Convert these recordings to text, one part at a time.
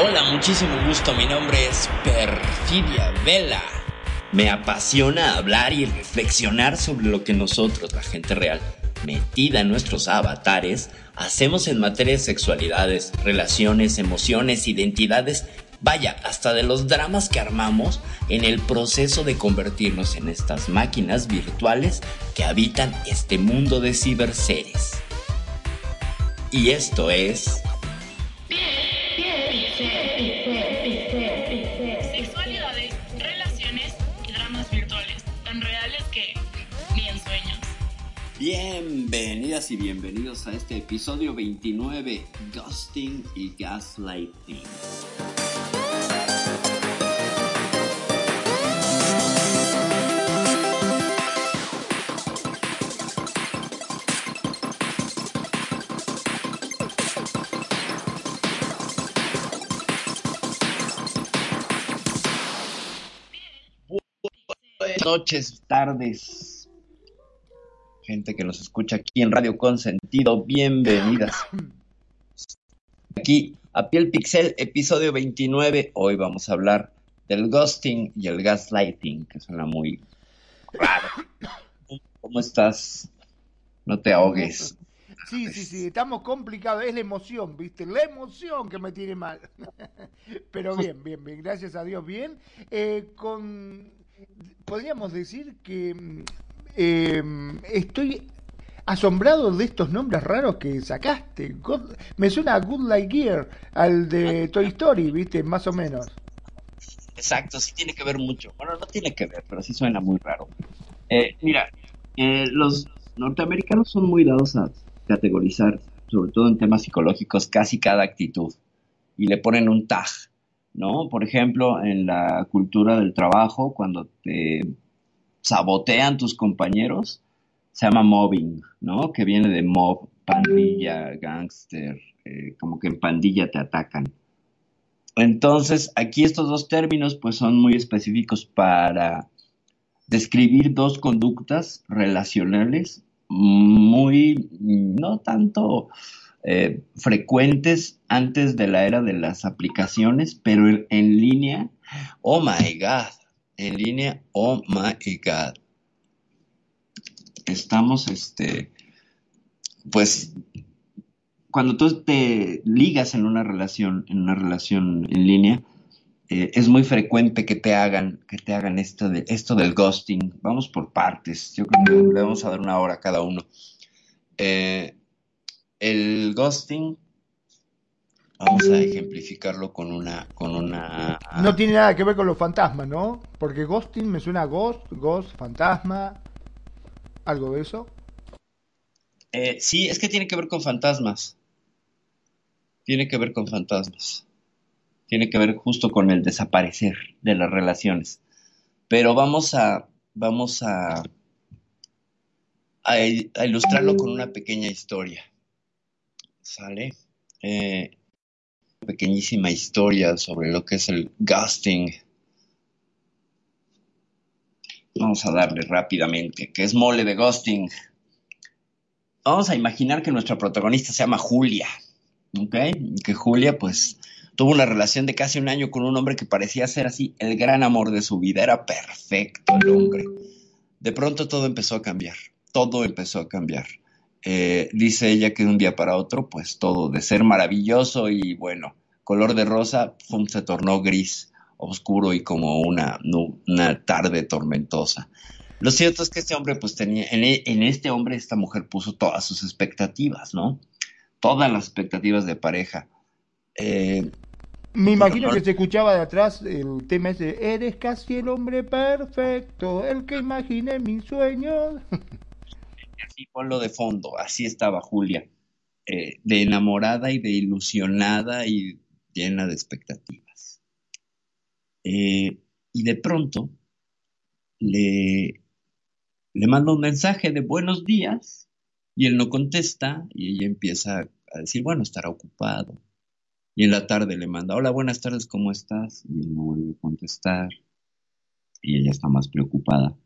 Hola, muchísimo gusto. Mi nombre es Perfidia Vela. Me apasiona hablar y reflexionar sobre lo que nosotros, la gente real, metida en nuestros avatares, hacemos en materia de sexualidades, relaciones, emociones, identidades, vaya, hasta de los dramas que armamos en el proceso de convertirnos en estas máquinas virtuales que habitan este mundo de ciberseres. Y esto es... Sexualidades, relaciones y dramas virtuales, tan reales que ni en sueños. Bienvenidas y bienvenidos a este episodio 29, Ghosting y Gaslighting. Noches, tardes. Gente que nos escucha aquí en Radio Consentido, bienvenidas. Aquí a Piel Pixel, episodio 29. Hoy vamos a hablar del ghosting y el gaslighting, que suena muy raro. ¿Cómo estás? No te ahogues. Sí, sí, sí, estamos complicados, es la emoción, ¿viste? La emoción que me tiene mal. Pero bien, bien, bien, gracias a Dios, bien. Eh, con, podríamos decir que mm, eh, estoy asombrado de estos nombres raros que sacaste. Me suena a Good Light Gear, al de Toy Story, ¿viste? Más o menos. Exacto, sí tiene que ver mucho. Bueno, no tiene que ver, pero sí suena muy raro. Eh, mira, eh, los norteamericanos son muy dados a categorizar, sobre todo en temas psicológicos, casi cada actitud y le ponen un tag, ¿no? Por ejemplo, en la cultura del trabajo, cuando te sabotean tus compañeros, se llama mobbing, ¿no? Que viene de mob, pandilla, gangster, eh, como que en pandilla te atacan. Entonces, aquí estos dos términos pues son muy específicos para describir dos conductas relacionales muy, no tanto eh, frecuentes antes de la era de las aplicaciones, pero en, línea, oh my god, en línea, oh my god. Estamos, este, pues, cuando tú te ligas en una relación, en una relación en línea, eh, es muy frecuente que te hagan, que te hagan esto, de, esto del ghosting. Vamos por partes. Yo creo que le vamos a dar una hora a cada uno. Eh, el ghosting, vamos a ejemplificarlo con una, con una. No tiene nada que ver con los fantasmas, ¿no? Porque ghosting me suena a ghost, ghost, fantasma, algo de eso. Eh, sí, es que tiene que ver con fantasmas. Tiene que ver con fantasmas. Tiene que ver justo con el desaparecer de las relaciones. Pero vamos a, vamos a, a, a ilustrarlo con una pequeña historia. ¿Sale? Eh, pequeñísima historia sobre lo que es el ghosting. Vamos a darle rápidamente, que es mole de ghosting. Vamos a imaginar que nuestra protagonista se llama Julia, ¿ok? Que Julia, pues, tuvo una relación de casi un año con un hombre que parecía ser así el gran amor de su vida. Era perfecto el hombre. De pronto todo empezó a cambiar. Todo empezó a cambiar. Eh, dice ella que de un día para otro, pues todo de ser maravilloso y bueno, color de rosa, pum, se tornó gris, oscuro y como una, una tarde tormentosa. Lo cierto es que este hombre, pues tenía, en, e- en este hombre, esta mujer puso todas sus expectativas, ¿no? Todas las expectativas de pareja. Eh, Me imagino que se escuchaba de atrás el tema ese, eres casi el hombre perfecto, el que imaginé mis sueños. así ponlo de fondo, así estaba Julia, eh, de enamorada y de ilusionada y llena de expectativas. Eh, y de pronto le, le manda un mensaje de buenos días y él no contesta y ella empieza a decir, bueno, estará ocupado. Y en la tarde le manda, hola, buenas tardes, ¿cómo estás? Y él no vuelve a contestar y ella está más preocupada.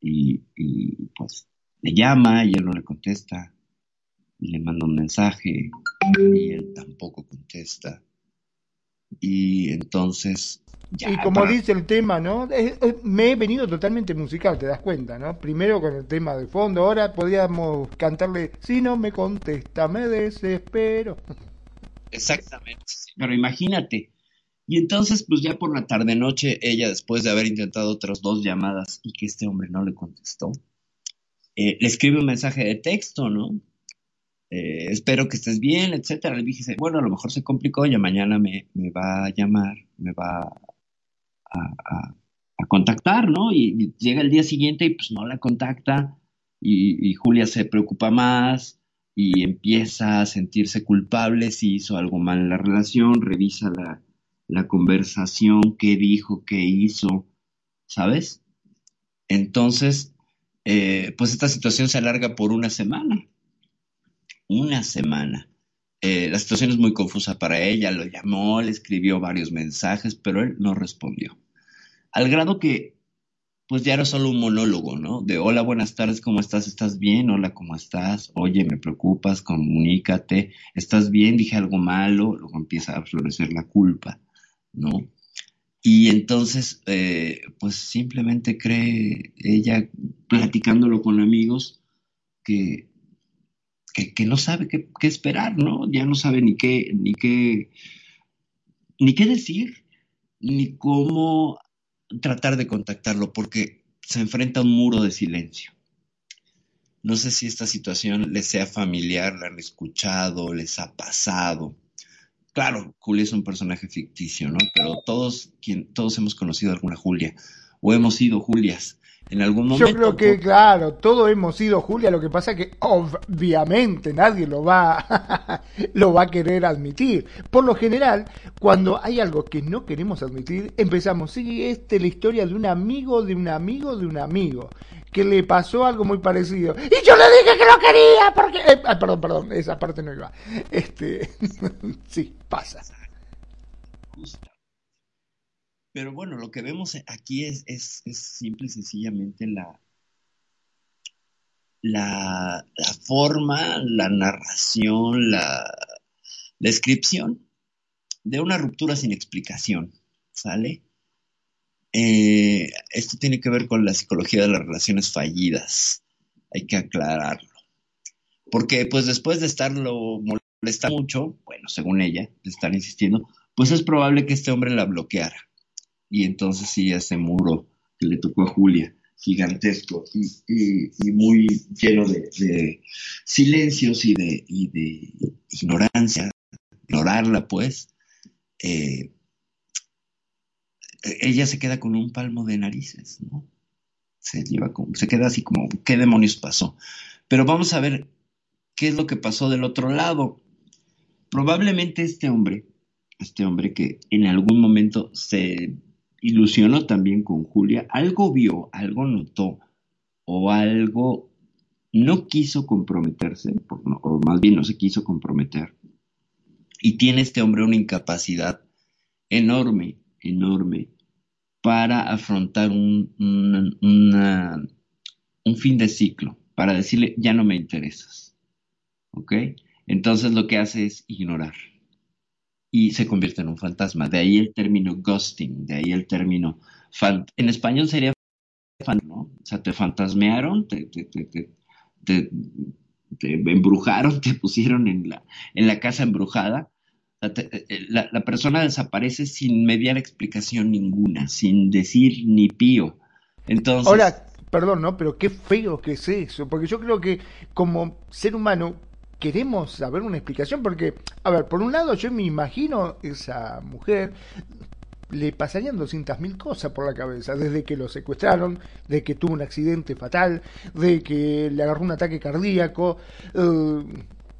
Y, y pues le llama y él no le contesta. le manda un mensaje y él tampoco contesta. Y entonces... Ya, y como dice el tema, ¿no? me he venido totalmente musical, te das cuenta, ¿no? Primero con el tema de fondo, ahora podríamos cantarle, si no me contesta, me desespero. Exactamente, pero imagínate. Y entonces, pues ya por la tarde-noche, ella, después de haber intentado otras dos llamadas y que este hombre no le contestó, eh, le escribe un mensaje de texto, ¿no? Eh, espero que estés bien, etcétera. Le dije, bueno, a lo mejor se complicó, ya mañana me, va a llamar, me va a, contactar, ¿no? Y, llega el día siguiente y pues no la contacta y, Julia se preocupa más y empieza a sentirse culpable si hizo algo mal en la relación, revisa la, la conversación, qué dijo, qué hizo, ¿sabes? Entonces, eh, pues esta situación se alarga por una semana una semana. Eh, la situación es muy confusa para ella, lo llamó, le escribió varios mensajes, pero él no respondió. Al grado que, pues ya era solo un monólogo, ¿no? De hola, buenas tardes, ¿cómo estás? ¿Estás bien? Hola, ¿cómo estás? Oye, me preocupas, comunícate, ¿estás bien? Dije algo malo, luego empieza a florecer la culpa, ¿no? Y entonces, eh, pues simplemente cree ella, platicándolo con amigos, que que, no sabe qué, esperar, ¿no? Ya no sabe ni qué, ni qué, ni qué decir, ni cómo tratar de contactarlo, porque se enfrenta a un muro de silencio. No sé si esta situación les sea familiar, la han escuchado, les ha pasado. Claro, Julia es un personaje ficticio, ¿no? Pero todos, quien, todos hemos conocido alguna Julia o hemos sido Julias en algún momento. Yo creo que, claro, todos hemos sido Julia, lo que pasa es que obviamente nadie lo va, lo va a querer admitir. Por lo general, cuando hay algo que no queremos admitir, empezamos, sí, esta es la historia de un amigo, de un amigo, de un amigo, que le pasó algo muy parecido. Y yo le dije que lo quería, porque... Eh, perdón, perdón, esa parte no iba. Este, sí, pasa. Pero bueno, lo que vemos aquí es, es, simple y sencillamente la, la, forma, la narración, la, descripción de una ruptura sin explicación, ¿sale? Eh, esto tiene que ver con la psicología de las relaciones fallidas, hay que aclararlo. Porque pues después de estarlo molestando mucho, bueno, según ella, de estar insistiendo, pues es probable que este hombre la bloqueara y entonces sí, ese muro que le tocó a Julia, gigantesco y, muy lleno de, silencios y de, ignorancia, ignorarla pues, eh, ella se queda con un palmo de narices, ¿no? Se, lleva se queda así como, ¿qué demonios pasó? Pero vamos a ver qué es lo que pasó del otro lado. Probablemente este hombre, este hombre que en algún momento se ilusionó también con Julia, algo vio, algo notó o algo no quiso comprometerse, o más bien no se quiso comprometer. Y tiene este hombre una incapacidad enorme, enorme, para afrontar un, un fin de ciclo, para decirle, ya no me interesas. ¿Ok? Entonces lo que hace es ignorar y se convierte en un fantasma. De ahí el término ghosting, de ahí el término... en español sería... ¿no? O sea, te fantasmearon, te, embrujaron, te pusieron en la, en la casa embrujada. Eh, eh, la, la, persona desaparece sin mediar explicación ninguna, sin decir ni pío. Entonces... Ahora, perdón, ¿no? Pero qué feo que es eso, porque yo creo que como ser humano queremos saber una explicación porque, a ver, por un lado yo me imagino esa mujer le pasarían doscientas mil cosas por la cabeza, desde que lo secuestraron, de que tuvo un accidente fatal, de que le agarró un ataque cardíaco, eh,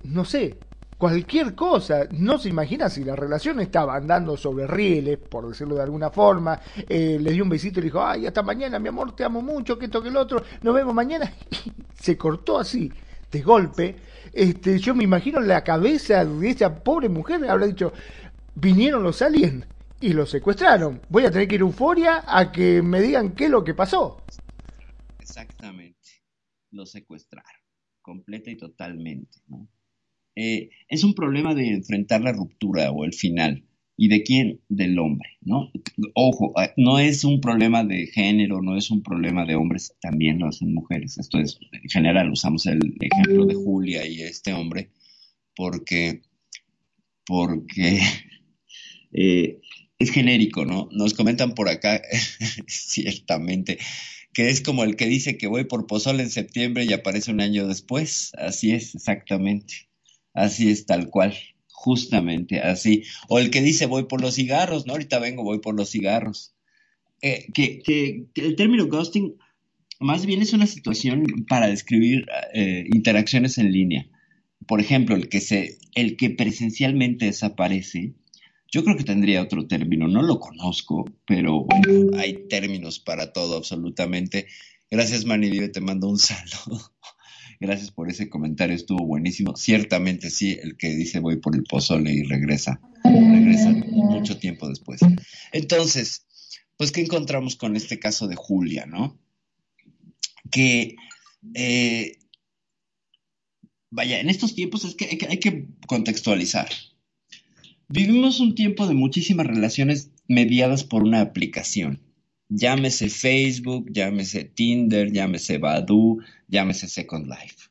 no sé, cualquier cosa. No se imagina si la relación estaba andando sobre rieles, por decirlo de alguna forma. Eh, le dio un besito y le dijo, ay, hasta mañana, mi amor, te amo mucho, que esto, que el otro, nos vemos mañana. se cortó así, de golpe este, yo me imagino la cabeza de esa pobre mujer habrá dicho, vinieron los aliens y los secuestraron. Voy a tener que ir a Euforia a que me digan qué es lo que pasó. Exactamente, los secuestraron, completa y totalmente, eh, es un problema de enfrentar la ruptura o el final. ¿Y de quién? Del hombre, ¿no? Ojo, eh, no es un problema de género, no es un problema de hombres, también lo hacen mujeres. Esto es, en general, usamos el ejemplo de Julia y este hombre porque, porque eh, es genérico, ¿no? Nos comentan por acá, ciertamente, que es como el que dice que voy por Pozol en septiembre y aparece un año después. Así es, exactamente. Así es, tal cual. Justamente así. O el que dice voy por los cigarros, ¿no? Ahorita vengo, voy por los cigarros. Eh, que, que, el término ghosting más bien es una situación para describir eh, interacciones en línea. Por ejemplo, el que, se, el que presencialmente desaparece, yo creo que tendría otro término, no lo conozco, pero bueno, hay términos para todo absolutamente. Gracias, Manny te mando un saludo. Gracias por ese comentario, estuvo buenísimo. Ciertamente sí, el que dice voy por el pozole y regresa, regresa mucho tiempo después. Entonces, pues, ¿qué encontramos con este caso de Julia, no? Que, eh, vaya, en estos tiempos es que hay que contextualizar. Vivimos un tiempo de muchísimas relaciones mediadas por una aplicación. Llámese Facebook, llámese Tinder, llámese Badoo, llámese Second Life.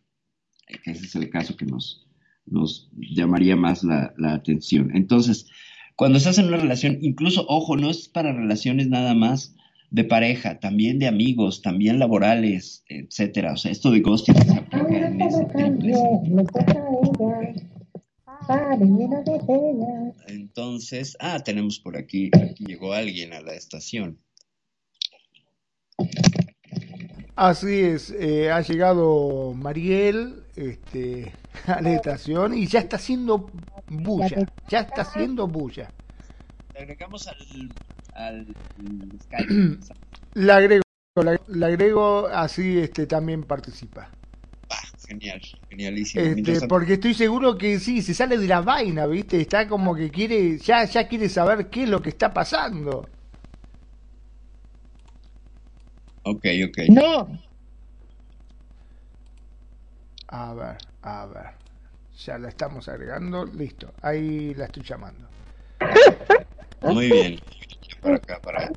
Ese es el caso que nos, nos llamaría más la, atención. Entonces, cuando estás en una relación, incluso, ojo, no es para relaciones nada más de pareja, también de amigos, también laborales, etcétera. O sea, esto de ghosting se aplica en ese Entonces, ah, tenemos por aquí, aquí llegó alguien a la estación. Así es, eh, ha llegado Mariel este, a la estación y ya está haciendo bulla, ya está haciendo bulla. Le agregamos al, al Skype. la agrego, la, agrego, así este, también participa. genial, genialísimo. Este, porque estoy seguro que sí, se sale de la vaina, ¿viste? Está como que quiere, ya, ya quiere saber qué es lo que está pasando. Ok, ok. No. A ver, a ver. Ya la estamos agregando. Listo. Ahí la estoy llamando. Muy bien. Para acá, para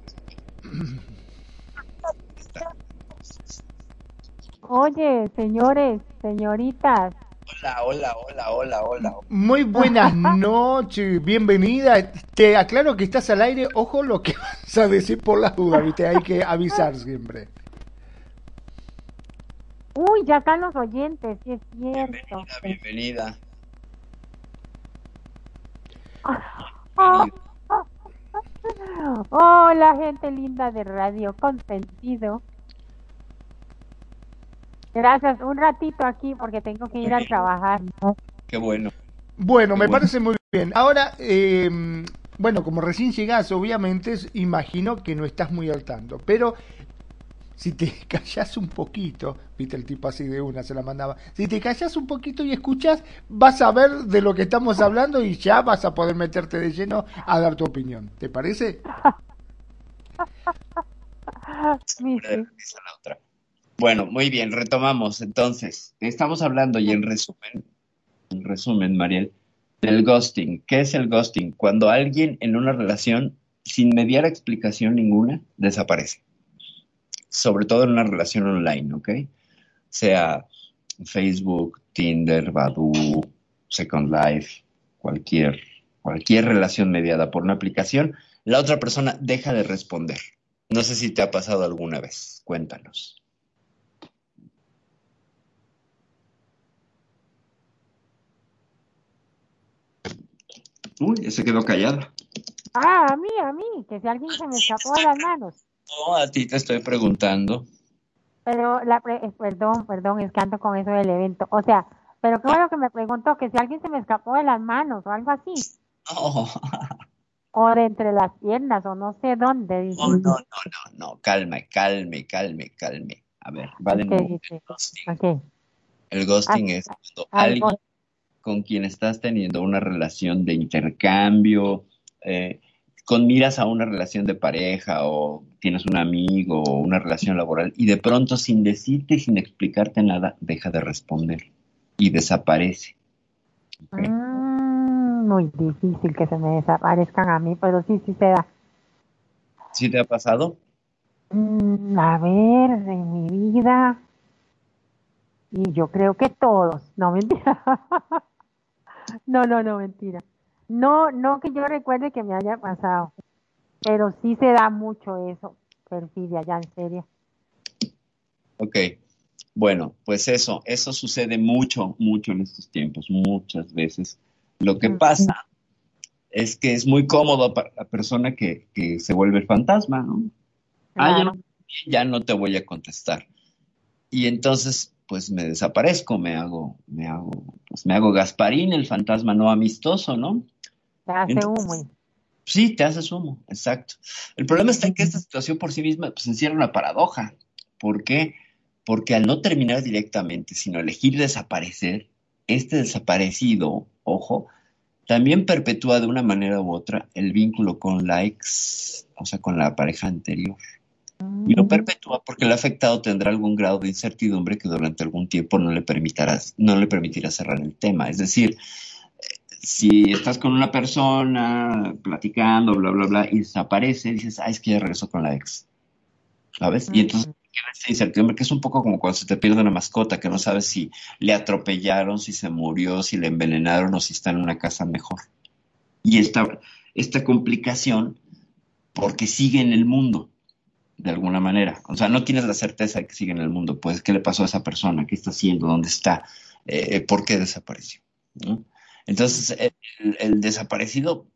Oye, señores, señoritas. Hola, hola, hola, hola, hola. Muy buenas noches, bienvenida. Te aclaro que estás al aire, ojo lo que vas a decir por las dudas, ¿viste? Hay que avisar siempre. Uy, ya están los oyentes, sí es cierto. Bienvenida, bienvenida. Hola, gente linda de Radio Consentido. Gracias, un ratito aquí porque tengo que ir a trabajar. Qué bueno. Bueno, me parece muy bien. Ahora, eh, bueno, como recién llegas, obviamente, imagino que no estás muy al tanto, pero si te callas un poquito, viste el tipo así de una se la mandaba, si te callas un poquito y escuchas, vas a ver de lo que estamos hablando y ya vas a poder meterte de lleno a dar tu opinión. ¿Te parece? Sí, bueno, muy bien, retomamos entonces. Estamos hablando y en resumen, en resumen, Mariel, del ghosting. ¿Qué es el ghosting? Cuando alguien en una relación, sin mediar explicación ninguna, desaparece. Sobre todo en una relación online, ¿ok? Sea Facebook, Tinder, Badoo, Second Life, cualquier, cualquier relación mediada por una aplicación, la otra persona deja de responder. No sé si te ha pasado alguna vez. Cuéntanos. Uy, se quedó callada. Ah, a mí, a mí, que si alguien se me escapó de las manos. No, a ti te estoy preguntando. Pero, la eh, perdón, perdón, es que ando con eso del evento. O sea, pero qué bueno que me preguntó que si alguien se me escapó de las manos o algo así. O de entre las piernas o no sé dónde. No, no, no, no, no, calme, calme, calme, calme. A ver, va de nuevo. El ghosting, el ghosting es cuando alguien con quien estás teniendo una relación de intercambio, eh, con miras a una relación de pareja o tienes un amigo o una relación laboral y de pronto sin decirte y sin explicarte nada deja de responder y desaparece. Mm, muy difícil que se me desaparezcan a mí, pero sí, sí se da. ¿Sí te ha pasado? Mm, a ver, en mi vida. Y yo creo que todos. No, mentira. no, no, no, mentira. No, no que yo recuerde que me haya pasado. Pero sí se da mucho eso, perfidia, ya en serio. Ok. Bueno, pues eso, eso sucede mucho, mucho en estos tiempos, muchas veces. Lo que pasa es que es muy cómodo para la persona que, que se vuelve el fantasma, ¿no? Ah, ya no, ya no te voy a contestar. Y entonces, pues me desaparezco, me hago, me hago, pues me hago Gasparín, el fantasma no amistoso, ¿no? Te hace humo. Sí, te haces humo, exacto. El problema está en que esta situación por sí misma pues, encierra una paradoja. ¿Por qué? Porque al no terminar directamente, sino elegir desaparecer, este desaparecido, ojo, también perpetúa de una manera u otra el vínculo con la ex, o sea, con la pareja anterior. Y lo perpetúa porque el afectado tendrá algún grado de incertidumbre que durante algún tiempo no le permitirá, no le permitirá cerrar el tema. Es decir, si estás con una persona platicando, bla, bla, bla, y desaparece, dices, ay, es que ya regresó con la ex. ¿Sabes? Y entonces queda esa incertidumbre que es un poco como cuando se te pierde una mascota, que no sabes si le atropellaron, si se murió, si le envenenaron o si está en una casa mejor. Y esta, esta complicación, porque sigue en el mundo, de alguna manera. O sea, no tienes la certeza de que sigue en el mundo. Pues, ¿qué le pasó a esa persona? ¿Qué está haciendo? ¿Dónde está? Eh, ¿Por qué desapareció? ¿No? Entonces, el, el, desaparecido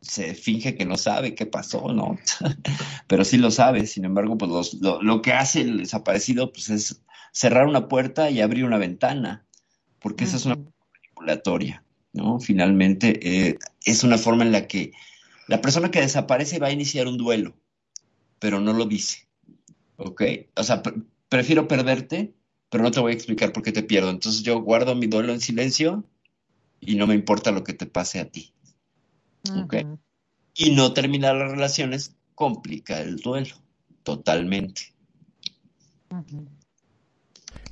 se finge que no sabe qué pasó, ¿no? Pero sí lo sabe, sin embargo, pues los, lo, lo, que hace el desaparecido pues, es cerrar una puerta y abrir una ventana, porque esa es una manipulatoria, ¿no? Finalmente, eh, es una forma en la que la persona que desaparece va a iniciar un duelo, pero no lo dice, ¿ok? O sea, pre prefiero perderte, pero no te voy a explicar por qué te pierdo. Entonces yo guardo mi duelo en silencio y no me importa lo que te pase a ti. ¿Ok? Uh -huh. Y no terminar las relaciones complica el duelo, totalmente. Uh -huh.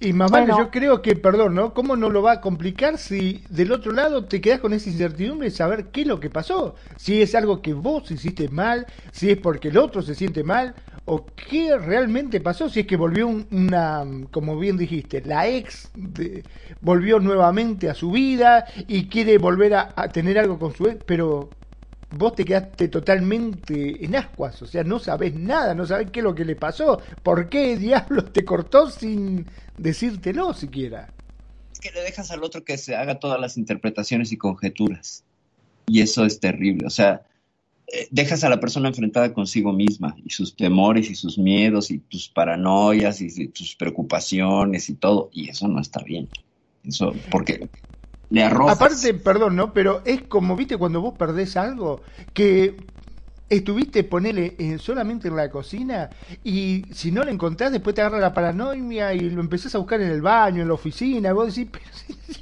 Y más bueno. vale, yo creo que, perdón, ¿no? ¿Cómo no lo va a complicar si del otro lado te quedas con esa incertidumbre de saber qué es lo que pasó? Si es algo que vos hiciste mal, si es porque el otro se siente mal, o qué realmente pasó, si es que volvió un, una, como bien dijiste, la ex de, volvió nuevamente a su vida y quiere volver a, a tener algo con su ex, pero vos te quedaste totalmente en ascuas, o sea, no sabés nada, no sabés qué es lo que le pasó, por qué diablos te cortó sin decírtelo siquiera. Es que le dejas al otro que se haga todas las interpretaciones y conjeturas. Y eso es terrible, o sea, eh, dejas a la persona enfrentada consigo misma y sus temores y sus miedos y tus paranoias y, y tus preocupaciones y todo, y eso no está bien. Eso, porque Aparte, perdón, ¿no? Pero es como, viste, cuando vos perdés algo, que estuviste, ponele, eh, solamente en la cocina y si no lo encontrás, después te agarra la paranoia y lo empezás a buscar en el baño, en la oficina, y vos decís, pero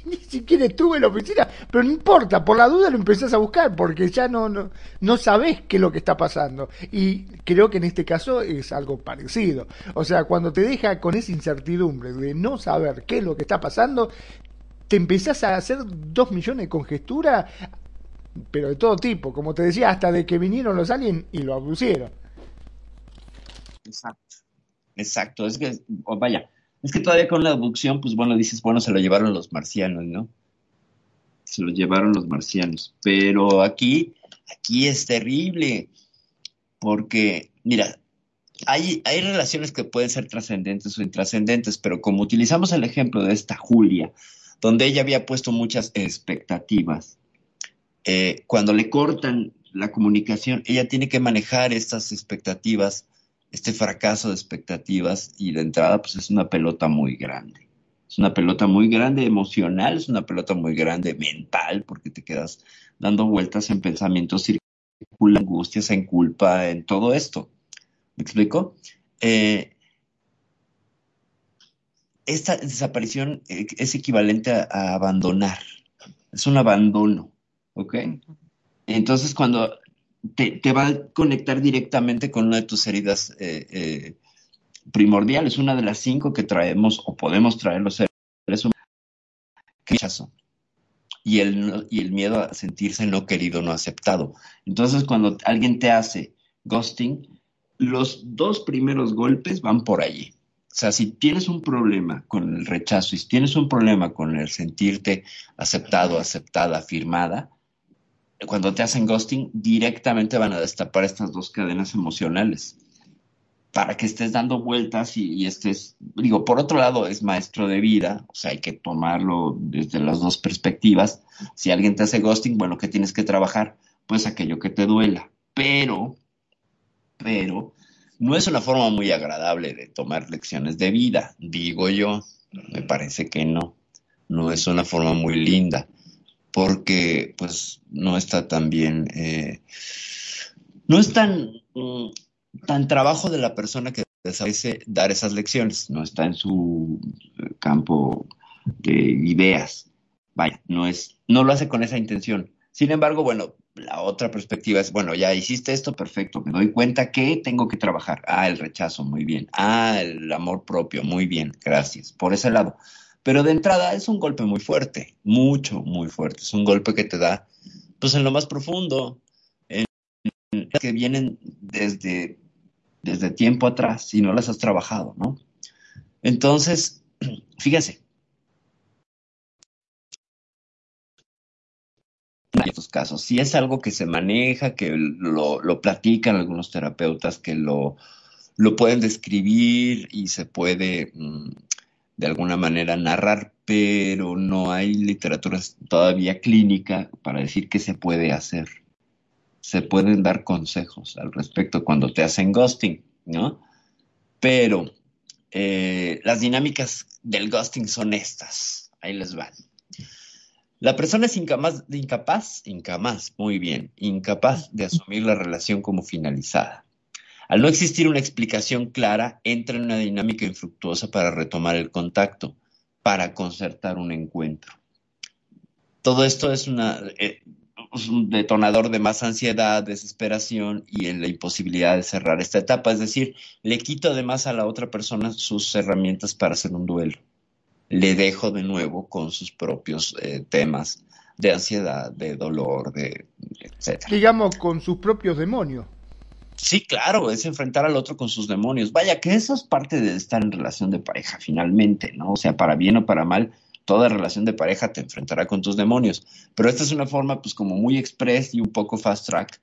ni siquiera estuve en la oficina, pero no importa, por la duda lo empezás a buscar porque ya no, no, no sabés qué es lo que está pasando. Y creo que en este caso es algo parecido. O sea, cuando te deja con esa incertidumbre de no saber qué es lo que está pasando, te empezás a hacer dos millones de conjeturas, pero de todo tipo, como te decía, hasta de que vinieron los aliens y lo abducieron. Exacto, exacto, es que, vaya, es que todavía con la abducción, pues bueno, dices, bueno, se lo llevaron los marcianos, ¿no? Se lo llevaron los marcianos, pero aquí, aquí es terrible, porque, mira, hay, hay relaciones que pueden ser trascendentes o intrascendentes, pero como utilizamos el ejemplo de esta Julia, donde ella había puesto muchas expectativas. Eh, cuando le cortan la comunicación, ella tiene que manejar estas expectativas, este fracaso de expectativas y de entrada pues es una pelota muy grande. Es una pelota muy grande emocional, es una pelota muy grande mental, porque te quedas dando vueltas en pensamientos, circula angustias, en culpa, en todo esto. ¿Me explico? Eh, esta desaparición eh, es equivalente a, abandonar, es un abandono, ¿ok? Entonces cuando te, va a conectar directamente con una de tus heridas eh, eh, primordiales, una de las cinco que traemos o podemos traer los seres humanos, rechazo. y el, y el miedo a sentirse no querido, no aceptado. Entonces, cuando alguien te hace ghosting, los dos primeros golpes van por allí. Sea, si tienes un problema con el rechazo si tienes un problema con el sentirte aceptado, aceptada, afirmada, cuando te hacen ghosting, directamente van a destapar estas dos cadenas emocionales para que estés dando vueltas y, estés, digo, por otro lado es maestro de vida, o sea, hay que tomarlo desde las dos perspectivas. Si alguien te hace ghosting, bueno, ¿qué tienes que trabajar? Pues aquello que te duela. Pero, pero, no es una forma muy agradable de tomar lecciones de vida, digo yo. Me parece que no. No es una forma muy linda, porque pues no está tan bien, eh, no es tan, mm, tan trabajo de la persona que desea dar esas lecciones, no está en su eh, campo de ideas. Vaya, no es, no lo hace con esa intención. Sin embargo, bueno, la otra perspectiva es, bueno, ya hiciste esto, perfecto, me doy cuenta que tengo que trabajar. Ah, el rechazo, muy bien. Ah, el amor propio, muy bien, gracias. Por ese lado. Pero de entrada es un golpe muy fuerte, mucho, muy fuerte. Es un golpe que te da, pues en lo más profundo, en, que vienen desde, desde tiempo atrás y no las has trabajado, ¿no? Entonces, fíjense, en estos casos. Si es algo que se maneja, que lo, platican algunos terapeutas, que lo, lo, pueden describir y se puede mm, de alguna manera narrar, pero no hay literatura todavía clínica para decir qué se puede hacer. Se pueden dar consejos al respecto cuando te hacen ghosting, ¿no? Pero eh, las dinámicas del ghosting son estas. Ahí les van. La persona es incapaz, incapaz, muy bien, incapaz de asumir la relación como finalizada. Al no existir una explicación clara, entra en una dinámica infructuosa para retomar el contacto, para concertar un encuentro. Todo esto es, eh, un detonador de más ansiedad, desesperación y en la imposibilidad de cerrar esta etapa. Es decir, le quito además a la otra persona sus herramientas para hacer un duelo le dejo de nuevo con sus propios eh, temas de ansiedad, de dolor, de etc. Digamos, con sus propios demonios. Sí, claro, es enfrentar al otro con sus demonios. Vaya, que eso es parte de estar en relación de pareja, finalmente, ¿no? O sea, para bien o para mal, toda relación de pareja te enfrentará con tus demonios. Pero esta es una forma, pues, como muy express y un poco fast track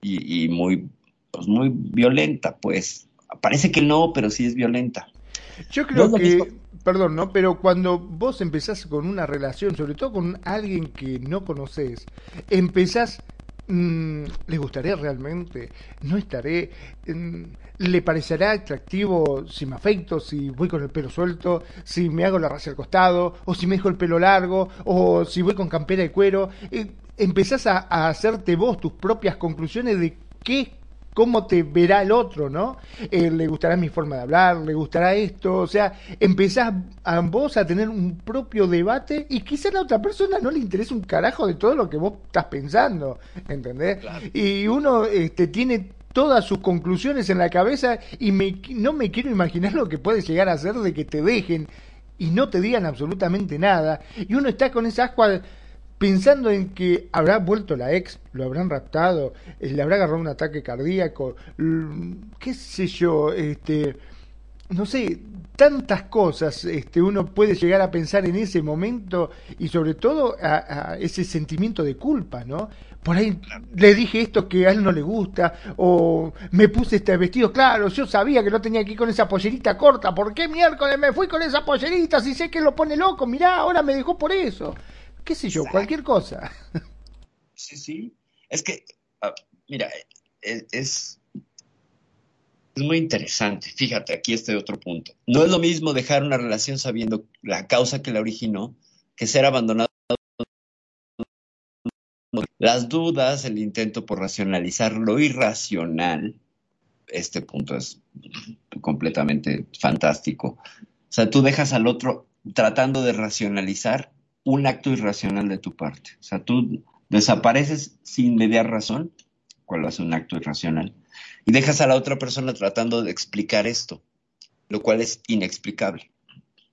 y, muy, pues, muy violenta, pues. Parece que no, pero sí es violenta. Yo creo que perdón, ¿no? Pero cuando vos empezás con una relación, sobre todo con alguien que no conoces, empezás, mmm, ¿le gustaría realmente? ¿No estaré? Mm, ¿Le parecerá atractivo si me afecto, si voy con el pelo suelto, si me hago la raza al costado, o si me dejo el pelo largo, o si voy con campera de cuero? Eh, empezás a, a hacerte vos tus propias conclusiones de qué cómo te verá el otro, ¿no? Eh, le gustará mi forma de hablar, le gustará esto, o sea, empezás a vos a tener un propio debate y quizá a la otra persona no le interesa un carajo de todo lo que vos estás pensando, ¿entendés? Y uno este, tiene todas sus conclusiones en la cabeza y me, no me quiero imaginar lo que puede llegar a ser de que te dejen y no te digan absolutamente nada. Y uno está con esa ascua pensando en que habrá vuelto la ex, lo habrán raptado, eh, le habrá agarrado un ataque cardíaco, qué sé yo, este, no sé, tantas cosas este, uno puede llegar a pensar en ese momento y sobre todo a, ese sentimiento de culpa, ¿no? Por ahí le dije esto que a él no le gusta, o me puse este vestido, claro, yo sabía que no tenía que ir con esa pollerita corta, ¿por qué miércoles me fui con esa pollerita si sé que lo pone loco? Mirá, ahora me dejó por eso qué sé yo, cualquier cosa. Sí, sí. Es que, ah, mira, e, es, es muy interesante. Fíjate, aquí este otro punto. No es lo mismo dejar una relación sabiendo la causa que la originó que ser abandonado. Las dudas, el intento por racionalizar lo irracional, este punto es completamente fantástico. O sea, tú dejas al otro tratando de racionalizar un acto irracional de tu parte. O sea, tú desapareces sin mediar razón, cual hace un acto irracional, y dejas a la otra persona tratando de explicar esto, lo cual es inexplicable.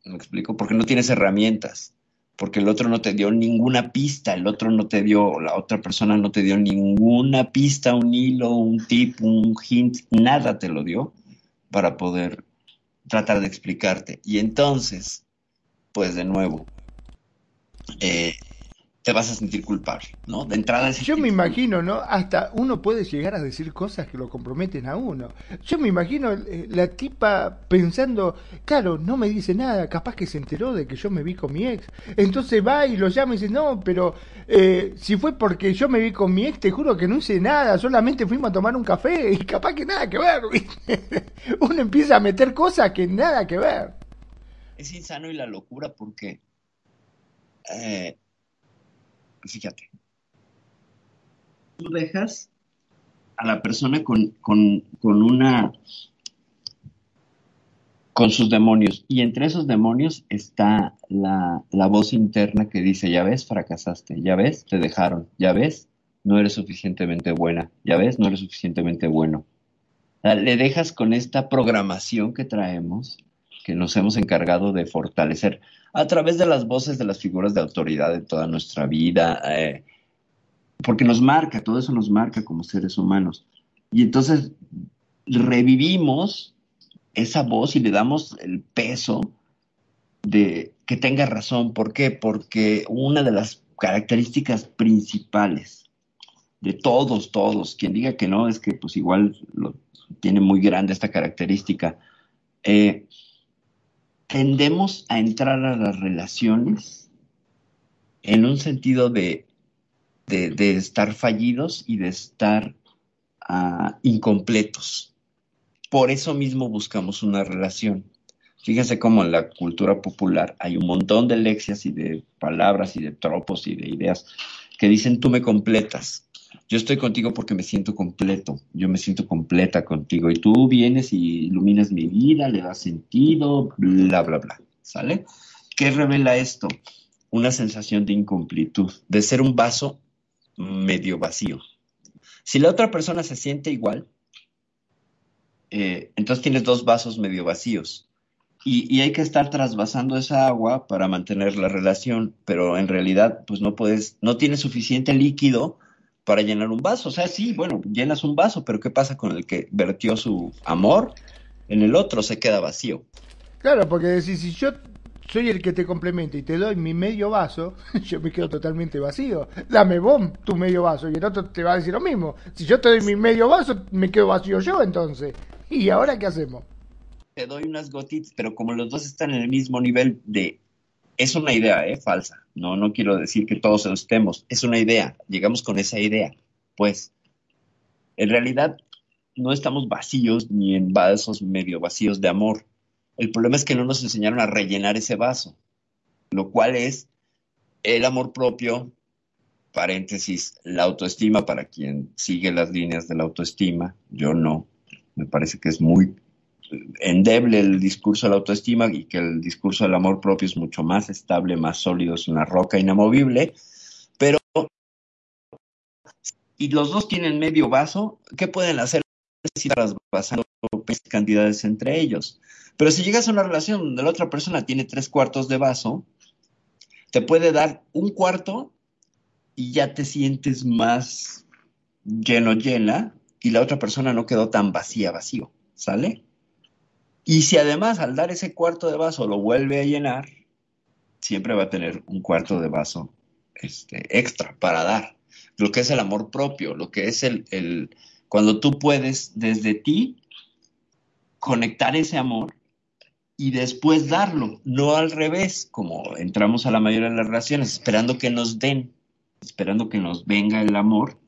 ¿Me explico? Porque no tienes herramientas porque el otro no te dio ninguna pista, el otro no te dio, la otra persona no te dio ninguna pista, un hilo, un tip, un hint, nada te lo dio para poder tratar de explicarte. Y entonces, pues de nuevo, eh, te vas a sentir culpable, ¿no? De entrada Yo me imagino, ¿no? Hasta uno puede llegar a decir cosas que lo comprometen a uno. Yo me imagino eh, la tipa pensando, claro, no me dice nada, capaz que se enteró de que yo me vi con mi ex. Entonces va y lo llama y dice, no, pero eh, si fue porque yo me vi con mi ex, te juro que no hice nada, solamente fuimos a tomar un café y capaz que nada que ver. uno empieza a meter cosas que nada que ver. Es insano y la locura porque... Eh, fíjate, tú dejas a la persona con, una con sus demonios. Y entre esos demonios está la, la, voz interna que dice, ya ves, fracasaste, ya ves, te dejaron, ya ves, no eres suficientemente buena, ya ves, no eres suficientemente bueno. Le dejas con esta programación que traemos, que nos hemos encargado de fortalecer a través de las voces de las figuras de autoridad de toda nuestra vida, eh, porque nos marca, todo eso nos marca como seres humanos. Y entonces revivimos esa voz y le damos el peso de que tenga razón. ¿Por qué? Porque una de las características principales de todos, todos, quien diga que no, es que pues igual tiene muy grande esta característica. Eh, tendemos a entrar a las relaciones en un sentido de, de, estar fallidos y de estar ah, incompletos. Por eso mismo buscamos una relación. Fíjense cómo en la cultura popular hay un montón de lecciones y de palabras y de tropos y de ideas que dicen tú me completas yo estoy contigo porque me siento completo, yo me siento completa contigo y tú vienes y iluminas mi vida, le das sentido, bla, bla, bla, ¿sale? ¿Qué revela esto? Una sensación de incompletud, de ser un vaso medio vacío. Si la otra persona se siente igual, eh, entonces tienes dos vasos medio vacíos. Y, y, hay que estar trasvasando esa agua para mantener la relación, pero en realidad, pues no puedes, no tienes suficiente líquido para llenar un vaso. O sea, sí, bueno, llenas un vaso, pero ¿qué pasa con el que vertió su amor? En el otro se queda vacío. Claro, porque si, si yo soy el que te complementa y te doy mi medio vaso, yo me quedo totalmente vacío. Dame vos tu medio vaso y el otro te va a decir lo mismo. Si yo te doy mi medio vaso, me quedo vacío yo entonces. ¿Y ahora qué hacemos? Te doy unas gotitas, pero como los dos están en el mismo nivel de es una idea, ¿eh? Falsa. No, no quiero decir que todos estemos. Es una idea. Llegamos con esa idea. Pues, en realidad, no estamos vacíos ni en vasos medio vacíos de amor. El problema es que no nos enseñaron a rellenar ese vaso, lo cual es el amor propio, paréntesis, la autoestima para quien sigue las líneas de la autoestima. Yo no. Me parece que es muy endeble el discurso de la autoestima y que el discurso del amor propio es mucho más estable, más sólido, es una roca inamovible, pero y los dos tienen medio vaso, ¿qué pueden hacer si basando cantidades entre ellos? Pero si llegas a una relación donde la otra persona tiene tres cuartos de vaso, te puede dar un cuarto y ya te sientes más lleno, llena, y la otra persona no quedó tan vacía, vacío, ¿sale? Y si además al dar ese cuarto de vaso lo vuelve a llenar, siempre va a tener un cuarto de vaso este, extra para dar. Lo que es el amor propio, lo que es el, el, cuando tú puedes desde ti conectar ese amor y después darlo, no al revés, como entramos a la mayoría de las relaciones, esperando que nos den, esperando que nos venga el amor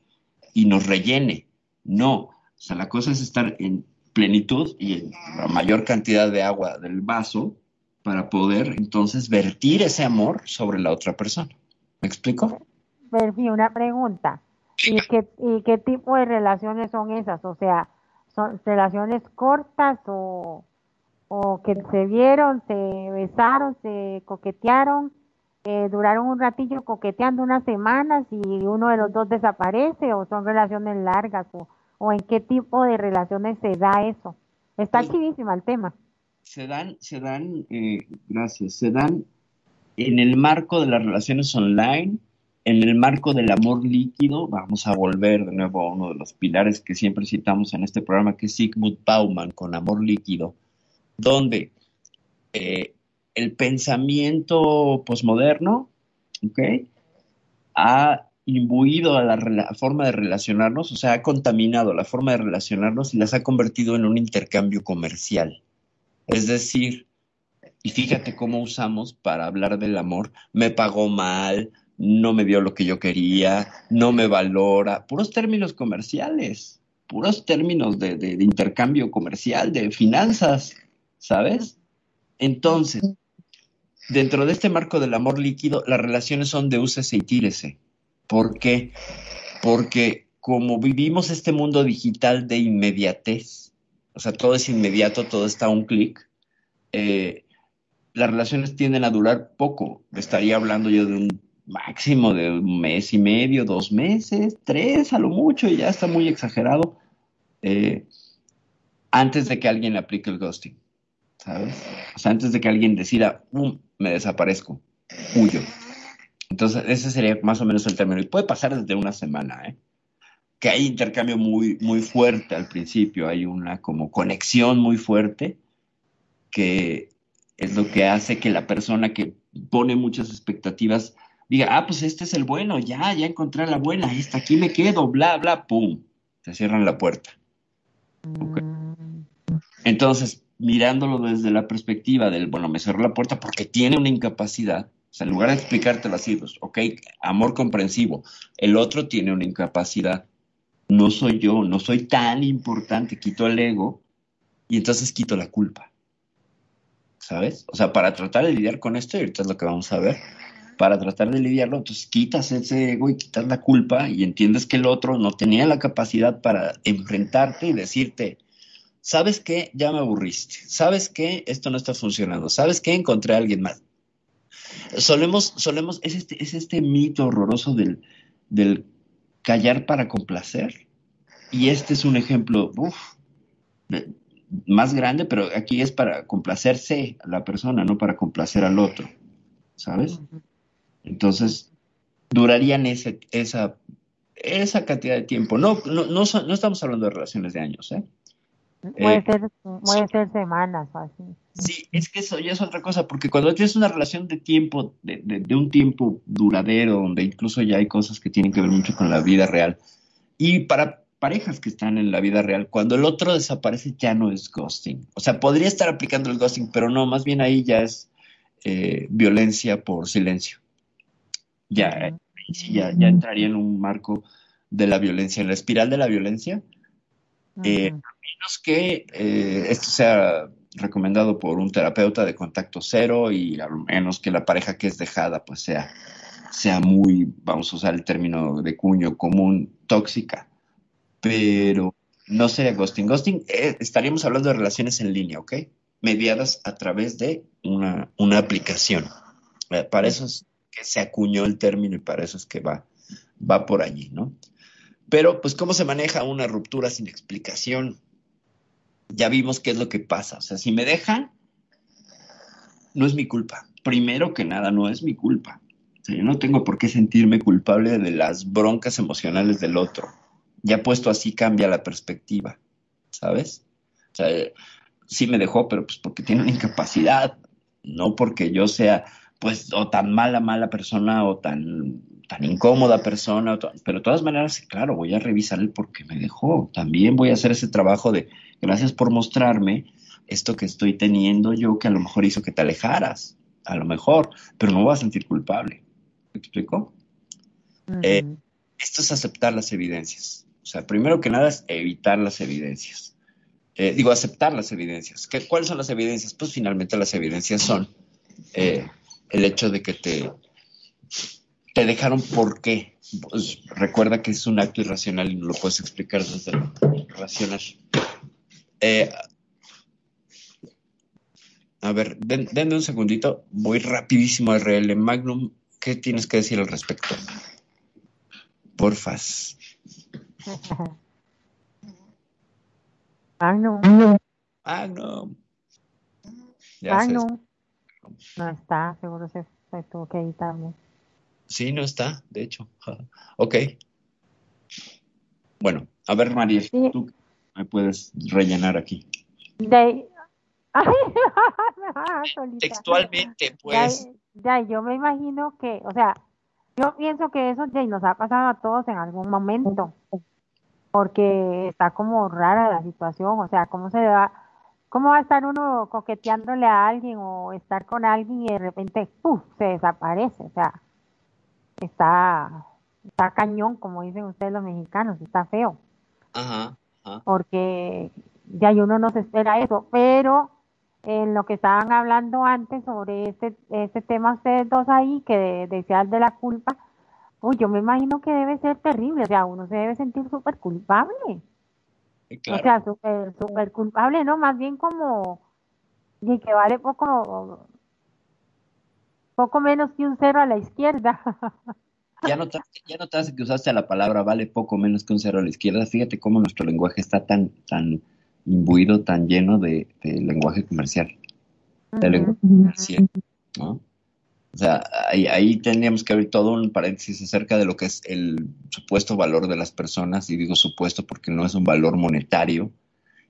y nos rellene. No, o sea, la cosa es estar en plenitud y la mayor cantidad de agua del vaso para poder entonces vertir ese amor sobre la otra persona. ¿Me explico? Perfi, una pregunta. ¿Y qué, ¿Y qué tipo de relaciones son esas? O sea, ¿son relaciones cortas o, o que se vieron, se besaron, se coquetearon, eh, duraron un ratillo coqueteando unas semanas y uno de los dos desaparece o son relaciones largas o o en qué tipo de relaciones se da eso. Está pues, chivísima el tema. Se dan, se dan, eh, gracias, se dan en el marco de las relaciones online, en el marco del amor líquido, vamos a volver de nuevo a uno de los pilares que siempre citamos en este programa, que es Sigmund Bauman con amor líquido, donde eh, el pensamiento posmoderno ha imbuido a la, forma de relacionarnos, o sea, ha contaminado la forma de relacionarnos y las ha convertido en un intercambio comercial. Es decir, y fíjate cómo usamos para hablar del amor, me pagó mal, no me dio lo que yo quería, no me valora, puros términos comerciales, puros términos de, de intercambio comercial, de finanzas, ¿sabes? Entonces, dentro de este marco del amor líquido, las relaciones son de úsese y tírese. ¿Por qué? Porque como vivimos este mundo digital de inmediatez, o sea, todo es inmediato, todo está a un clic, eh, las relaciones tienden a durar poco. Estaría hablando yo de un máximo de un mes y medio, dos meses, tres a lo mucho, y ya está muy exagerado, eh, antes de que alguien aplique el ghosting, ¿sabes? O sea, antes de que alguien decida, me desaparezco, huyo. Entonces, ese sería más o menos el término. Y puede pasar desde una semana, ¿eh? Que hay intercambio muy, muy fuerte al principio, hay una como conexión muy fuerte que es lo que hace que la persona que pone muchas expectativas diga, ah, pues este es el bueno, ya, ya encontré la buena, esta aquí me quedo, bla, bla, pum, te cierran la puerta. Entonces, mirándolo desde la perspectiva del, bueno, me cerró la puerta porque tiene una incapacidad, o sea, en lugar de explicártelo así, pues, ok, amor comprensivo, el otro tiene una incapacidad, no soy yo, no soy tan importante, quito el ego y entonces quito la culpa. ¿Sabes? O sea, para tratar de lidiar con esto, y ahorita es lo que vamos a ver, para tratar de lidiarlo, entonces quitas ese ego y quitas la culpa y entiendes que el otro no tenía la capacidad para enfrentarte y decirte, ¿sabes qué? Ya me aburriste. ¿Sabes qué? Esto no está funcionando. ¿Sabes qué? Encontré a alguien más. Solemos, solemos, es este, es este mito horroroso del, del callar para complacer. Y este es un ejemplo más grande, pero aquí es para complacerse a la persona, no para complacer al otro. ¿Sabes? Entonces, durarían ese, esa, esa cantidad de tiempo. No, no, no, no estamos hablando de relaciones de años, ¿eh? Puede, eh, ser, puede ser semanas así. Sí, es que eso ya es otra cosa, porque cuando tienes una relación de tiempo, de, de, un tiempo duradero, donde incluso ya hay cosas que tienen que ver mucho con la vida real, y para parejas que están en la vida real, cuando el otro desaparece ya no es ghosting. O sea, podría estar aplicando el ghosting, pero no, más bien ahí ya es eh, violencia por silencio. Ya, ya, ya entraría en un marco de la violencia, en la espiral de la violencia. Eh, menos que eh, esto sea recomendado por un terapeuta de contacto cero y a menos que la pareja que es dejada pues sea, sea muy, vamos a usar el término de cuño común, tóxica. Pero no sería ghosting. Ghosting, eh, estaríamos hablando de relaciones en línea, ¿ok? Mediadas a través de una, una aplicación. Eh, para eso es que se acuñó el término y para eso es que va, va por allí, ¿no? Pero, pues, ¿cómo se maneja una ruptura sin explicación? ya vimos qué es lo que pasa. O sea, si me dejan, no es mi culpa. Primero que nada, no es mi culpa. O sea, yo no tengo por qué sentirme culpable de las broncas emocionales del otro. Ya puesto así cambia la perspectiva, ¿sabes? O sea, sí me dejó, pero pues porque tiene una incapacidad, no porque yo sea, pues, o tan mala, mala persona o tan tan incómoda persona, pero de todas maneras, claro, voy a revisar el por qué me dejó. También voy a hacer ese trabajo de gracias por mostrarme esto que estoy teniendo yo que a lo mejor hizo que te alejaras, a lo mejor, pero no voy a sentir culpable. ¿Me explico? Eh, esto es aceptar las evidencias. O sea, primero que nada es evitar las evidencias. Eh, digo, aceptar las evidencias. ¿Qué, ¿Cuáles son las evidencias? Pues finalmente las evidencias son eh, el hecho de que te te dejaron por qué. Pues, recuerda que es un acto irracional y no lo puedes explicar desde lo racional. Eh, a ver, denme un segundito. Voy rapidísimo a RL Magnum. ¿Qué tienes que decir al respecto? Porfas. Magnum. Magnum. Magnum. No está, seguro se se tuvo que editarme. Sí, no está, de hecho. ok. Bueno, a ver, María, Sí. tú me puedes rellenar aquí. De... Ay, solita. Textualmente, Ya, pues. ya, yo me imagino que, o sea, yo pienso que eso ya nos ha pasado a todos en algún momento, porque está como rara la situación, o sea, cómo se va, cómo va a estar uno coqueteándole a alguien o estar con alguien y de repente, ¡puf! se desaparece, o sea, está, está cañón, como dicen ustedes los mexicanos, está feo Ajá, ajá. porque ya uno no se espera eso, pero en lo que estaban hablando antes sobre este, este tema ustedes dos ahí, que de, decían de la culpa, uy, yo me imagino que debe ser terrible, o sea, uno se debe sentir súper culpable, Sí, o Claro. sea, súper, súper culpable, ¿no? Más bien como, y que vale poco, poco menos que un cero a la izquierda. Ya notaste, ya notaste que usaste la palabra vale poco menos que un cero a la izquierda. Fíjate cómo nuestro lenguaje está tan, tan imbuido, tan lleno de, de lenguaje comercial, de lenguaje comercial, ¿no? O sea, ahí, ahí tendríamos que abrir todo un paréntesis acerca de lo que es el supuesto valor de las personas, y digo supuesto porque no es un valor monetario,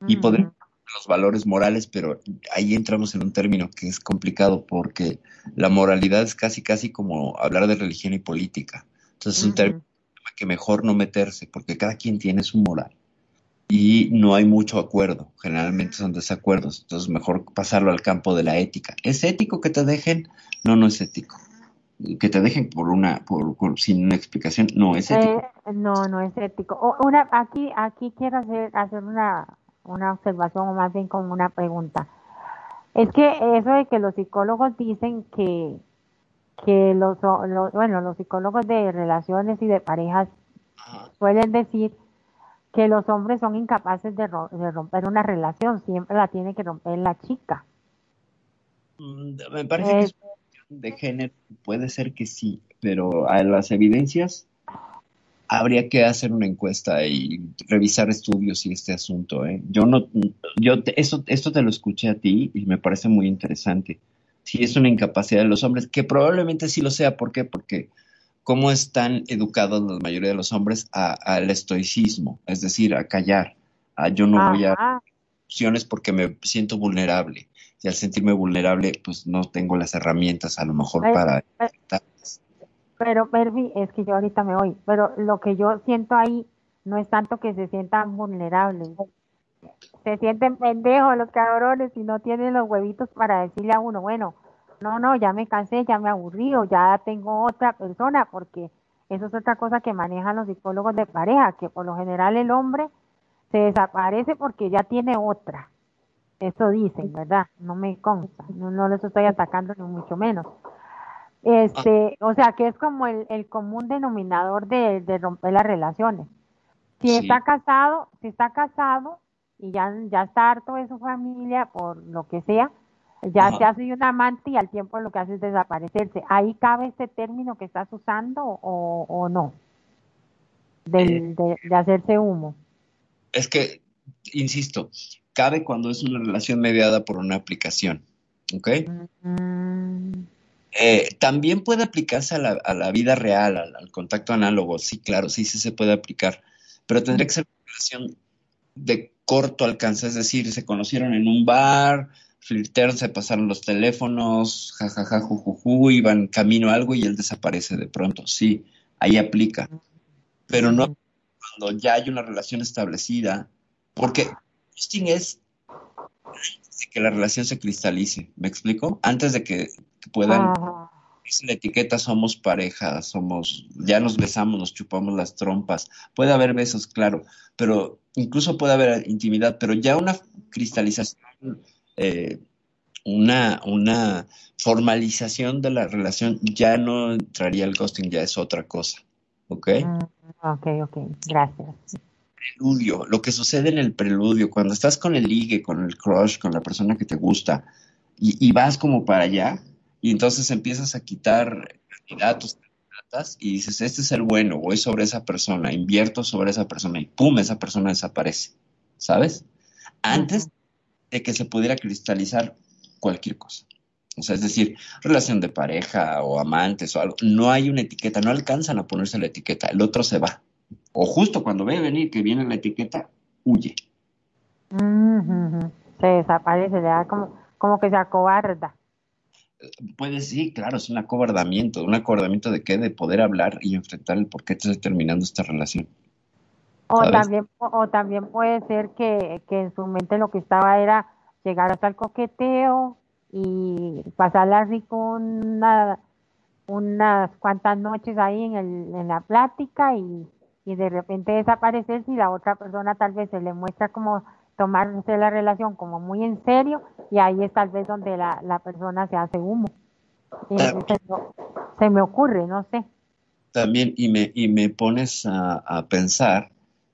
y podemos los valores morales, pero ahí entramos en un término que es complicado porque la moralidad es casi casi como hablar de religión y política. Entonces es un término que mejor no meterse porque cada quien tiene su moral y no hay mucho acuerdo, generalmente son desacuerdos, entonces mejor pasarlo al campo de la ética. ¿Es ético que te dejen? No, no es ético. Que te dejen por una, por, por- sin una explicación, no es ético. Eh, no, no es ético. O- una, aquí, aquí quiero hacer, hacer una, una observación o más bien como una pregunta. Es que eso de que los psicólogos dicen que, que los, o- lo- bueno, los psicólogos de relaciones y de parejas suelen decir que los hombres son incapaces de, ro- de romper una relación, siempre la tiene que romper la chica. Mm, Me parece que es una cuestión de género, puede ser que sí, pero a las evidencias habría que hacer una encuesta y revisar estudios y este asunto, ¿eh? Yo no, yo te- eso, esto te lo escuché a ti y me parece muy interesante. Si es una incapacidad de los hombres, que probablemente sí lo sea, ¿por qué? Porque cómo están educados la mayoría de los hombres al estoicismo, es decir, a callar, a yo no voy a opciones porque me siento vulnerable. Y al sentirme vulnerable, pues no tengo las herramientas a lo mejor para... Pero, Perfi, es que yo ahorita me voy, pero lo que yo siento ahí no es tanto que se sientan vulnerables, se sienten pendejos los cabrones y no tienen los huevitos para decirle a uno, bueno, no, no, ya me cansé, ya me aburrí o ya tengo otra persona, porque eso es otra cosa que manejan los psicólogos de pareja, que por lo general el hombre se desaparece porque ya tiene otra. Eso dicen, ¿verdad? No me consta, no, no les estoy atacando ni mucho menos. Este, o sea, que es como el, el común denominador de, de romper las relaciones. Si Sí. está casado, si está casado y ya, ya está harto de su familia por lo que sea, ya Ajá. se hace un amante y al tiempo lo que hace es desaparecerse. ¿Ahí cabe este término que estás usando o, o no? Del, de, de hacerse humo. Es que, insisto, cabe cuando es una relación mediada por una aplicación, ¿ok? Mm, Eh, también puede aplicarse a la, a la vida real, al, contacto análogo, sí, claro, sí, sí se puede aplicar, pero tendría que ser una relación de corto alcance, es decir, se conocieron en un bar, flirtearon, se pasaron los teléfonos, jajaja, jujuju, iban camino a algo y él desaparece de pronto, sí, ahí aplica, pero no cuando ya hay una relación establecida, porque ghosting es de que la relación se cristalice, ¿me explico? Antes de que puedan es la etiqueta somos pareja, somos, ya nos besamos, nos chupamos las trompas. Puede haber besos, claro, pero incluso puede haber intimidad, pero ya una cristalización, eh, una, una formalización de la relación, ya no entraría el ghosting, ya es otra cosa. ¿Ok? Mm, Ok, ok, gracias. preludio, lo que sucede en el preludio, cuando estás con el ligue, con el crush, con la persona que te gusta, y, y vas como para allá, y entonces empiezas a quitar candidatos, candidatas, y dices, este es el bueno, voy sobre esa persona, invierto sobre esa persona, y pum, esa persona desaparece, ¿sabes? Antes de que se pudiera cristalizar cualquier cosa. O sea, es decir, relación de pareja o amantes o algo, no hay una etiqueta, no alcanzan a ponerse la etiqueta, el otro se va. O justo cuando ve venir que viene la etiqueta, huye. Se desaparece, le da como, como que se acobarda. Puede, sí, claro, es un acobardamiento. ¿Un acobardamiento de qué? De poder hablar y enfrentar el por qué está terminando esta relación. O también, o también puede ser que, que en su mente lo que estaba era llegar hasta el coqueteo y pasarla rico una, unas cuantas noches ahí en, el, en la plática y, y de repente desaparecer si la otra persona tal vez se le muestra como tomarse la relación como muy en serio y ahí es tal vez donde la, la persona se hace humo. Y Ah. se, me- se me ocurre, no sé. También, y me, y me pones a, a pensar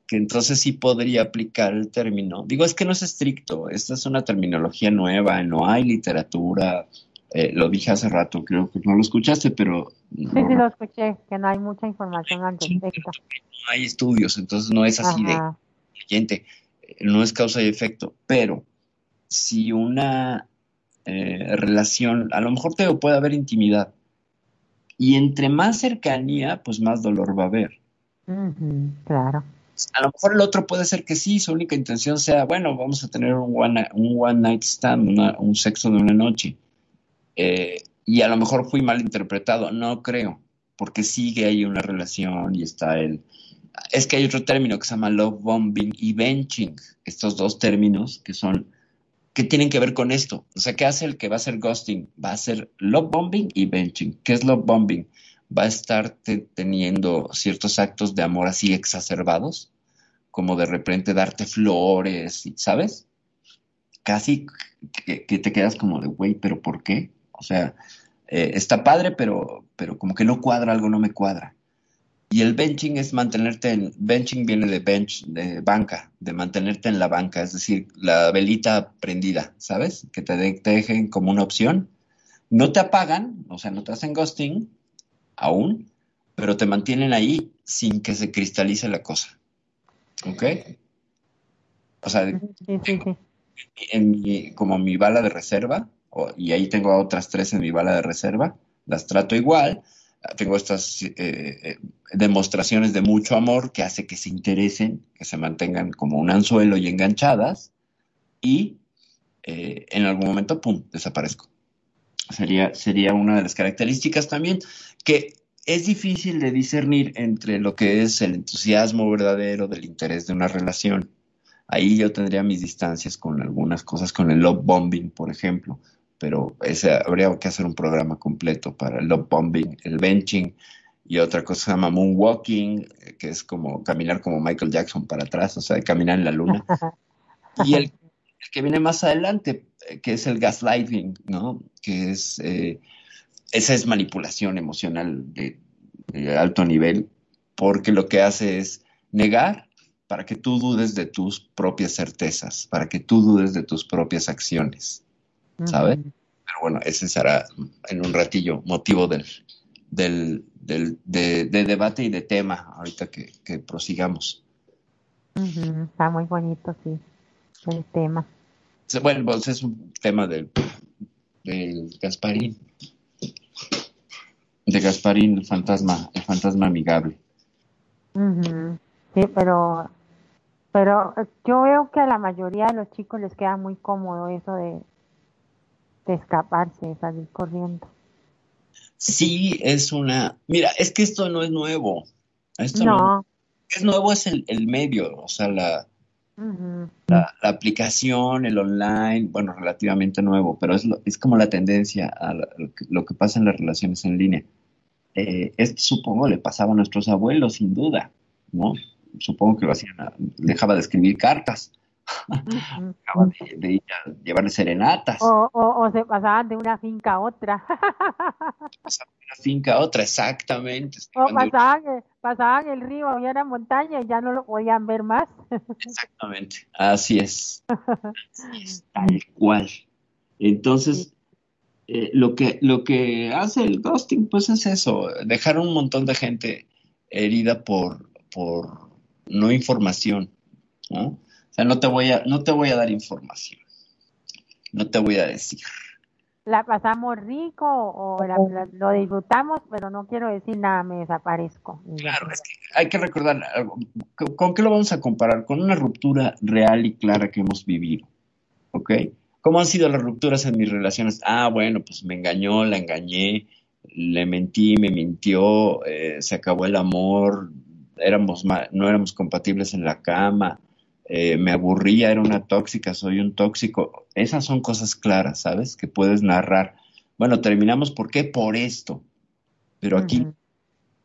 que entonces sí podría aplicar el término. Digo, es que no es estricto, esta es una terminología nueva, no hay literatura. eh, lo dije hace rato, creo que no lo escuchaste, pero Sí, no, sí no lo escuché, que no hay mucha información al respecto. hay estudios, entonces no es así de. No es causa y efecto, pero si una eh, relación, a lo mejor te puede haber intimidad, y entre más cercanía, pues más dolor va a haber. Claro. A lo mejor el otro puede ser que sí, su única intención sea, bueno, vamos a tener un one, un one night stand, una- un sexo de una noche. Eh, y a lo mejor fui mal interpretado, no creo, porque sigue ahí una relación y está el... Es que hay otro término que se llama love bombing y benching, estos dos términos que son, que tienen que ver con esto. O sea, ¿qué hace el que va a hacer ghosting? Va a hacer love bombing y benching. ¿Qué es love bombing? Va a estar te- teniendo ciertos actos de amor así exacerbados, como de repente darte flores, ¿sabes? Casi que, que te quedas como de, güey, ¿pero por qué? O sea, eh, está padre, pero, pero como que no cuadra, algo no me cuadra. Y el benching es mantenerte en, benching viene de bench, de banca, de mantenerte en la banca, es decir, la velita prendida, ¿sabes? Que te, de- te dejen como una opción. No te apagan, o sea, no te hacen ghosting aún, pero te mantienen ahí sin que se cristalice la cosa. ¿Ok? O sea, Sí, sí, sí. en mi, como mi bala de reserva, y ahí tengo otras tres en mi bala de reserva, las trato igual. Tengo estas eh, eh, demostraciones de mucho amor que hace que se interesen, que se mantengan como un anzuelo y enganchadas, y eh, en algún momento, ¡pum!, desaparezco. Sería, sería una de las características también que es difícil de discernir entre lo que es el entusiasmo verdadero del interés de una relación. Ahí yo tendría mis distancias con algunas cosas, con el love bombing, por ejemplo, pero ese, habría que hacer un programa completo para el love bombing, el benching y otra cosa que se llama moonwalking, que es como caminar como Michael Jackson para atrás, o sea, caminar en la luna. Y el, el que viene más adelante, eh, que es el gaslighting, ¿no? Que es, eh, esa es manipulación emocional de, de alto nivel, porque lo que hace es negar para que tú dudes de tus propias certezas, para que tú dudes de tus propias acciones, ¿sabes? Pero bueno, ese será en un ratillo motivo del, del, del de, de debate y de tema ahorita que, que prosigamos. Está muy bonito, sí, el tema. Bueno, pues es un tema del, del Gasparín. De Gasparín, el fantasma, el fantasma amigable. Sí, pero, pero yo veo que a la mayoría de los chicos les queda muy cómodo eso de, de escaparse, de salir corriendo. Sí, es una. Mira, es que esto no es nuevo. Esto no, es nuevo es el, el medio, o sea, la, la, la aplicación, el online, bueno, relativamente nuevo, pero es, lo- es como la tendencia a la- lo, que, lo que pasa en las relaciones en línea. Eh, esto supongo le pasaba a nuestros abuelos, sin duda, ¿no? Supongo que lo hacían, a- dejaba de escribir cartas, dejaba de, de ir a llevarle serenatas, O, o, o se pasaban de una finca a otra, pasaba de una finca a otra, exactamente. o pasaban, el- pasaban el río, había una montaña y ya no lo podían ver más. Exactamente, así es, así es, tal cual. Entonces, eh, lo que, lo que hace el ghosting, pues es eso, dejar un montón de gente herida por, por no información, ¿no? O sea, no te voy a, no te voy a dar información, no te voy a decir. la pasamos rico o la- la- lo disfrutamos, pero no quiero decir nada, me desaparezco. Claro, es que hay que recordar algo. ¿Con- ¿Con qué lo vamos a comparar? Con una ruptura real y clara que hemos vivido. ¿Ok? ¿Cómo han sido las rupturas en mis relaciones? Ah, bueno, pues me engañó, la engañé, le mentí, me mintió, eh, se acabó el amor, éramos ma- no éramos compatibles en la cama, eh, me aburría, era una tóxica, soy un tóxico. Esas son cosas claras, ¿sabes? Que puedes narrar. Bueno, terminamos, ¿por qué? Por esto. Pero aquí.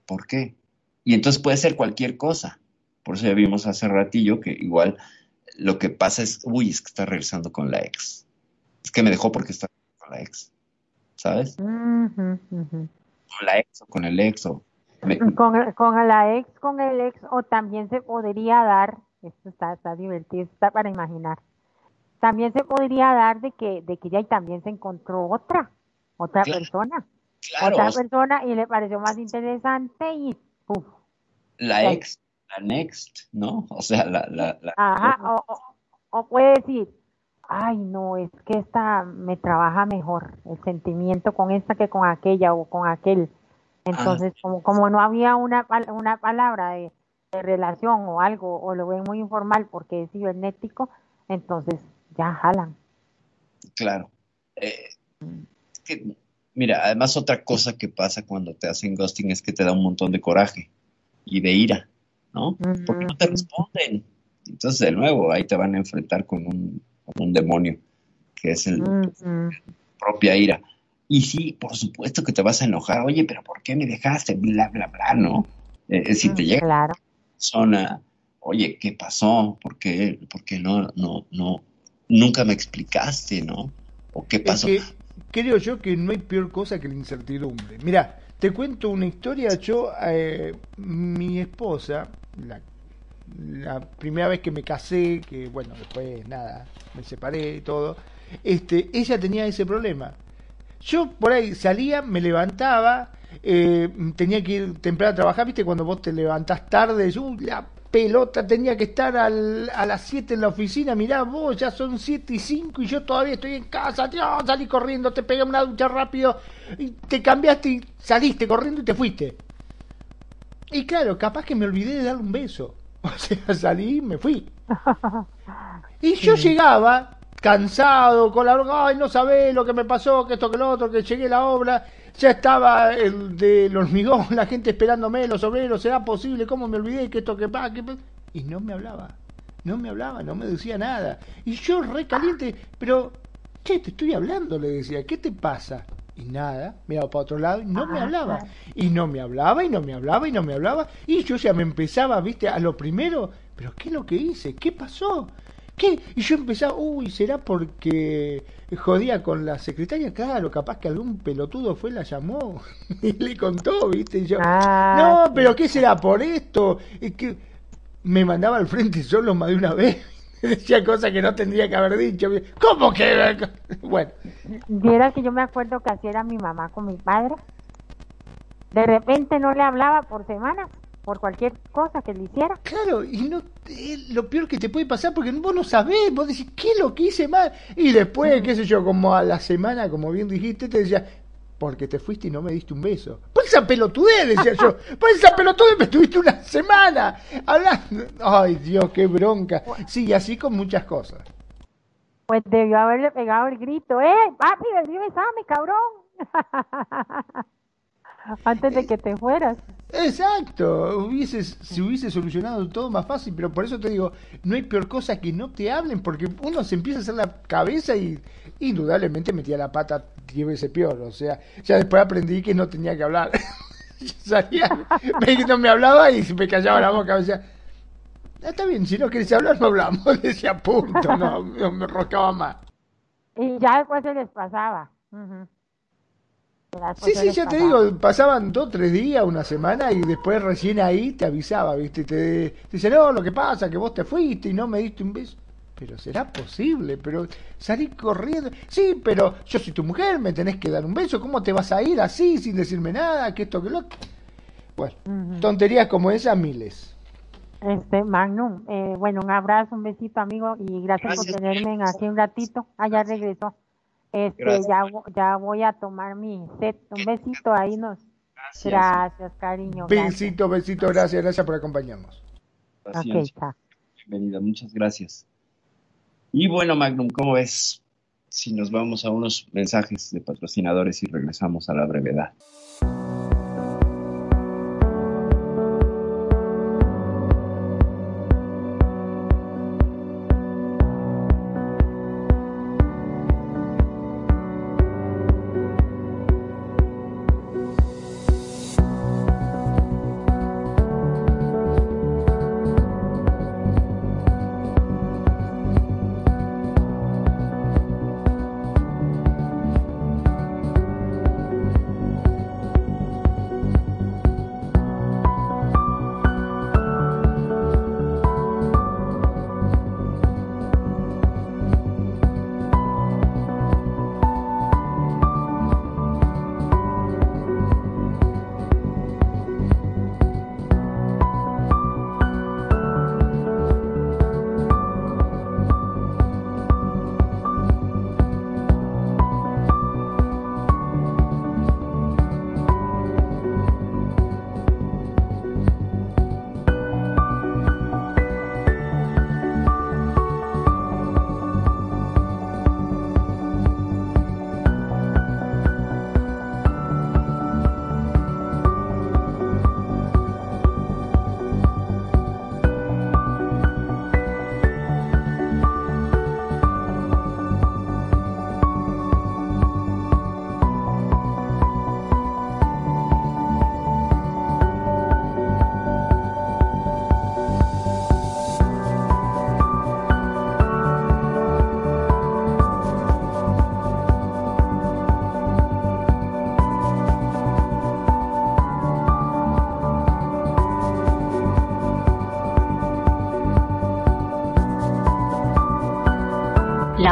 ¿por qué? Y entonces puede ser cualquier cosa. Por eso ya vimos hace ratillo que igual lo que pasa es, uy, es que está regresando con la ex. Es que me dejó porque está con la ex. ¿Sabes? Con la ex o con el ex o... me- Con, con la ex, con el ex, o también se podría dar, esto está, está divertido, está para imaginar, también se podría dar de que, de que ella también se encontró otra, otra Claro, persona, claro, otra persona y le pareció más interesante y uf, la ya- ex, la next, ¿no? O sea, la, la, la- ajá, o, o- o puede decir, ay no, es que esta me trabaja mejor, el sentimiento con esta que con aquella o con aquel. Ah, Entonces, como, como no había una, una palabra de, de relación o algo, o lo ven muy informal porque es cibernético, entonces ya jalan. claro. Eh, es que, mira, además otra cosa que pasa cuando te hacen ghosting es que te da un montón de coraje y de ira, ¿no? Porque no te Ujú. responden. Entonces, de nuevo, ahí te van a enfrentar con un, con un demonio, que es el Ujú. propia ira. Y sí, por supuesto que te vas a enojar. Oye, pero ¿por qué me dejaste? Bla, bla, bla, ¿no? Eh, eh, si te Mm, llega Claro. Persona, oye, ¿qué pasó? ¿Por qué, por qué no, no, no, nunca me explicaste, ¿no? ¿O qué Es pasó? que creo yo que no hay peor cosa que la incertidumbre. Mira, te cuento una historia. Yo, eh, mi esposa, la, la primera vez que me casé, que bueno, después nada, me separé y todo, este, ella tenía ese problema. Yo por ahí salía, me levantaba, eh, tenía que ir temprano a trabajar, viste, cuando vos te levantás tarde, yo, la pelota, tenía que estar al- a las 7 en la oficina, mirá vos, ya son 7 y 5 y yo todavía estoy en casa, salí corriendo, te pegué una ducha rápido, y te cambiaste y saliste corriendo y te fuiste. Y claro, capaz que me olvidé de darle un beso. O sea, salí y me fui. Y yo llegaba cansado, con la ay, no sabés lo que me pasó, que esto, que lo otro, que llegué a la obra, ya estaba el del hormigón, la gente esperándome, los obreros, ¿será posible? ¿Cómo me olvidé que esto, que pa, que pa? Y no me hablaba, no me hablaba, no me decía nada. Y yo re caliente, pero, che, te estoy hablando, le decía, ¿qué te pasa? Y nada, miraba para otro lado y no me hablaba. Y no me hablaba, y no me hablaba, y no me hablaba. Y yo ya me empezaba, viste, a lo primero, pero ¿qué es lo que hice? ¿Qué pasó? ¿Qué? Y yo empezaba, uy, ¿será porque jodía con la secretaria? Claro, capaz que algún pelotudo fue, la llamó y le contó, viste, y yo, Ah, no, pero ¿qué será por esto? Es que me mandaba al frente solo más de una vez. Decía cosas que no tendría que haber dicho. ¿Cómo que? Bueno, Vieras que yo me acuerdo que así era mi mamá con mi padre. De repente no le hablaba por semanas, por cualquier cosa que le hiciera. Claro, y no es lo peor que te puede pasar porque vos no sabés, vos decís, ¿qué es lo que hice mal? Y después, qué sé yo, como a la semana, como bien dijiste, te decía, porque te fuiste y no me diste un beso. Por esa pelotudez, decía yo, por esa pelotudez me estuviste una semana hablando. Ay, Dios, qué bronca. Sí, y así con muchas cosas. Pues debió haberle pegado el grito, ¡eh, papi, besarme, cabrón! Antes de que te fueras. Exacto, hubieses, se hubiese solucionado todo más fácil, pero por eso te digo, no hay peor cosa que no te hablen, porque uno se empieza a hacer la cabeza y indudablemente metía la pata diez veces peor, o sea, ya después aprendí que no tenía que hablar. Yo salía, me- no me hablaba y me callaba la boca, decía, "Ah, está bien, si no querés hablar no hablamos, decía punto, no, no me roscaba más. Y ya después se les pasaba. Después Sí, se sí, les ya te digo, pasaban dos, tres días, una semana y después recién ahí te avisaba, ¿viste? Te, te dice, no, lo que pasa que vos te fuiste y no me diste un beso. Pero será posible, pero salí corriendo. Sí, pero yo soy tu mujer, me tenés que dar un beso. ¿Cómo te vas a ir así sin decirme nada? Que esto, que lo. Bueno, tonterías como esas, miles. Este, Magnum, eh, bueno, un abrazo, un besito, amigo, y gracias, Gracias. por tenerme en aquí un ratito. Ah, ya regresó. Este, ya, ya voy a tomar mi set. Un besito ahí nos. Gracias, cariño. Besito, besito, gracias, gracias por acompañarnos. Bienvenida, muchas gracias. Y bueno, Magnum, ¿cómo ves si nos vamos a unos mensajes de patrocinadores y regresamos a la brevedad?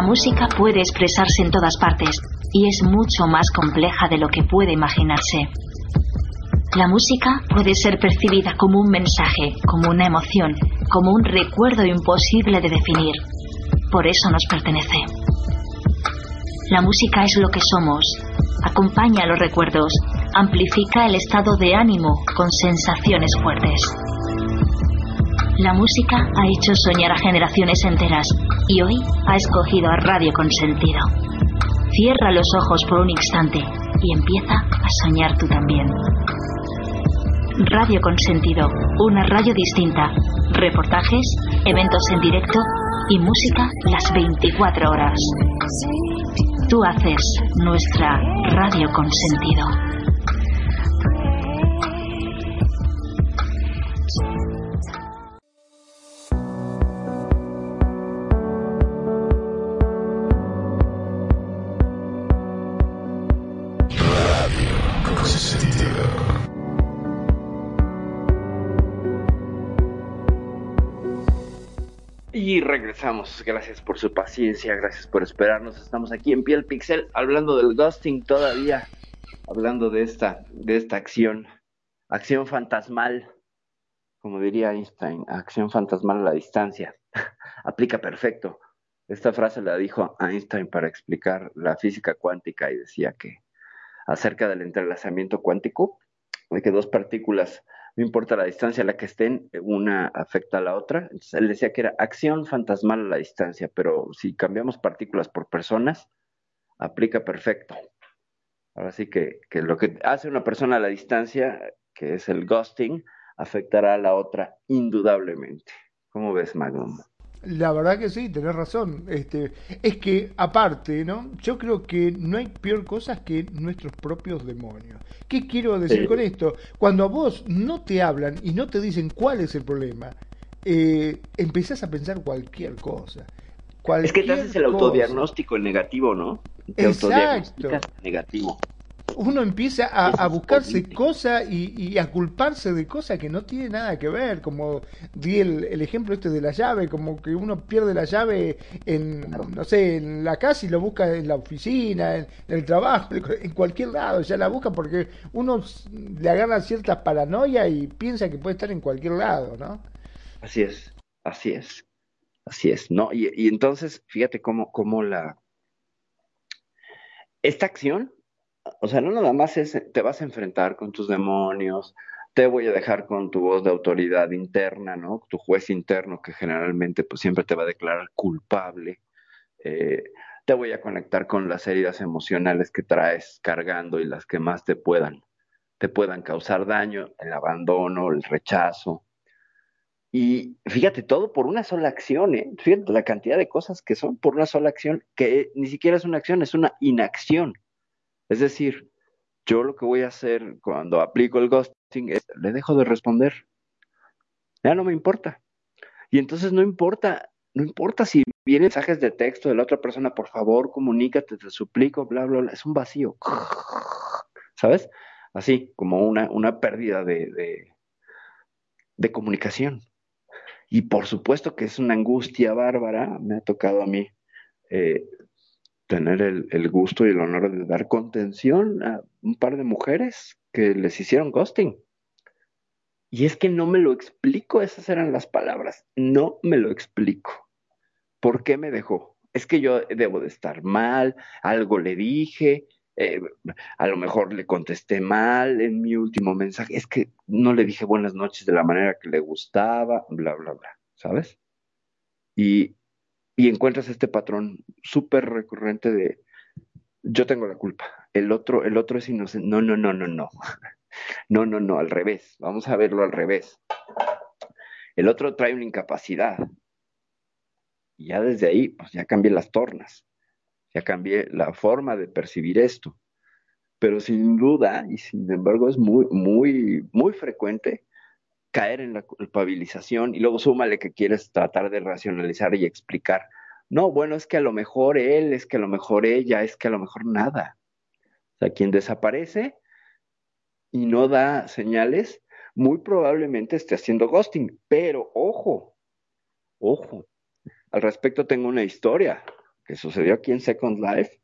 Música puede expresarse en todas partes y es mucho más compleja de lo que puede imaginarse. La música puede ser percibida como un mensaje, como una emoción, como un recuerdo imposible de definir. Por eso nos pertenece. La música es lo que somos, acompaña los recuerdos, amplifica el estado de ánimo con sensaciones fuertes. La música ha hecho soñar a generaciones enteras y hoy ha escogido a Radio Consentido. Cierra los ojos por un instante y empieza a soñar tú también. Radio Consentido, una radio distinta, reportajes, eventos en directo y música las 24 horas. Tú haces nuestra Radio Consentido. Regresamos. Gracias por su paciencia, gracias por esperarnos. Estamos aquí en Piel Pixel hablando del ghosting todavía, hablando de esta, de esta acción, acción fantasmal, como diría Einstein, acción fantasmal a la distancia. Aplica perfecto. Esta frase la dijo Einstein para explicar la física cuántica y decía que acerca del entrelazamiento cuántico, de que dos partículas no importa la distancia a la que estén, una afecta a la otra. él decía que era acción fantasmal a la distancia, pero si cambiamos partículas por personas, aplica perfecto. Ahora sí que, que lo que hace una persona a la distancia, que es el ghosting, afectará a la otra indudablemente. ¿Cómo ves, Magnum? La verdad que sí, tenés razón. Este, es que aparte, ¿no? Yo creo que no hay peor cosa que nuestros propios demonios. ¿Qué quiero decir con esto? Cuando a vos no te hablan y no te dicen cuál es el problema, eh, empezás a pensar cualquier cosa. es que te haces el autodiagnóstico negativo, ¿no? Te Exacto. negativo uno empieza a, buscarse cosas y, a culparse de cosas que no tienen nada que ver, como di el, ejemplo este de la llave, como que uno pierde la llave en, no sé, en la casa y lo busca en la oficina, en, el trabajo, en cualquier lado, ya la busca porque uno le agarra cierta paranoia y piensa que puede estar en cualquier lado, ¿no? Así es, así es, así es, ¿no? Y, y entonces, fíjate cómo, cómo la esta acción, o sea, no nada más es, te vas a enfrentar con tus demonios, te voy a dejar con tu voz de autoridad interna, ¿no? Tu juez interno que generalmente pues siempre te va a declarar culpable. Eh, te voy a conectar con las heridas emocionales que traes cargando y las que más te puedan, te puedan causar daño, el abandono, el rechazo. Y fíjate, todo por una sola acción, ¿eh? La cantidad de cosas que son por una sola acción, que ni siquiera es una acción, es una inacción. Es decir, yo lo que voy a hacer cuando aplico el ghosting es, le dejo de responder. Ya no me importa. Y entonces no importa, no importa si vienen mensajes de texto de la otra persona, por favor, comunícate, te suplico, bla, bla, bla. Es un vacío. ¿Sabes? Así, como una, una pérdida de, de comunicación. Y por supuesto que es una angustia bárbara, me ha tocado a mí eh, tener el, gusto y el honor de dar contención a un par de mujeres que les hicieron ghosting. Y es que no me lo explico, esas eran las palabras, no me lo explico. ¿Por qué me dejó? Es que yo debo de estar mal, algo le dije, eh, a lo mejor le contesté mal en mi último mensaje, es que no le dije buenas noches de la manera que le gustaba, bla, bla, bla, ¿sabes? Y y encuentras este patrón súper recurrente de yo tengo la culpa, el otro, el otro es inocente. No, no, no, no, no. No, no, no, al revés. Vamos a verlo al revés. El otro trae una incapacidad. Y ya desde ahí, pues ya cambié las tornas. Ya cambié la forma de percibir esto. Pero sin duda, y sin embargo es muy, muy, muy frecuente, caer en la culpabilización y luego súmale que quieres tratar de racionalizar y explicar. No, bueno, es que a lo mejor él, es que a lo mejor ella, es que a lo mejor nada. O sea, quien desaparece y no da señales, muy probablemente esté haciendo ghosting. Pero ojo, ojo, al respecto tengo una historia que sucedió aquí en Second Life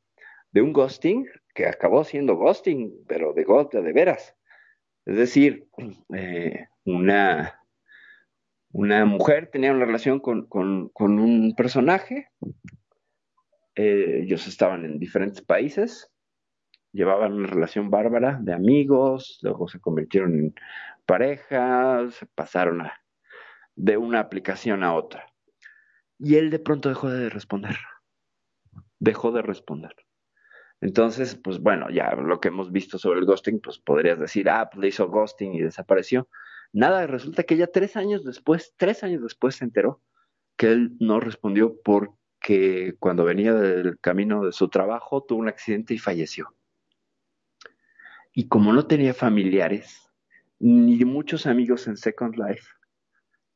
de un ghosting que acabó siendo ghosting, pero de ghost de veras. Es decir, eh, una, una mujer tenía una relación con, un personaje, eh, ellos estaban en diferentes países, llevaban una relación bárbara de amigos, luego se convirtieron en pareja, se pasaron de una aplicación a otra. Y él de pronto dejó de responder. Dejó de responder. Entonces, pues bueno, ya lo que hemos visto sobre el ghosting, pues podrías decir, ah, pues le hizo ghosting y desapareció. Nada, resulta que ya tres años después, tres años después se enteró que él no respondió porque cuando venía del camino de su trabajo tuvo un accidente y falleció. Y como no tenía familiares, ni muchos amigos en Second Life,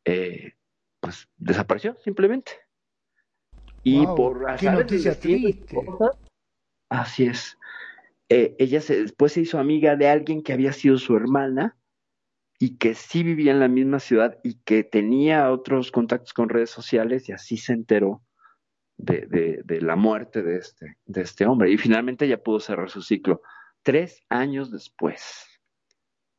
eh, pues desapareció simplemente. Y por qué noticia triste. Así es. Eh, ella se, después se hizo amiga de alguien que había sido su hermana y que sí vivía en la misma ciudad y que tenía otros contactos con redes sociales y así se enteró de, la muerte de este, de este hombre. Y finalmente ya pudo cerrar su ciclo tres años después.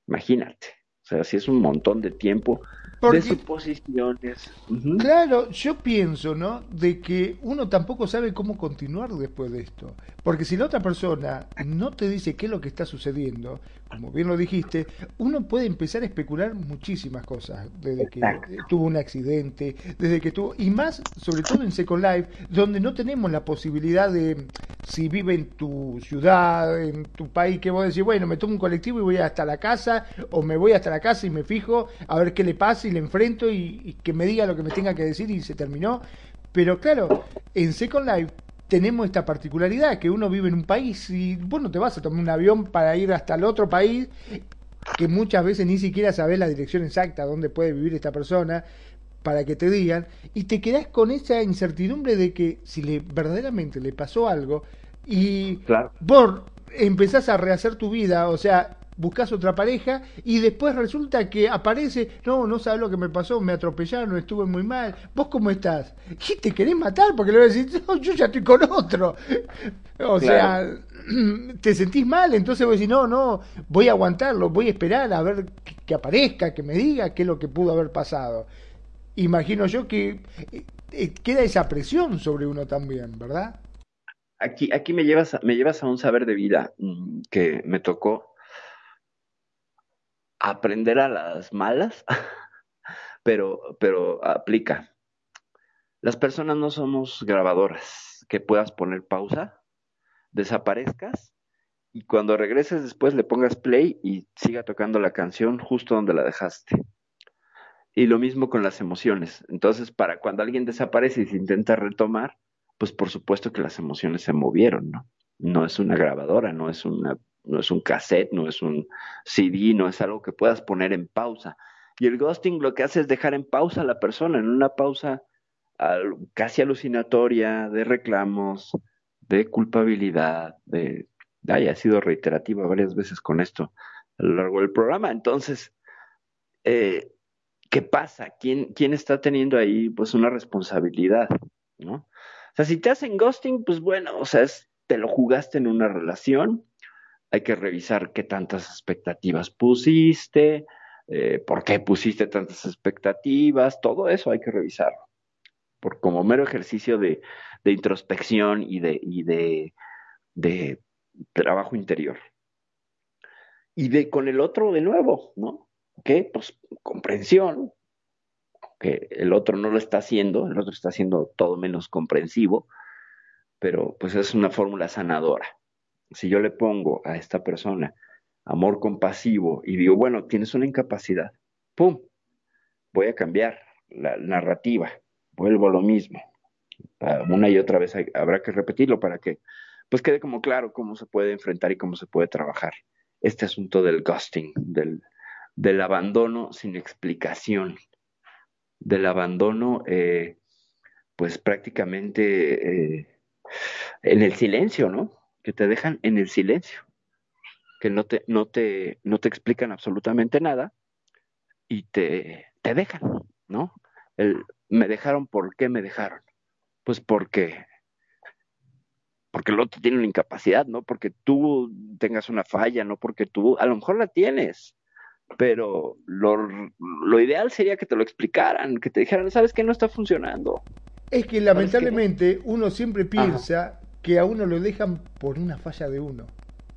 Imagínate. O sea, sí es un montón de tiempo de suposiciones. Claro, yo pienso, ¿no? De que uno tampoco sabe cómo continuar después de esto. Porque si la otra persona no te dice qué es lo que está sucediendo, como bien lo dijiste, uno puede empezar a especular muchísimas cosas. Desde que tuvo un accidente, desde que tuvo. Y más, sobre todo en Second Life, donde no tenemos la posibilidad de. Si vive en tu ciudad, en tu país, que vos decís, bueno, me tomo un colectivo y voy hasta la casa, o me voy hasta la casa y me fijo a ver qué le pasa y le enfrento y, que me diga lo que me tenga que decir y se terminó. Pero claro, en Second Life tenemos esta particularidad, que uno vive en un país y vos no te vas a tomar un avión para ir hasta el otro país, que muchas veces ni siquiera sabes la dirección exacta donde puede vivir esta persona, para que te digan, y te quedás con esa incertidumbre de que si le verdaderamente le pasó algo, y claro. vos empezás a rehacer tu vida, o sea, buscas otra pareja y después resulta que aparece, no, no sabes lo que me pasó, me atropellaron, estuve muy mal, ¿vos cómo estás? ¿Qué te querés matar? Porque le voy a decir, no, yo ya estoy con otro. O sea, te sentís mal, entonces vos decís, no, no, voy a aguantarlo, voy a esperar a ver que, aparezca, que me diga qué es lo que pudo haber pasado. Imagino yo que eh, eh, queda esa presión sobre uno también, ¿verdad? aquí, aquí me llevas, a, me llevas a un saber de vida mm, que me tocó aprender a las malas, pero, pero aplica. Las personas no somos grabadoras que puedas poner pausa, desaparezcas y cuando regreses después le pongas play y siga tocando la canción justo donde la dejaste. Y lo mismo con las emociones. Entonces, para cuando alguien desaparece y se intenta retomar, pues por supuesto que las emociones se movieron, ¿no? No es una grabadora, no es una no es un cassette, no es un CD, no es algo que puedas poner en pausa. Y el ghosting lo que hace es dejar en pausa a la persona, en una pausa casi alucinatoria de reclamos, de culpabilidad, de... Ay, ha sido reiterativa varias veces con esto a lo largo del programa. Entonces, eh, ¿qué pasa? ¿Quién, ¿Quién está teniendo ahí pues una responsabilidad? ¿no? O sea, si te hacen ghosting, pues bueno, o sea, te lo jugaste en una relación, hay que revisar qué tantas expectativas pusiste, eh, por qué pusiste tantas expectativas, todo eso hay que revisarlo. Por como mero ejercicio de, introspección y, de, trabajo interior. Y de con el otro de nuevo, ¿no? Que pues comprensión, que el otro no lo está haciendo, el otro está haciendo todo menos comprensivo, pero pues es una fórmula sanadora si yo le pongo a esta persona amor compasivo y digo, bueno, tienes una incapacidad, ¡pum! Voy a cambiar la narrativa, vuelvo a lo mismo. Ah, una y otra vez habrá que repetirlo para que pues quede como claro cómo se puede enfrentar y cómo se puede trabajar este asunto del ghosting, del, del abandono sin explicación, del abandono eh, pues prácticamente eh, en el silencio, ¿no? Que te dejan en el silencio, que no te, no te, no te explican absolutamente nada y te, te dejan, ¿no? El, me dejaron, ¿por qué me dejaron? Pues porque, porque el otro tiene una incapacidad, ¿no? Porque tú tengas una falla, no porque tú, a lo mejor la tienes, pero lo, lo ideal sería que te lo explicaran, que te dijeran, ¿sabes qué no está funcionando? Es que lamentablemente uno siempre piensa que a uno lo dejan por una falla de uno.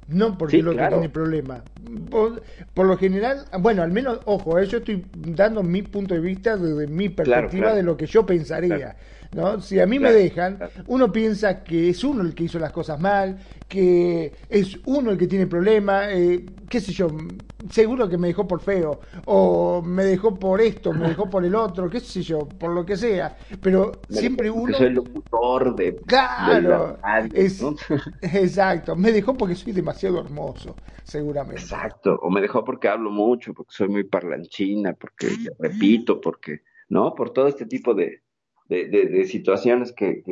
No porque el otro tiene problema. Por, lo general, bueno, al menos, ojo, eh, yo estoy dando mi punto de vista desde mi perspectiva de lo que yo pensaría. ¿No? Si a mí me dejan, uno piensa que es uno el que hizo las cosas mal, que es uno el que tiene problema, eh, qué sé yo, seguro que me dejó por feo, o me dejó por esto, me dejó por el otro, qué sé yo, por lo que sea, pero siempre uno... Soy el locutor de... Claro, es... exacto, me dejó porque soy demasiado hermoso, seguramente. Exacto, o me dejó porque hablo mucho, porque soy muy parlanchina, porque repito, porque, ¿no? Por todo este tipo de, de, situaciones que,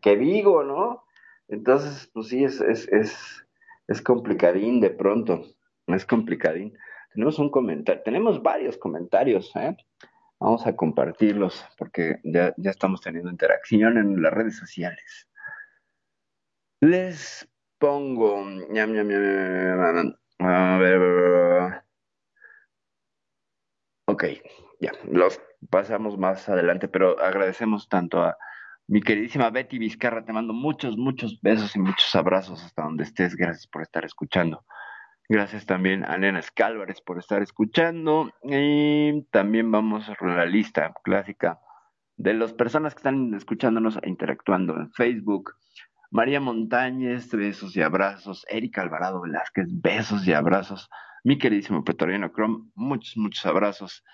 que, digo, ¿no? Entonces, pues sí, es, es, es, es complicadín de pronto, es complicadín. Tenemos un comentario, tenemos varios comentarios, ¿eh? Vamos a compartirlos porque ya, ya estamos teniendo interacción en las redes sociales. Les pongo. A ver. Ok, ya, los pasamos más adelante, pero agradecemos tanto a mi queridísima Betty Vizcarra, te mando muchos, muchos besos y muchos abrazos hasta donde estés. Gracias por estar escuchando. Gracias también a Nena Scálvarez por estar escuchando. Y también vamos a la lista clásica de las personas que están escuchándonos e interactuando en Facebook. María Montañez, besos y abrazos. Erika Alvarado Velázquez, besos y abrazos. Mi queridísimo Petoriano Chrome, muchos, muchos abrazos.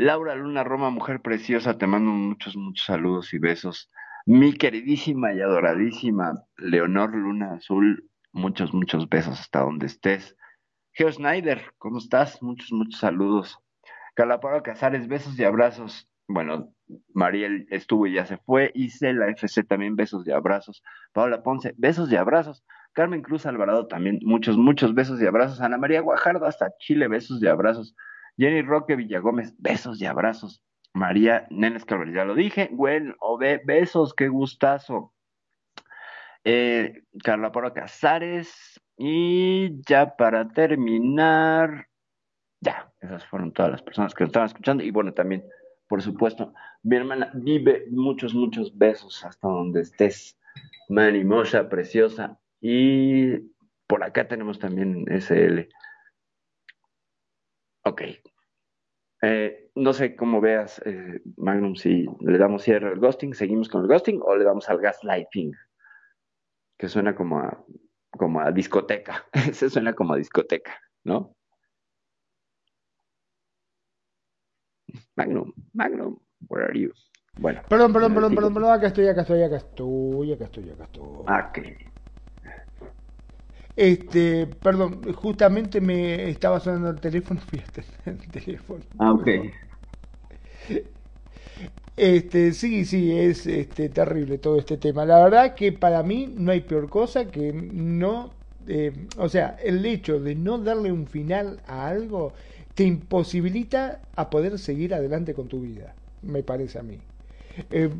Laura Luna Roma, mujer preciosa, te mando muchos, muchos saludos y besos. Mi queridísima y adoradísima Leonor Luna Azul, muchos, muchos besos hasta donde estés. Geo Snyder, ¿cómo estás? Muchos, muchos saludos. Calaparo Casares, besos y abrazos. Bueno, Mariel estuvo y ya se fue. la FC también, besos y abrazos. Paola Ponce, besos y abrazos. Carmen Cruz Alvarado también, muchos, muchos besos y abrazos. Ana María Guajardo hasta Chile, besos y abrazos. Jenny Roque Villagómez, besos y abrazos. María Nenes Cabrera, ya lo dije. Gwen Ove, besos, qué gustazo. Eh, Carla Poro Casares. Y ya para terminar, ya, esas fueron todas las personas que estaban escuchando. Y bueno, también, por supuesto, mi hermana vive muchos, muchos besos hasta donde estés. Manimosa, preciosa. Y por acá tenemos también SL. Ok. Eh, no sé cómo veas, eh, Magnum, si le damos cierre al ghosting, seguimos con el ghosting o le damos al gaslighting, que suena como a, como a discoteca. Ese suena como a discoteca, ¿no? Magnum, Magnum, where are you? Bueno. Perdón, perdón, perdón, perdón, perdón, acá estoy, acá estoy, acá estoy, acá estoy, acá estoy. Ah, Este, perdón, justamente me estaba sonando el teléfono, fíjate, el teléfono. Ah, ok. Este, sí, sí, es este, terrible todo este tema. La verdad que para mí no hay peor cosa que no, eh, o sea, el hecho de no darle un final a algo te imposibilita a poder seguir adelante con tu vida, me parece a mí. Eh,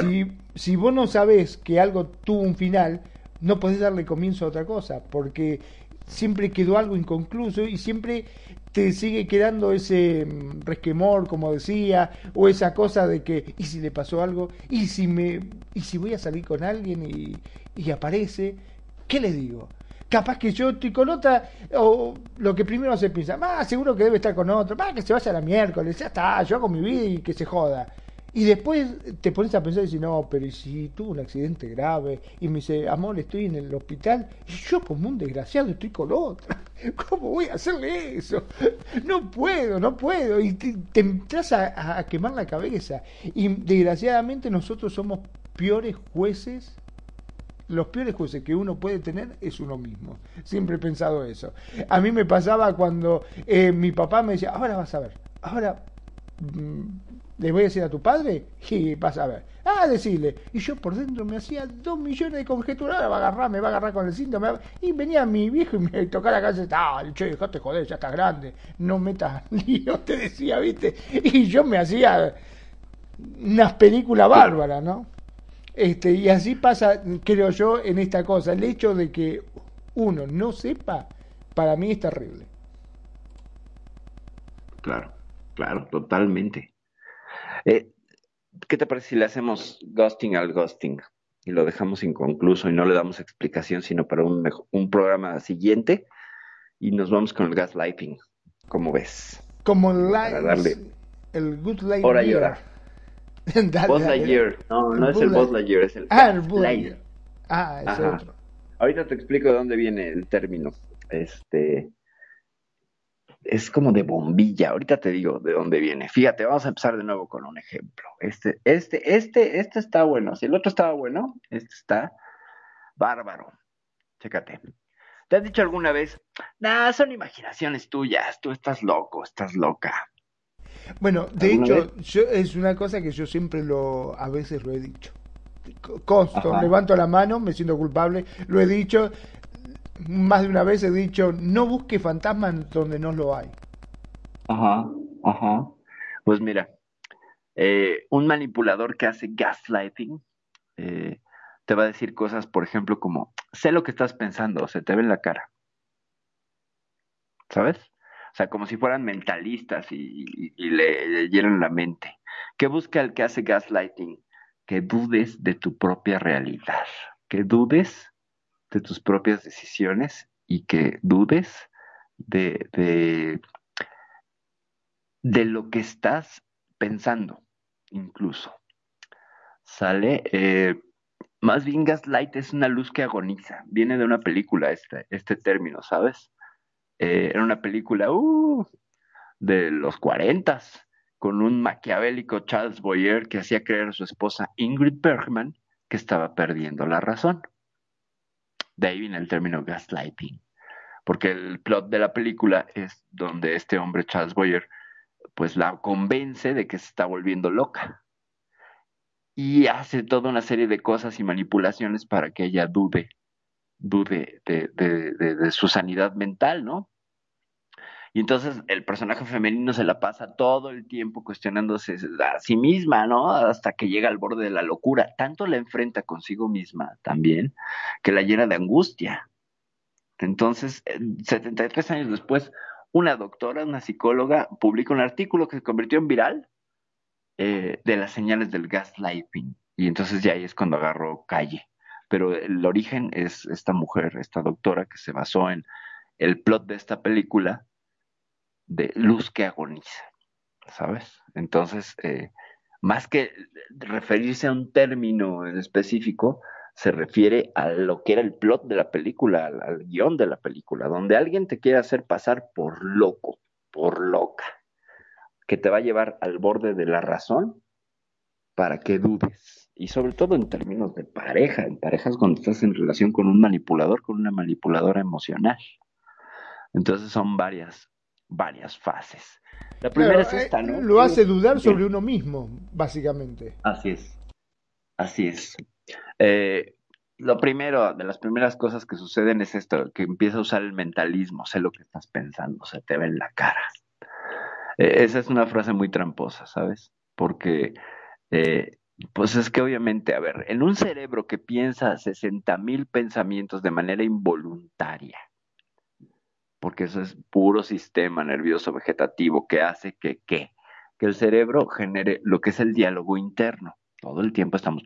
si, si vos no sabes que algo tuvo un final, no podés darle comienzo a otra cosa, porque siempre quedó algo inconcluso y siempre te sigue quedando ese mm, resquemor, como decía, o esa cosa de que, ¿y si le pasó algo? ¿Y si, me, y si voy a salir con alguien y, y aparece? ¿Qué le digo? Capaz que yo estoy con otra, o lo que primero se piensa, más seguro que debe estar con otro, más que se vaya a la miércoles, ya está, yo hago mi vida y que se joda. Y después te pones a pensar y dices, no, pero si tuvo un accidente grave? Y me dice, amor, estoy en el hospital y yo como un desgraciado estoy con otra. ¿Cómo voy a hacerle eso? No puedo, no puedo. Y te, entras a, a, quemar la cabeza. Y desgraciadamente nosotros somos peores jueces. Los peores jueces que uno puede tener es uno mismo. Siempre he pensado eso. A mí me pasaba cuando eh, mi papá me decía, ahora vas a ver, ahora mm, le voy a decir a tu padre y vas a ver. Ah, decirle. Y yo por dentro me hacía dos millones de conjeturas, va a agarrar, me va a agarrar con el síntoma. Y venía mi viejo y me tocaba la casa ah, che, dejate joder, ya estás grande, no metas lío, te decía, viste. Y yo me hacía unas películas bárbaras, ¿no? Este, y así pasa, creo yo, en esta cosa. El hecho de que uno no sepa, para mí es terrible. Claro, claro, totalmente. Eh, ¿Qué te parece si le hacemos ghosting al ghosting y lo dejamos inconcluso y no le damos explicación sino para un, un programa siguiente y nos vamos con el gaslighting? ¿Cómo ves? Como el, el good light Hora y hora. Buzz Lightyear. No, no es el Buzz Lightyear, es el ah, Lightyear. Ah, es otro. Ahorita te explico de dónde viene el término. Este es como de bombilla. Ahorita te digo de dónde viene. Fíjate, vamos a empezar de nuevo con un ejemplo. Este, este, este, este está bueno. Si el otro estaba bueno, este está bárbaro. Chécate. ¿Te has dicho alguna vez, nah, son imaginaciones tuyas, tú estás loco, estás loca? Bueno, de hecho, yo, es una cosa que yo siempre lo, a veces lo he dicho. Consto, levanto la mano, me siento culpable, lo he dicho, más de una vez he dicho, no busque fantasmas donde no lo hay. Ajá, ajá. Pues mira, eh, un manipulador que hace gaslighting eh, te va a decir cosas, por ejemplo, como, sé lo que estás pensando, se te ve en la cara. ¿Sabes? O sea, como si fueran mentalistas y, le, llenan la mente. ¿Qué busca el que hace gaslighting? Que dudes de tu propia realidad, que dudes de tus propias decisiones y que dudes de, de, lo que estás pensando, incluso. ¿Sale? Eh, más bien gaslight es una luz que agoniza. Viene de una película este, este término, ¿sabes? Eh, era una película uh, de los cuarentas con un maquiavélico Charles Boyer que hacía creer a su esposa Ingrid Bergman que estaba perdiendo la razón. De ahí viene el término gaslighting, porque el plot de la película es donde este hombre, Charles Boyer, pues la convence de que se está volviendo loca y hace toda una serie de cosas y manipulaciones para que ella dude, dude de, de su sanidad mental, ¿no? Y entonces el personaje femenino se la pasa todo el tiempo cuestionándose a sí misma, ¿no? Hasta que llega al borde de la locura. Tanto la enfrenta consigo misma también, que la llena de angustia. Entonces, 73 años después, una doctora, una psicóloga, publica un artículo que se convirtió en viral eh, de las señales del gaslighting. Y entonces ya ahí es cuando agarró calle. pero el origen es esta mujer, esta doctora que se basó en el plot de esta película de luz que agoniza, ¿sabes? Entonces, eh, más que referirse a un término en específico, se refiere a lo que era el plot de la película, al, al guion de la película, donde alguien te quiere hacer pasar por loco, por loca, que te va a llevar al borde de la razón para que dudes. Y sobre todo en términos de pareja, en parejas cuando estás en relación con un manipulador, con una manipuladora emocional. Entonces son varias, varias fases. La primera es esta, ¿no? Eh, lo hace dudar sobre uno mismo, básicamente. Así es. Así es. Eh, lo primero, de las primeras cosas que suceden es esto, que empieza a usar el mentalismo, sé lo que estás pensando, se te ve en la cara. Eh, esa es una frase muy tramposa, ¿sabes? Porque, eh, pues es que obviamente, a ver, en un cerebro que piensa 60 mil pensamientos de manera involuntaria, porque eso es puro sistema nervioso vegetativo que hace que, ¿qué? Que el cerebro genere lo que es el diálogo interno. Todo el tiempo estamos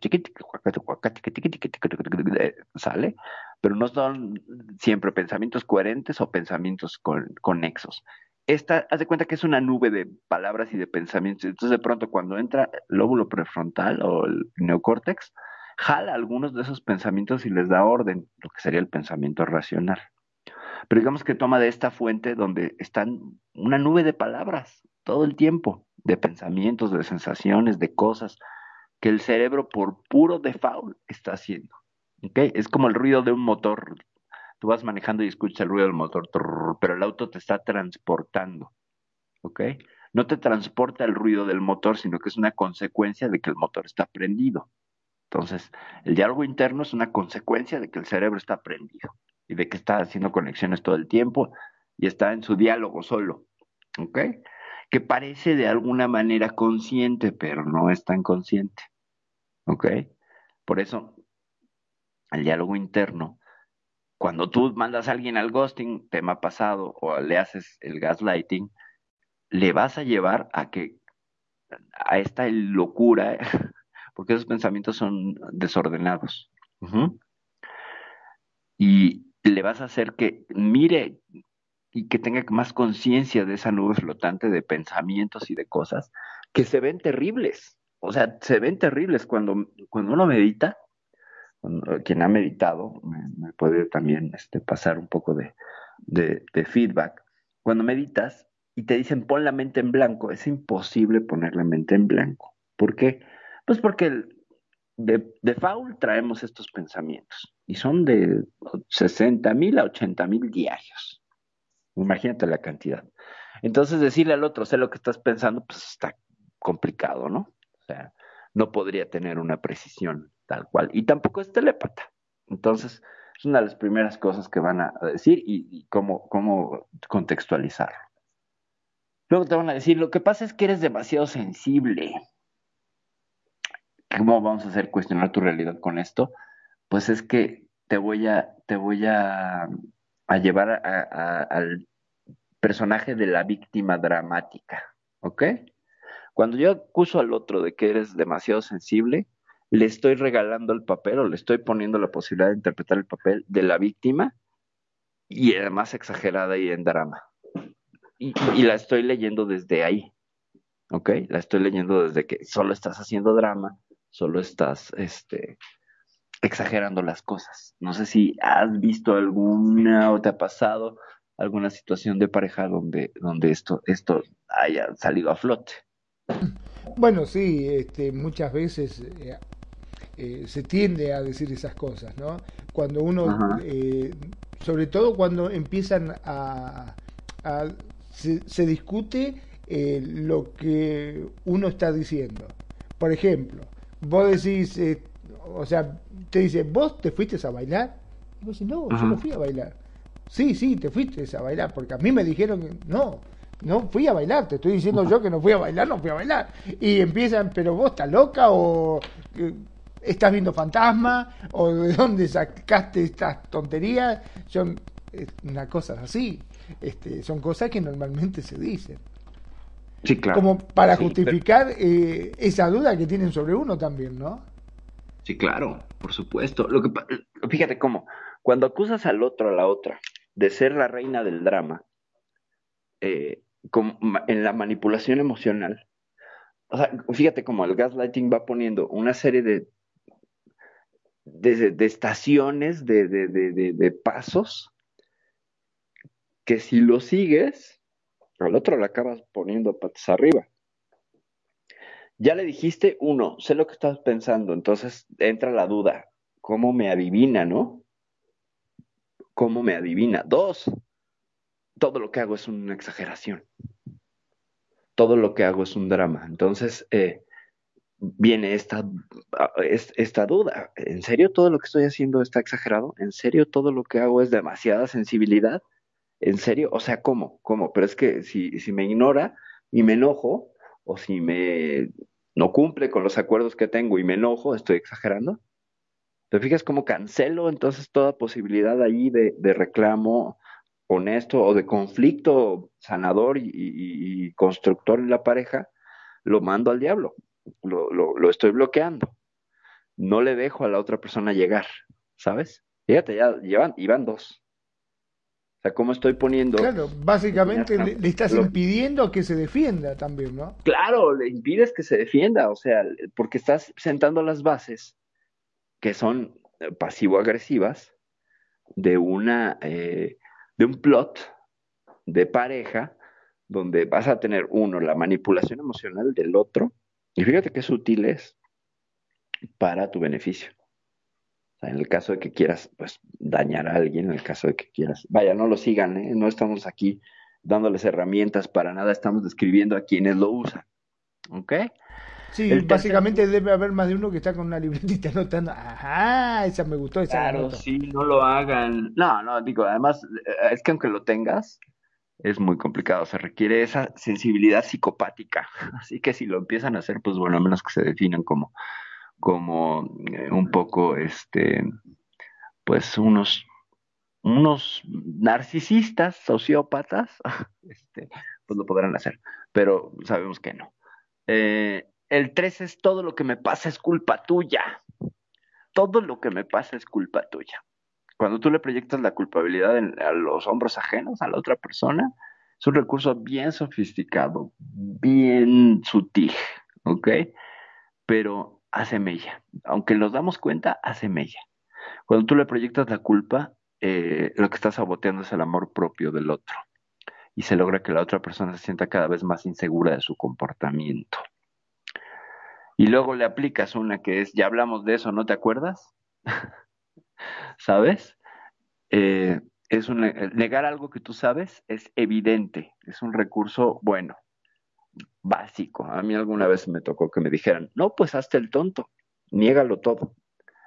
sale, pero no son siempre pensamientos coherentes o pensamientos con, conexos. Esta, haz de cuenta que es una nube de palabras y de pensamientos. Entonces, de pronto, cuando entra el lóbulo prefrontal o el neocórtex, jala algunos de esos pensamientos y les da orden, lo que sería el pensamiento racional. Pero digamos que toma de esta fuente donde están una nube de palabras todo el tiempo, de pensamientos, de sensaciones, de cosas que el cerebro por puro default está haciendo. ¿okay? Es como el ruido de un motor. Tú vas manejando y escuchas el ruido del motor, pero el auto te está transportando. ¿ok? No te transporta el ruido del motor, sino que es una consecuencia de que el motor está prendido. Entonces, el diálogo interno es una consecuencia de que el cerebro está prendido y de que está haciendo conexiones todo el tiempo y está en su diálogo solo. ¿Ok? Que parece de alguna manera consciente, pero no es tan consciente. ¿Ok? Por eso, el diálogo interno, cuando tú mandas a alguien al ghosting, tema pasado, o le haces el gaslighting, le vas a llevar a que a esta locura porque esos pensamientos son desordenados. Y le vas a hacer que mire y que tenga más conciencia de esa nube flotante de pensamientos y de cosas que se ven terribles. O sea, se ven terribles cuando, cuando uno medita. quien ha meditado me, puede también este, pasar un poco de, de, de feedback. Cuando meditas y te dicen pon la mente en blanco, es imposible poner la mente en blanco. ¿Por qué? Pues porque de, de traemos estos pensamientos y son de 60 mil a 80 mil diarios. Imagínate la cantidad. Entonces decirle al otro, sé lo que estás pensando, pues está complicado, ¿no? O sea, no podría tener una precisión tal cual. Y tampoco es telépata. Entonces, es una de las primeras cosas que van a decir y, y cómo, cómo contextualizarlo. Luego te van a decir, lo que pasa es que eres demasiado sensible. ¿Cómo vamos a hacer cuestionar tu realidad con esto? Pues es que te voy a, te voy a, llevar al personaje de la víctima dramática, ¿ok? Cuando yo acuso al otro de que eres demasiado sensible, le estoy regalando el papel o le estoy poniendo la posibilidad de interpretar el papel de la víctima y además exagerada y en drama. Y la estoy leyendo desde ahí, ¿ok? La estoy leyendo desde que solo estás haciendo drama solo estás este, exagerando las cosas. No sé si has visto alguna o te ha pasado alguna situación de pareja donde, donde esto, esto haya salido a flote. Bueno, sí, este, muchas veces eh, eh, se tiende a decir esas cosas, ¿no? Cuando uno, eh, sobre todo cuando empiezan a, a se, se, discute lo que uno está diciendo. Por ejemplo, vos decís, eh, o sea, te dice, ¿vos te fuiste a bailar? Y vos decís, no, yo no fui a bailar. Sí, sí, te fuiste a bailar, porque a mí me dijeron que no, no fui a bailar, te estoy diciendo yo que no fui a bailar, no fui a bailar. Y empiezan, pero vos estás loca o eh, estás viendo fantasma o de dónde sacaste estas tonterías. Son una cosa así, este, son cosas que normalmente se dicen. Sí, claro. Como para Sí, justificar eh, esa duda que tienen sobre uno también, ¿no? Sí, claro, por supuesto. Lo que, fíjate cómo, cuando acusas al otro, a la otra, de ser la reina del drama, eh, en la manipulación emocional, o sea, fíjate cómo el gaslighting va poniendo una serie de, de, estaciones, de, de, pasos, que si lo sigues, al otro le acabas poniendo patas arriba. Ya le dijiste, uno, sé lo que estás pensando, entonces entra la duda, ¿cómo me adivina, no? ¿Cómo me adivina? Dos, todo lo que hago es una exageración. Todo lo que hago es un drama. Entonces eh, viene esta, esta duda. ¿En serio todo lo que estoy haciendo está exagerado? ¿En serio todo lo que hago es demasiada sensibilidad? ¿En serio? O sea, ¿cómo? ¿Cómo? Pero es que si, me ignora y me enojo, o si me no cumple con los acuerdos que tengo y me enojo, estoy exagerando. ¿Te fijas cómo cancelo entonces toda posibilidad ahí de, reclamo honesto o de conflicto sanador y, constructor en la pareja? Lo mando al diablo, lo, lo, estoy bloqueando. No le dejo a la otra persona llegar, ¿sabes? Fíjate, ya llevan, iban dos. O sea, ¿cómo estoy poniendo? Claro, básicamente le, estás impidiendo que se defienda también, ¿no? Claro, le impides que se defienda, o sea, porque estás sentando las bases que son eh, pasivo-agresivas de una eh, de un plot de pareja donde vas a tener uno la manipulación emocional del otro y fíjate qué sutil es para tu beneficio en el caso de que quieras, pues, dañar a alguien, en el caso de que quieras, vaya, no lo sigan, ¿eh? no estamos aquí dándoles herramientas para nada, estamos describiendo a quienes lo usan, ¿ok? Sí, básicamente debe haber más de uno que está con una libretita anotando, ajá, esa me gustó, esa Claro, sí, no lo hagan. No, no, digo, además, eh, es que aunque lo tengas, es muy complicado, se requiere esa sensibilidad psicopática, así que si lo empiezan a hacer, pues bueno, a menos que se definan como como eh, un poco, este, pues unos, unos narcisistas, sociópatas, este, pues lo podrán hacer, pero sabemos que no. Eh, el 3 es todo lo que me pasa es culpa tuya. Todo lo que me pasa es culpa tuya. Cuando tú le proyectas la culpabilidad a los hombros ajenos a la otra persona, es un recurso bien sofisticado, bien sutil, ¿ok? Pero hace mella. Aunque nos damos cuenta, hace mella. Cuando tú le proyectas la culpa, eh, lo que estás saboteando es el amor propio del otro. Y se logra que la otra persona se sienta cada vez más insegura de su comportamiento. Y luego le aplicas una que es, ya hablamos de eso, ¿no te acuerdas? ¿Sabes? Eh, es un, negar algo que tú sabes es evidente, es un recurso bueno básico. A mí alguna vez me tocó que me dijeran, no, pues hazte el tonto, niégalo todo,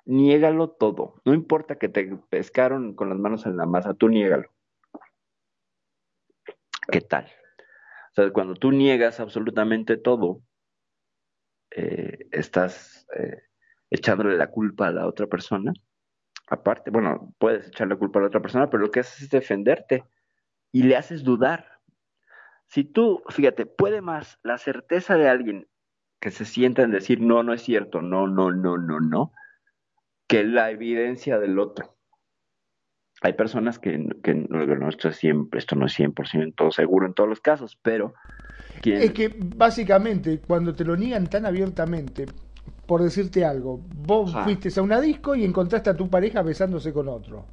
niégalo todo. No importa que te pescaron con las manos en la masa, tú niégalo. ¿Qué tal? O sea, cuando tú niegas absolutamente todo, eh, estás eh, echándole la culpa a la otra persona. Aparte, bueno, puedes echarle la culpa a la otra persona, pero lo que haces es defenderte y le haces dudar si tú, fíjate, puede más la certeza de alguien que se sienta en decir, no, no es cierto, no, no, no, no, no, que la evidencia del otro. Hay personas que, que no, esto, es siempre, esto no es 100% seguro en todos los casos, pero... Es que básicamente cuando te lo niegan tan abiertamente, por decirte algo, vos fuiste a una disco y encontraste a tu pareja besándose con otro,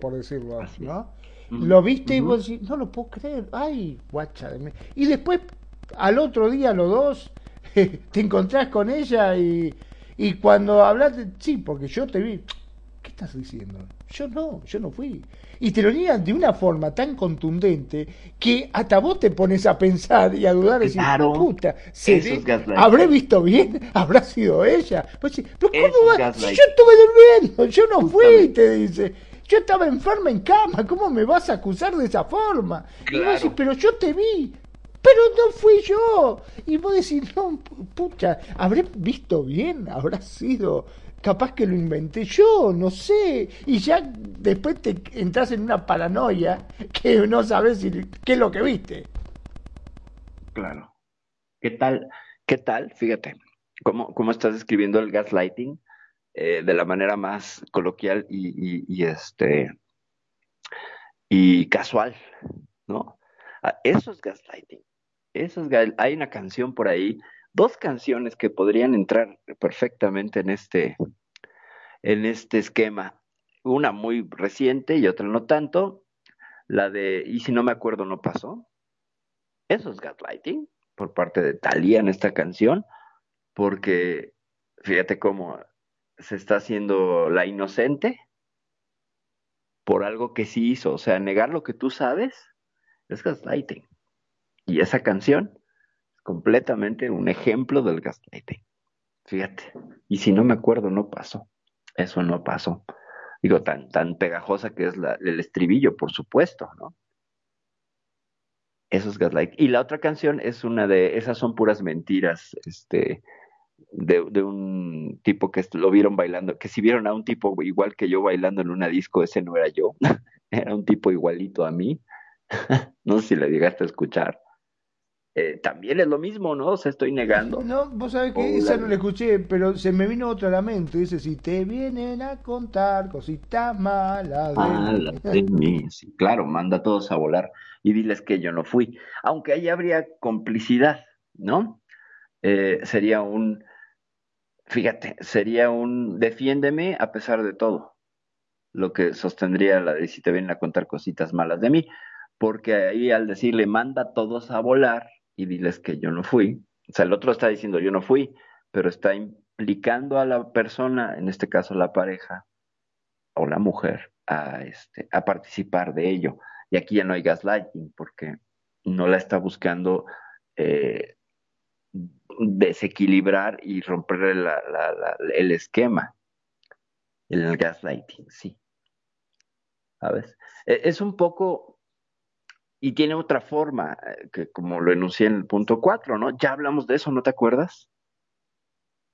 por decirlo así, ¿no? Lo viste y vos decís, no lo puedo creer, ay, guacha de. Y después, al otro día, los dos, te encontrás con ella y, y cuando hablaste, sí, porque yo te vi, ¿qué estás diciendo? Yo no, yo no fui. Y te lo niegan de una forma tan contundente que hasta vos te pones a pensar y a dudar y decir, puta, ¿habré visto bien? ¿Habrá sido ella? Pues, pero ¿cómo va? Si yo estuve durmiendo, yo no fui, te dice. Yo estaba enferma en cama, ¿cómo me vas a acusar de esa forma? Y vos decís, pero yo te vi, pero no fui yo. Y vos decís, no, pucha, ¿habré visto bien? ¿Habrá sido? Capaz que lo inventé yo, no sé. Y ya después te entras en una paranoia que no sabes si, qué es lo que viste. Claro. ¿Qué tal? ¿Qué tal? Fíjate, ¿cómo, cómo estás escribiendo el gaslighting? Eh, de la manera más coloquial y, este y casual, ¿no? Ah, eso es gaslighting. Eso es, hay una canción por ahí, dos canciones que podrían entrar perfectamente en este, en este esquema. Una muy reciente y otra no tanto. La de Y si no me acuerdo, no pasó. Eso es gaslighting por parte de Thalía en esta canción, porque fíjate cómo se está haciendo la inocente por algo que sí hizo. O sea, negar lo que tú sabes es gaslighting. Y esa canción es completamente un ejemplo del gaslighting. Fíjate. Y si no me acuerdo, no pasó. Eso no pasó. Digo, tan, tan pegajosa que es el estribillo, por supuesto, ¿no? Eso es gaslighting. Y la otra canción es una de, esas son puras mentiras, este, de, de, un tipo que lo vieron bailando, que si vieron a un tipo igual que yo bailando en una disco, ese no era yo, era un tipo igualito a mí, no sé si le llegaste a escuchar. Eh, también es lo mismo, ¿no? O sea, estoy negando. No, vos sabés que esa no la escuché, pero se me vino otra a la mente. Dice, si te vienen a contar cositas malas de, mí. Sí, claro, manda a todos a volar y diles que yo no fui. Aunque ahí habría complicidad, ¿no? Eh, sería un, fíjate, sería un defiéndeme a pesar de todo. Lo que sostendría la de si te vienen a contar cositas malas de mí. Porque ahí al decirle manda a todos a volar, y diles que yo no fui. O sea, el otro está diciendo yo no fui, pero está implicando a la persona, en este caso la pareja o la mujer, a, este, a participar de ello. Y aquí ya no hay gaslighting porque no la está buscando eh, desequilibrar y romper el esquema. El gaslighting, sí. ¿Sabes? E, es un poco y tiene otra forma, eh, que como lo enuncié en el punto 4, ¿no? Ya hablamos de eso, ¿no te acuerdas?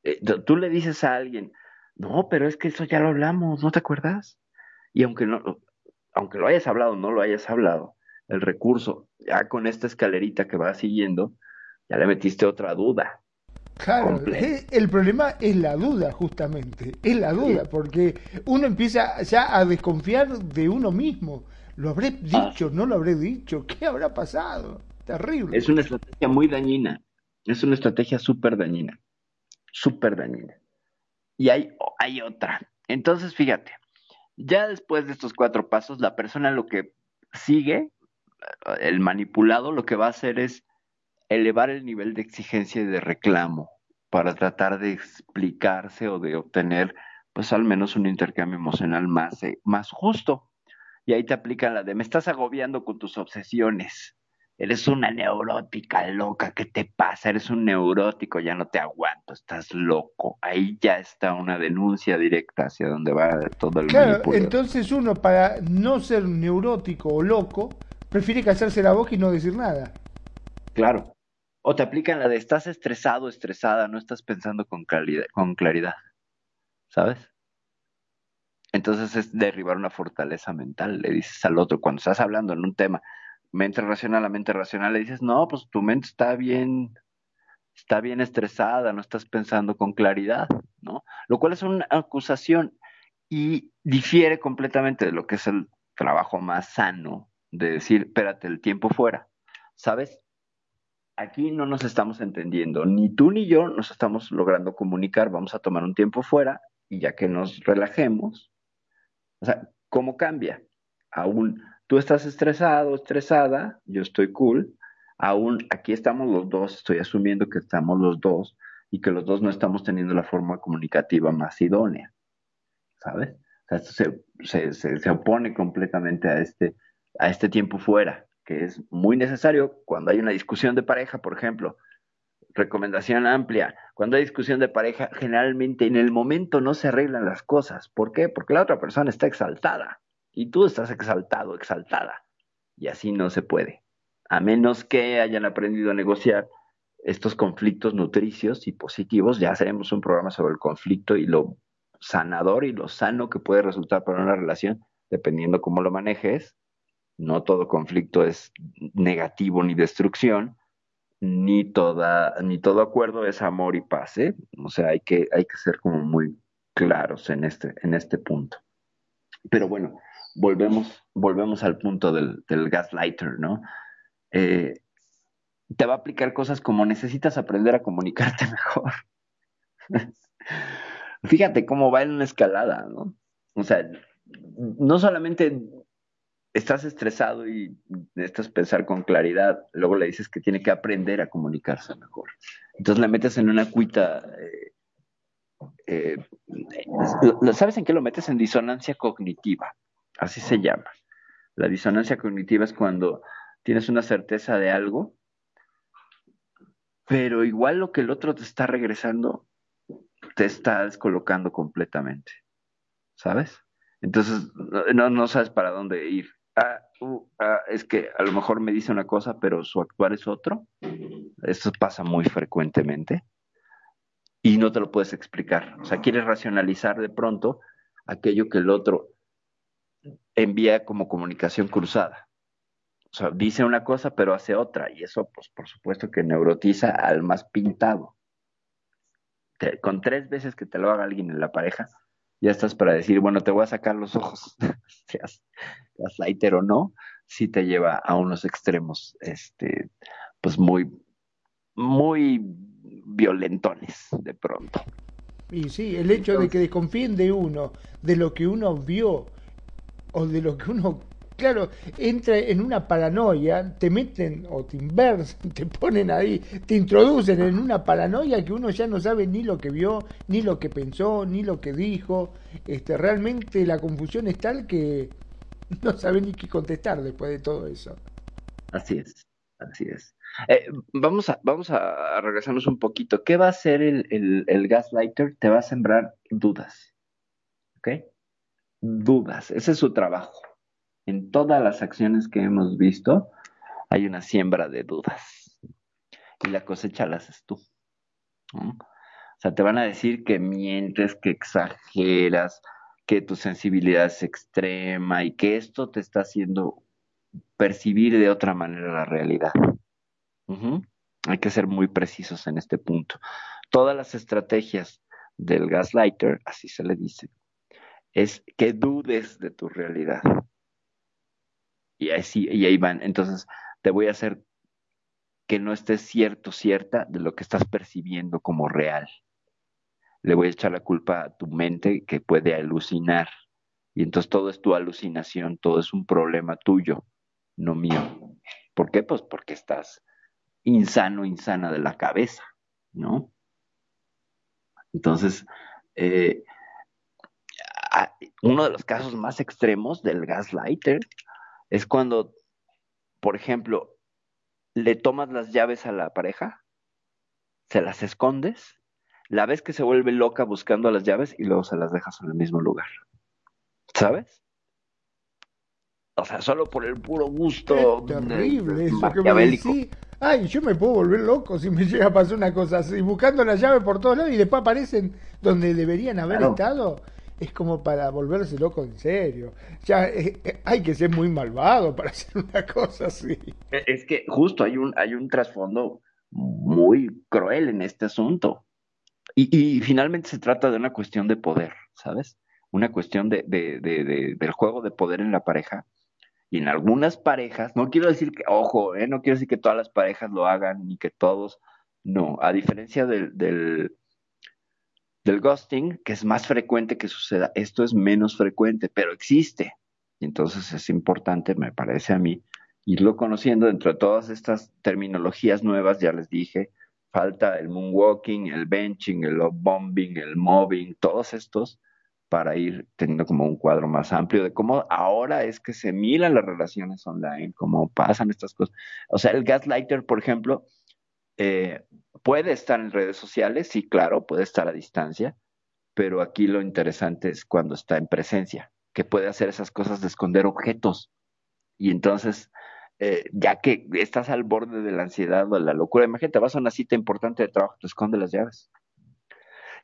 Eh, tú le dices a alguien, no, pero es que eso ya lo hablamos, ¿no te acuerdas? Y aunque no, aunque lo hayas hablado, no lo hayas hablado, el recurso, ya con esta escalerita que va siguiendo, ya le metiste otra duda. Claro, el problema es la duda, justamente, es la duda, porque uno empieza ya a desconfiar de uno mismo. ¿Lo habré ah. dicho? ¿No lo habré dicho? ¿Qué habrá pasado? Terrible. Es una estrategia muy dañina. Es una estrategia súper dañina. Súper dañina. Y hay, hay otra. Entonces, fíjate, ya después de estos cuatro pasos, la persona lo que sigue, el manipulado, lo que va a hacer es elevar el nivel de exigencia y de reclamo para tratar de explicarse o de obtener, pues al menos un intercambio emocional más, eh, más justo. Y ahí te aplican la de me estás agobiando con tus obsesiones. Eres una neurótica loca, ¿qué te pasa? Eres un neurótico, ya no te aguanto, estás loco. Ahí ya está una denuncia directa hacia donde va todo el Claro, entonces uno para no ser neurótico o loco, prefiere callarse la boca y no decir nada. Claro. O te aplican la de estás estresado, estresada, no estás pensando con claridad, con claridad. ¿Sabes? Entonces es derribar una fortaleza mental, le dices al otro, cuando estás hablando en un tema, mente racional a mente racional, le dices, no, pues tu mente está bien, está bien estresada, no estás pensando con claridad, ¿no? Lo cual es una acusación y difiere completamente de lo que es el trabajo más sano de decir, espérate, el tiempo fuera, ¿sabes? Aquí no nos estamos entendiendo, ni tú ni yo nos estamos logrando comunicar, vamos a tomar un tiempo fuera y ya que nos relajemos, o sea, ¿cómo cambia? Aún tú estás estresado, estresada, yo estoy cool, aún aquí estamos los dos, estoy asumiendo que estamos los dos y que los dos no estamos teniendo la forma comunicativa más idónea, ¿sabes? O sea, esto se, se, opone completamente a este, a este tiempo fuera, que es muy necesario cuando hay una discusión de pareja, por ejemplo. Recomendación amplia. Cuando hay discusión de pareja, generalmente en el momento no se arreglan las cosas. ¿Por qué? Porque la otra persona está exaltada y tú estás exaltado, exaltada. Y así no se puede. A menos que hayan aprendido a negociar estos conflictos nutricios y positivos, ya haremos un programa sobre el conflicto y lo sanador y lo sano que puede resultar para una relación, dependiendo cómo lo manejes. No todo conflicto es negativo ni destrucción, ni toda, ni todo acuerdo es amor y paz, ¿eh? O sea, hay que, hay que ser como muy claros en este, en este punto. Pero bueno, volvemos, volvemos al punto del, del gaslighter, ¿no? Eh, te va a aplicar cosas como necesitas aprender a comunicarte mejor. Fíjate cómo va en una escalada, ¿no? O sea, no solamente estás estresado y necesitas pensar con claridad, luego le dices que tiene que aprender a comunicarse mejor. Entonces le metes en una cuita, eh, eh, ¿sabes en qué lo metes? En disonancia cognitiva, así se llama. La disonancia cognitiva es cuando tienes una certeza de algo, pero igual lo que el otro te está regresando, te está descolocando completamente, ¿sabes? Entonces no, no sabes para dónde ir. Ah, uh, ah, es que a lo mejor me dice una cosa, pero su actuar es otro. Esto pasa muy frecuentemente y no te lo puedes explicar. O sea, quieres racionalizar de pronto aquello que el otro envía como comunicación cruzada. O sea, dice una cosa, pero hace otra. Y eso, pues, por supuesto que neurotiza al más pintado. con tres veces que te lo haga alguien en la pareja, ya estás para decir, bueno, te voy a sacar los ojos, seas gaslighter o no, si te lleva a unos extremos, este, pues muy, muy violentones de pronto. Y sí, el hecho de que desconfíen de uno, de lo que uno vio o de lo que uno claro, entra en una paranoia, te meten o te inversan, te ponen ahí, te introducen en una paranoia que uno ya no sabe ni lo que vio, ni lo que pensó, ni lo que dijo. Este, realmente la confusión es tal que no sabe ni qué contestar después de todo eso. Así es, así es. Eh, vamos, a, vamos a regresarnos un poquito. ¿Qué va a hacer el, el, el gaslighter? Te va a sembrar dudas. ¿Ok? Dudas. Ese es su trabajo en todas las acciones que hemos visto hay una siembra de dudas. Y la cosecha la haces tú. O sea, te van a decir que mientes, que exageras, que tu sensibilidad es extrema y que esto te está haciendo percibir de otra manera la realidad. Hay que ser muy precisos en este punto. Todas las estrategias del gaslighter, así se le dice, es que dudes de tu realidad. Y así, y ahí van. Entonces, te voy a hacer que no estés cierto, cierta de lo que estás percibiendo como real. Le voy a echar la culpa a tu mente que puede alucinar. Y entonces todo es tu alucinación, todo es un problema tuyo, no mío. ¿Por qué? Pues porque estás insano, insana de la cabeza, ¿no? Entonces, eh, uno de los casos más extremos del gaslighter es cuando, por ejemplo, le tomas las llaves a la pareja, se las escondes, la ves que se vuelve loca buscando las llaves y luego se las dejas en el mismo lugar. ¿Sabes? O sea, solo por el puro gusto. terrible eso que me Ay, yo me puedo volver loco si me llega a pasar una cosa así, buscando las llaves por todos lados y después aparecen donde deberían haber estado es como para volverse loco en serio. Ya eh, eh, hay que ser muy malvado para hacer una cosa así. E, es que justo hay un, hay un trasfondo muy cruel en este asunto. Y, finalmente se trata de una cuestión de poder, ¿sabes? Una cuestión de, del juego de poder en la pareja. Y en algunas parejas, no quiero decir que, ojo, eh, no quiero decir que todas las parejas lo hagan ni que todos, no, a diferencia del, del del ghosting, que es más frecuente que suceda. Esto es menos frecuente, pero existe. Entonces es importante, me parece a mí, irlo conociendo dentro de todas estas terminologías nuevas, ya les dije, falta el moonwalking, el benching, el love bombing, el mobbing, todos estos, para ir teniendo como un cuadro más amplio de cómo ahora es que se miran las relaciones online, cómo pasan estas cosas. O sea, el gaslighter, por ejemplo, eh, puede estar en redes sociales, sí, claro, puede estar a distancia, pero aquí lo interesante es cuando está en presencia, que puede hacer esas cosas de esconder objetos. Y entonces, eh, ya que estás al borde de la ansiedad o de la locura, imagínate, vas a una cita importante de trabajo, te esconde las llaves.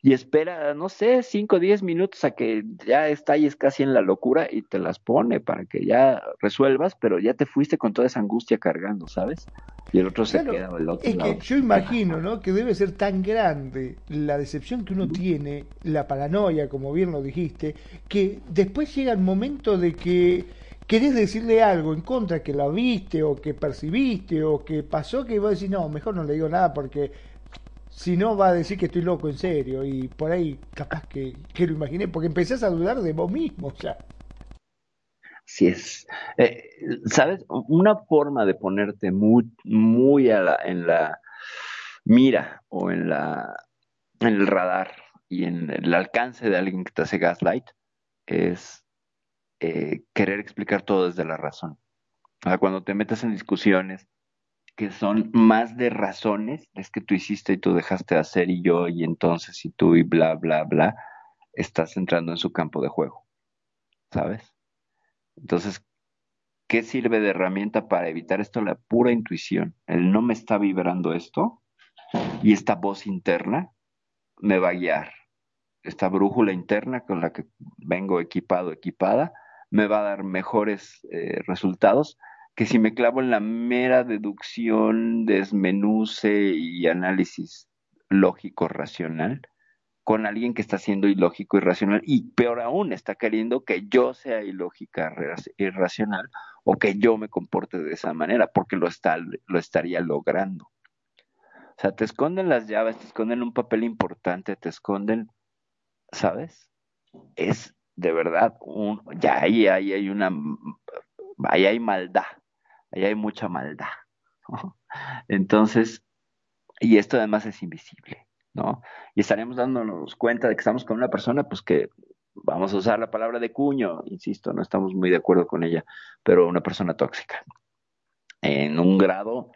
Y espera, no sé, 5 o 10 minutos a que ya estalles casi en la locura y te las pone para que ya resuelvas, pero ya te fuiste con toda esa angustia cargando, ¿sabes? Y el otro se queda el otro Es que yo imagino, ¿no? Que debe ser tan grande la decepción que uno tiene, la paranoia, como bien lo dijiste, que después llega el momento de que querés decirle algo en contra que la viste o que percibiste o que pasó que vos decís, no, mejor no le digo nada porque si no va a decir que estoy loco en serio y por ahí capaz que, que lo imaginé, porque empezás a dudar de vos mismo ya. Así es. Eh, ¿Sabes? Una forma de ponerte muy, muy en la mira o en, la, en el radar y en el alcance de alguien que te hace gaslight es eh, querer explicar todo desde la razón. cuando te metes en discusiones que son más de razones, es que tú hiciste y tú dejaste de hacer y yo y entonces y tú y bla, bla, bla, estás entrando en su campo de juego, ¿sabes? Entonces, ¿qué sirve de herramienta para evitar esto? La pura intuición. El no me está vibrando esto y esta voz interna me va a guiar. Esta brújula interna con la que vengo equipado, equipada, me va a dar mejores eh, resultados que si me clavo en la mera deducción, desmenuce y análisis lógico racional con alguien que está siendo ilógico y racional y peor aún está queriendo que yo sea ilógica y racional o que yo me comporte de esa manera porque lo está lo estaría logrando. O sea, te esconden las llaves, te esconden un papel importante, te esconden, ¿sabes? Es de verdad un ya ahí, ahí hay una ahí hay maldad ahí hay mucha maldad. Entonces, y esto además es invisible, ¿no? Y estaremos dándonos cuenta de que estamos con una persona, pues que vamos a usar la palabra de cuño, insisto, no estamos muy de acuerdo con ella, pero una persona tóxica, en un grado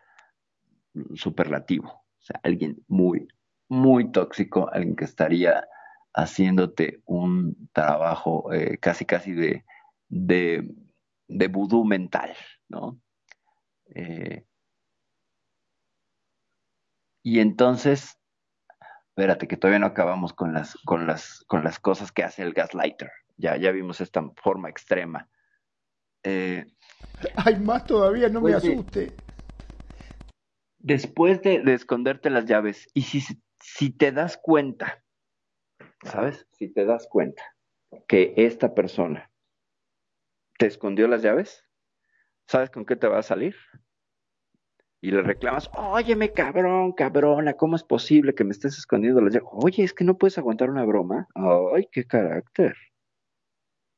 superlativo, o sea, alguien muy, muy tóxico, alguien que estaría haciéndote un trabajo eh, casi, casi de, de, mental, ¿no? Eh, y entonces, espérate, que todavía no acabamos con las, con las, con las cosas que hace el gaslighter. Ya, ya vimos esta forma extrema. Eh, Hay más todavía, no me asuste. después de, de, esconderte las llaves, y si, si te das cuenta, ¿sabes? Si te das cuenta que esta persona te escondió las llaves, ¿sabes con qué te va a salir? Y le reclamas, óyeme, cabrón, cabrona, ¿cómo es posible que me estés escondiendo las llaves? Oye, es que no puedes aguantar una broma. Ay, qué carácter.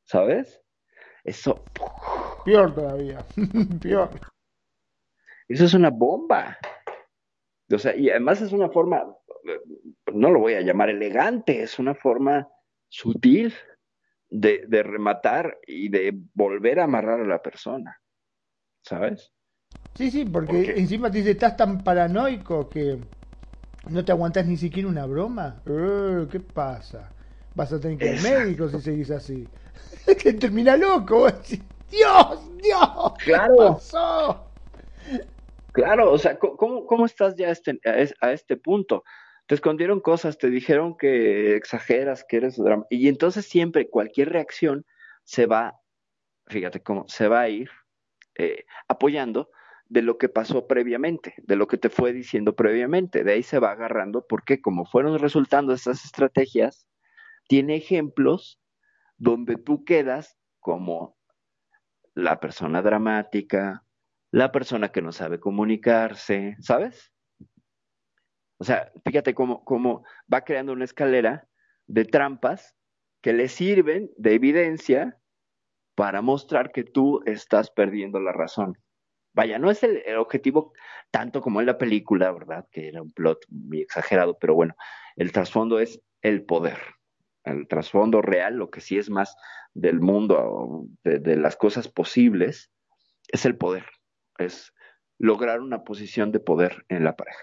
¿Sabes? Eso. Peor todavía. Peor. Eso es una bomba. O sea, y además es una forma, no lo voy a llamar elegante, es una forma sutil de, de rematar y de volver a amarrar a la persona. ¿Sabes? Sí, sí, porque encima te dice, estás tan paranoico que no te aguantas ni siquiera una broma. Eh, ¿Qué pasa? Vas a tener que ir al médico si seguís así. que termina loco. Dios, Dios. Claro. Claro, o sea, ¿cómo, cómo estás ya a este, a este punto? Te escondieron cosas, te dijeron que exageras, que eres drama. Y entonces siempre cualquier reacción se va, fíjate cómo, se va a ir eh, apoyando de lo que pasó previamente, de lo que te fue diciendo previamente. De ahí se va agarrando porque como fueron resultando estas estrategias, tiene ejemplos donde tú quedas como la persona dramática, la persona que no sabe comunicarse, ¿sabes? O sea, fíjate cómo, cómo va creando una escalera de trampas que le sirven de evidencia para mostrar que tú estás perdiendo la razón. Vaya, no es el, objetivo tanto como en la película, ¿verdad? Que era un plot muy exagerado, pero bueno, el trasfondo es el poder. El trasfondo real, lo que sí es más del mundo, de, las cosas posibles, es el poder. Es lograr una posición de poder en la pareja.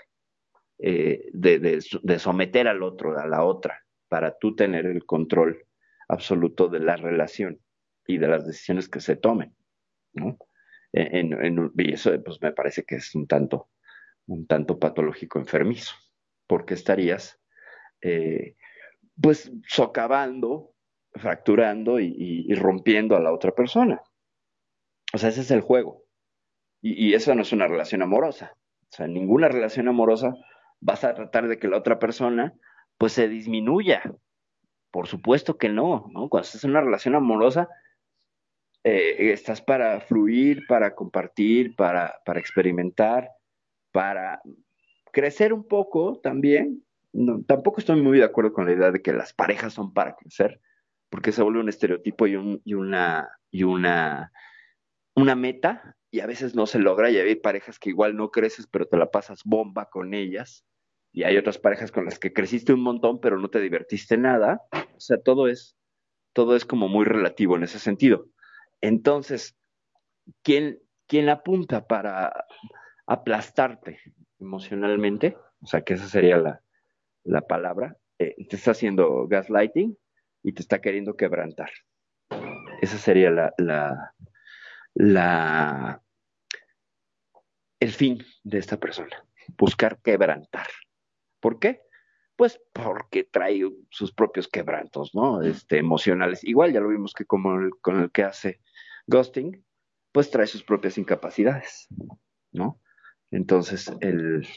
Eh, de, de someter al otro, a la otra, para tú tener el control absoluto de la relación y de las decisiones que se tomen, ¿no? En, y eso pues me parece que es un tanto, un tanto patológico enfermizo, porque estarías eh, pues socavando, fracturando y, rompiendo a la otra persona. O sea, ese es el juego. Y, y, eso no es una relación amorosa. O sea, ninguna relación amorosa vas a tratar de que la otra persona pues se disminuya. Por supuesto que no, ¿no? Cuando estás en una relación amorosa, eh, estás para fluir, para compartir, para, para experimentar, para crecer un poco también. No, tampoco estoy muy de acuerdo con la idea de que las parejas son para crecer, porque se vuelve un estereotipo y, y, una, y una, una meta, y a veces no se logra, y hay parejas que igual no creces, pero te la pasas bomba con ellas, y hay otras parejas con las que creciste un montón, pero no te divertiste nada. O sea, todo es, todo es como muy relativo en ese sentido. Entonces, ¿quién, quién apunta para aplastarte emocionalmente? O sea, que esa sería la, la palabra. Eh, te está haciendo gaslighting y te está queriendo quebrantar. Esa sería la, la, la, el fin de esta persona, buscar quebrantar. ¿Por qué? Pues porque trae sus propios quebrantos, ¿no? Este, emocionales. Igual ya lo vimos que como con el que hace ghosting, pues trae sus propias incapacidades, ¿no? Entonces, el,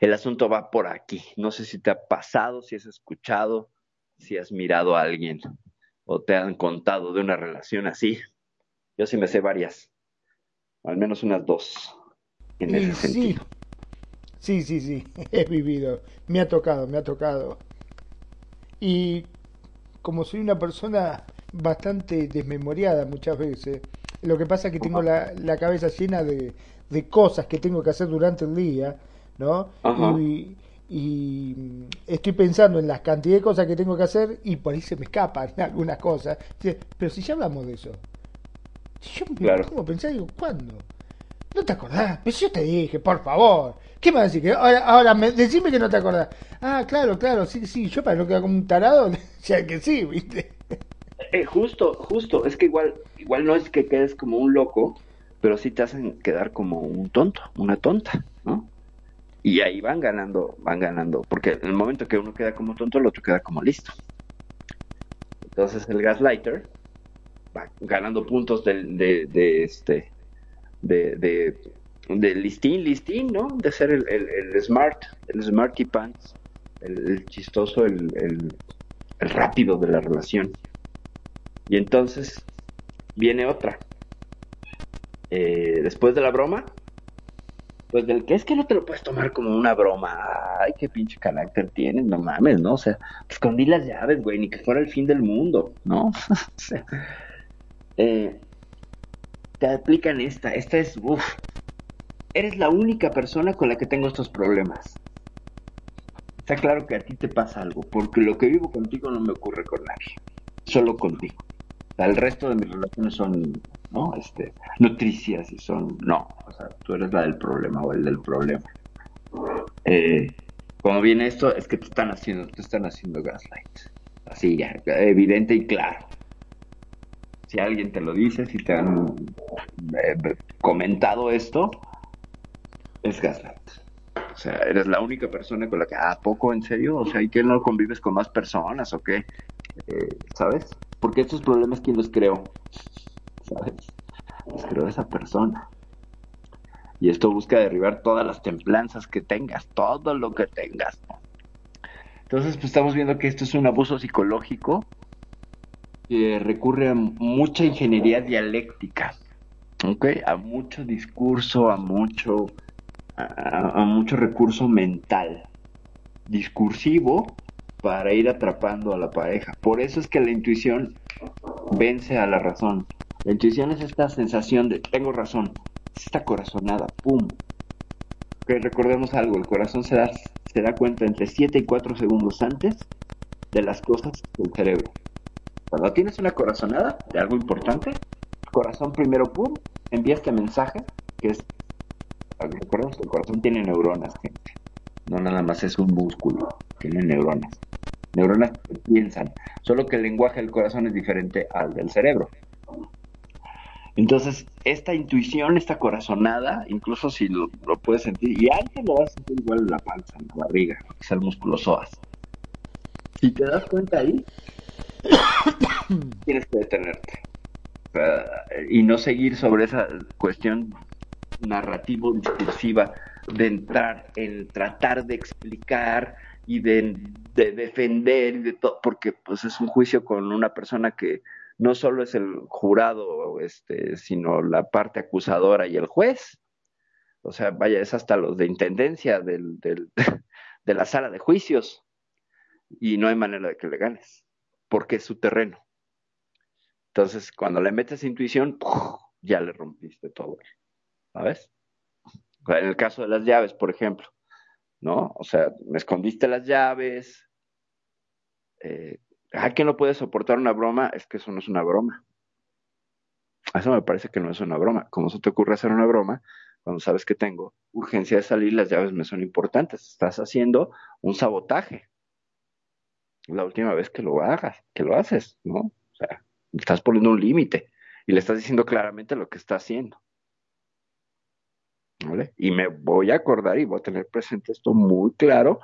el asunto va por aquí. No sé si te ha pasado, si has escuchado, si has mirado a alguien o te han contado de una relación así. Yo sí me sé varias, al menos unas dos en ese sentido. Sí, sí, sí, he vivido, me ha tocado, me ha tocado. Y como soy una persona bastante desmemoriada muchas veces, lo que pasa es que tengo la, la cabeza llena de, de, cosas que tengo que hacer durante el día, ¿no? Y, y, estoy pensando en las cantidades de cosas que tengo que hacer y por ahí se me escapan algunas cosas. Pero si ya hablamos de eso, si yo me pongo a pensar, digo, ¿cuándo? ¿No te acordás? Pues yo te dije, por favor. ¿Qué me vas a decir? Ahora, ahora me, decime que no te acordás. Ah, claro, claro, sí, sí. Yo para no quedar como un tarado, decía que sí, ¿viste? Eh, justo, justo. Es que igual, igual no es que quedes como un loco, pero sí te hacen quedar como un tonto, una tonta, ¿no? Y ahí van ganando, van ganando. Porque en el momento que uno queda como tonto, el otro queda como listo. Entonces el gaslighter va ganando puntos de, de, de este de, de, listín, listín, ¿no? De ser el, el, smart, el smarty pants, el, chistoso, el, el, rápido de la relación. Y entonces viene otra. Eh, después de la broma, pues del que es que no te lo puedes tomar como una broma. Ay, qué pinche carácter tienes, no mames, ¿no? O sea, escondí las llaves, güey, ni que fuera el fin del mundo, ¿no? eh, te aplican esta. Esta es, uff, eres la única persona con la que tengo estos problemas. Está claro que a ti te pasa algo, porque lo que vivo contigo no me ocurre con nadie, solo contigo. el resto de mis relaciones son, ¿no? Este, nutricias y son, no, o sea, tú eres la del problema o el del problema. Eh, cuando viene esto, es que te están haciendo, te están haciendo gaslight. Así, ya, evidente y claro si alguien te lo dice, si te han eh, comentado esto, es gaslight. O sea, eres la única persona con la que, ¿a poco en serio? O sea, ¿y que no convives con más personas o qué? Eh, ¿Sabes? Porque estos problemas, ¿quién los creó? ¿Sabes? Los creó esa persona. Y esto busca derribar todas las templanzas que tengas, todo lo que tengas. Entonces, pues estamos viendo que esto es un abuso psicológico que recurre a mucha ingeniería dialéctica, ¿okay? a mucho discurso, a mucho, a, mucho recurso mental, discursivo, para ir atrapando a la pareja. Por eso es que la intuición vence a la razón. La intuición es esta sensación de tengo razón, es esta corazonada, ¡pum! Recordemos algo, el corazón se da, se da cuenta entre 7 y 4 segundos antes de las cosas del cerebro. Cuando tienes una corazonada de algo importante, corazón primero, pum, envía este mensaje que es, recordemos que el corazón tiene neuronas, gente. No nada más es un músculo, tiene neuronas. Neuronas que piensan, solo que el lenguaje del corazón es diferente al del cerebro. Entonces, esta intuición, esta corazonada, incluso si lo, puedes sentir, y antes lo vas a sentir igual en la panza, en la barriga, que es el músculo psoas Si te das cuenta ahí, tienes que detenerte. y no seguir sobre esa cuestión narrativo discursiva de entrar en tratar de explicar y de, defender y de todo, porque pues es un juicio con una persona que no solo es el jurado, este, sino la parte acusadora y el juez. O sea, vaya, es hasta los de intendencia del, de la sala de juicios y no hay manera de que le ganes, porque es su terreno. Entonces, cuando le metes intuición, ya le rompiste todo. ¿Sabes? En el caso de las llaves, por ejemplo, ¿no? O sea, me escondiste las llaves. Eh, ¿A quién no puede soportar una broma? Es que eso no es una broma. Eso me parece que no es una broma. ¿Cómo se te ocurre hacer una broma cuando sabes que tengo urgencia de salir? Las llaves me son importantes. Estás haciendo un sabotaje. La última vez que lo hagas, que lo haces, ¿no? O sea, estás poniendo un límite y le estás diciendo claramente lo que está haciendo. Y me voy a acordar y voy a tener presente esto muy claro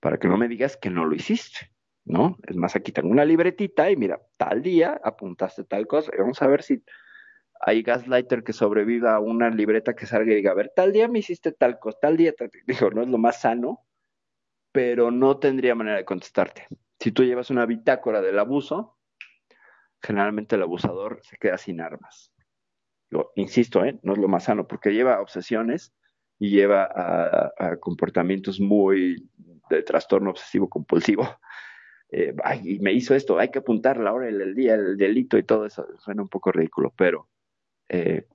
para que no me digas que no lo hiciste, ¿no? Es más, aquí tengo una libretita y mira, tal día apuntaste tal cosa y vamos a ver si hay gaslighter que sobreviva a una libreta que salga y diga, a ver, tal día me hiciste tal cosa, tal día, digo, no es lo más sano, pero no tendría manera de contestarte. Si tú llevas una bitácora del abuso, generalmente el abusador se queda sin armas insisto, ¿eh? no es lo más sano, porque lleva obsesiones y lleva a, comportamientos muy de trastorno obsesivo compulsivo. Eh, ay, me hizo esto, hay que apuntar la hora del día, el delito y todo eso, suena un poco ridículo, pero eh,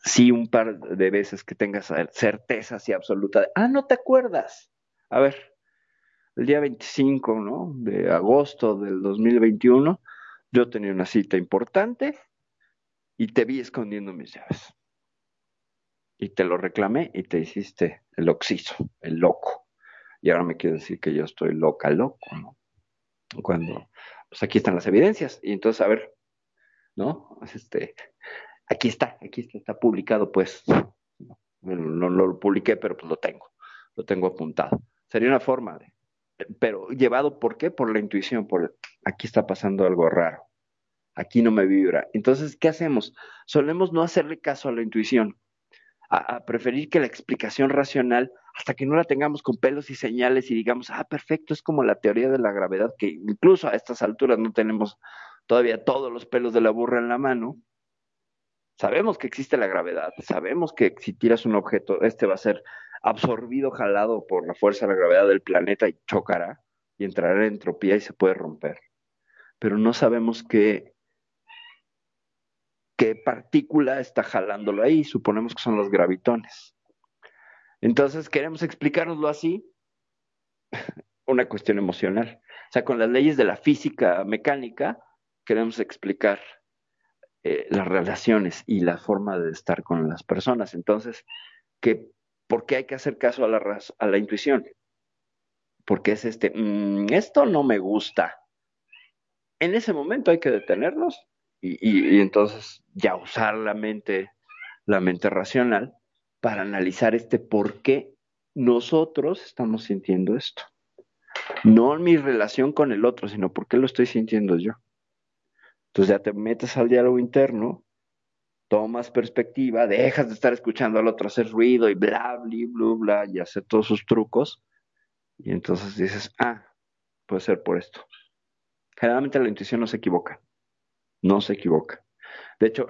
sí un par de veces que tengas certeza así absoluta de, ah, no te acuerdas. A ver, el día 25 ¿no? de agosto del 2021, yo tenía una cita importante y te vi escondiendo mis llaves. Y te lo reclamé y te hiciste el oxiso, el loco. Y ahora me quiere decir que yo estoy loca, loco, ¿no? Cuando, pues aquí están las evidencias. Y entonces, a ver, ¿no? Este, aquí está, aquí está, está publicado, pues. no, lo publiqué, pero pues lo tengo, lo tengo apuntado. Sería una forma de, pero llevado, ¿por qué? Por la intuición, por aquí está pasando algo raro aquí no me vibra. Entonces, ¿qué hacemos? Solemos no hacerle caso a la intuición, a, preferir que la explicación racional, hasta que no la tengamos con pelos y señales y digamos, ah, perfecto, es como la teoría de la gravedad, que incluso a estas alturas no tenemos todavía todos los pelos de la burra en la mano. Sabemos que existe la gravedad, sabemos que si tiras un objeto, este va a ser absorbido, jalado por la fuerza de la gravedad del planeta y chocará y entrará en entropía y se puede romper. Pero no sabemos qué qué partícula está jalándolo ahí, suponemos que son los gravitones. Entonces, queremos explicárnoslo así, una cuestión emocional. O sea, con las leyes de la física mecánica, queremos explicar eh, las relaciones y la forma de estar con las personas. Entonces, ¿qué, ¿por qué hay que hacer caso a la, a la intuición? Porque es este, mm, esto no me gusta. En ese momento hay que detenernos y, entonces ya usar la mente, la mente racional para analizar este por qué nosotros estamos sintiendo esto. No mi relación con el otro, sino por qué lo estoy sintiendo yo. Entonces ya te metes al diálogo interno, tomas perspectiva, dejas de estar escuchando al otro hacer ruido y bla, bla, bla, bla, y hacer todos sus trucos. Y entonces dices, ah, puede ser por esto. Generalmente la intuición no se equivoca no se equivoca. De hecho,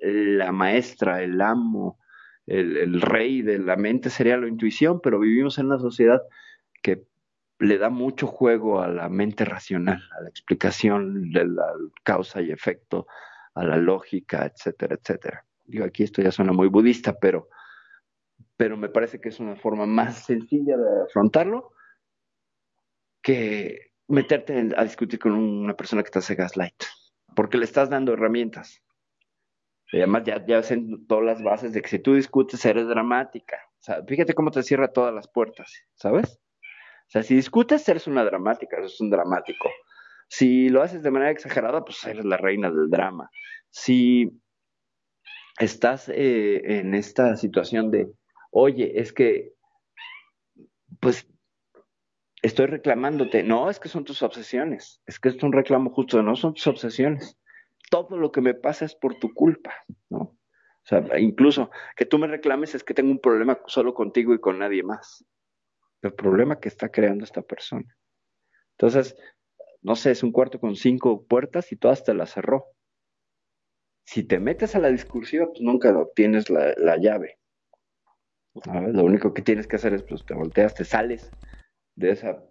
la maestra, el amo, el, rey de la mente sería la intuición, pero vivimos en una sociedad que le da mucho juego a la mente racional, a la explicación de la causa y efecto, a la lógica, etcétera, etcétera. Digo, aquí esto ya suena muy budista, pero, pero me parece que es una forma más sencilla de afrontarlo que meterte a discutir con una persona que te hace gaslight porque le estás dando herramientas. Además ya, ya hacen todas las bases de que si tú discutes eres dramática. Fíjate cómo te cierra todas las puertas, ¿sabes? Sea, si discutes eres una dramática, es un dramático. Si lo haces de manera exagerada, pues eres la reina del drama. Si estás eh, en esta situación de, oye, es que, pues, estoy reclamándote. No, es que son tus obsesiones. Es que es un reclamo justo, no son tus obsesiones. Todo lo que me pasa es por tu culpa, ¿no? O sea, incluso que tú me reclames es que tengo un problema solo contigo y con nadie más. El problema que está creando esta persona. Entonces, no sé, es un cuarto con cinco puertas y todas te las cerró. Si te metes a la discursiva, pues nunca obtienes la, la llave. Lo único que tienes que hacer es, pues te volteas, te sales de esa,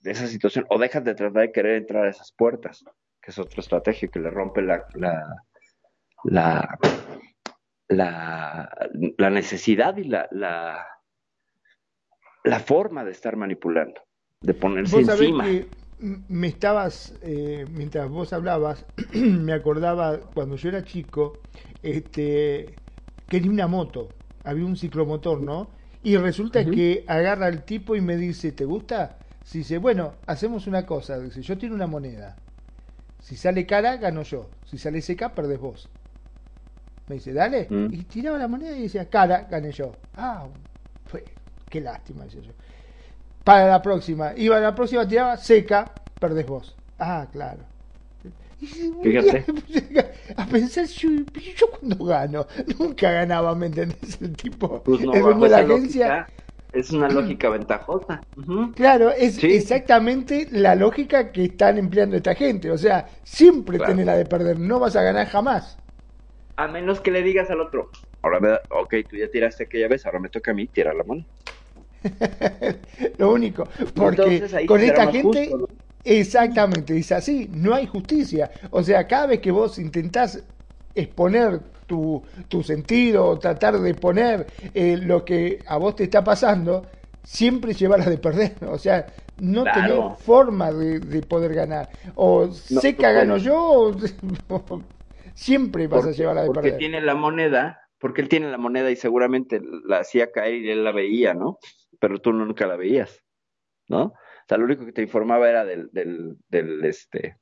de esa situación o dejas de tratar de querer entrar a esas puertas, que es otra estrategia que le rompe la, la, la, necesidad y la, la forma de estar manipulando, de ponerse encima. Que me estabas, eh, mientras vos hablabas, me acordaba cuando yo era chico, este, quería una moto, había un ciclomotor, ¿no? Y resulta que agarra el tipo y me dice, ¿te gusta? Si dice, bueno, hacemos una cosa. Dice, yo tiro una moneda. Si sale cara, gano yo. Si sale seca, perdés vos. Me dice, dale. Mm. Y tiraba la moneda y decía, cara, gané yo. Ah, fue, qué lástima, decía yo. Para la próxima. Iba a la próxima, tiraba seca, perdés vos. Ah, claro. Fíjate. A pensar, yo, yo cuando gano, nunca ganaba, ¿me entendés? El tipo, pues no, el de la agencia. es una lógica ventajosa. Claro, es exactamente la lógica que están empleando esta gente. O sea, siempre tenés la de perder, no vas a ganar jamás. A menos que le digas al otro, ahora me da, ok, tú ya tiraste aquella vez, ahora me toca a mí tirar la mano. Lo único, porque con esta gente Exactamente, dice así, no hay justicia. O sea, cada vez que vos intentás exponer tu, tu sentido o tratar de poner eh, lo que a vos te está pasando, siempre llevarás de perder. O sea, no tenés forma de, poder ganar. O sé que gano yo, o, siempre vas a llevarla de perder. Porque tiene la moneda, porque él tiene la moneda y seguramente la hacía caer y él la veía, ¿no? Pero tú nunca la veías, ¿no? O sea, lo único que te informaba era del, del, del, este,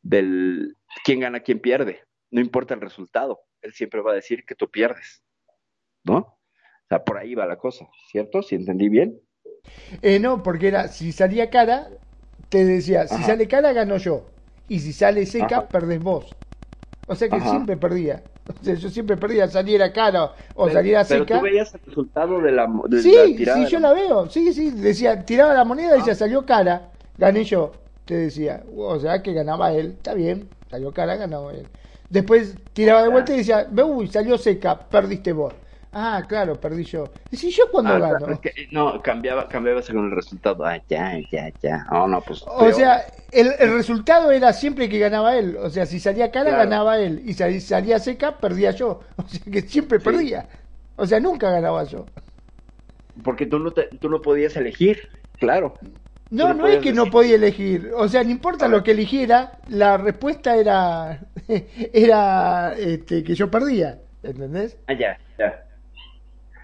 del quién gana, quién pierde. No importa el resultado, él siempre va a decir que tú pierdes, ¿no? O sea, por ahí va la cosa, ¿cierto? Si entendí bien. Eh, no, porque era, si salía cara, te decía, si sale cara, gano yo. Y si sale seca, perdés vos. O sea que siempre perdía. O sea, yo siempre perdía, saliera cara o saliera seca. Pero tú veías el resultado de la, sí, Sí, yo la veo. Sí, sí, decía, tiraba la moneda y decía, salió cara, gané yo. Te decía, o sea que ganaba él, está bien, salió cara, ganaba él. Después tiraba de vuelta y decía, uy, salió seca, perdiste vos. Ah, claro, perdí yo. ¿Y si yo cuando ah, gano? no, cambiaba, cambiaba según el resultado. Ah, ya, ya, ya. Oh, no, pues. O sea, el, el, resultado era siempre que ganaba él. O sea, si salía cara, ganaba él. Y si salía seca, perdía yo. O sea, que siempre perdía. O sea, nunca ganaba yo. Porque tú no, te, tú no podías elegir, claro. No, no, es que no podía elegir. O sea, no importa lo que eligiera, la respuesta era, era este, que yo perdía. ¿Entendés? Ah, ya, ya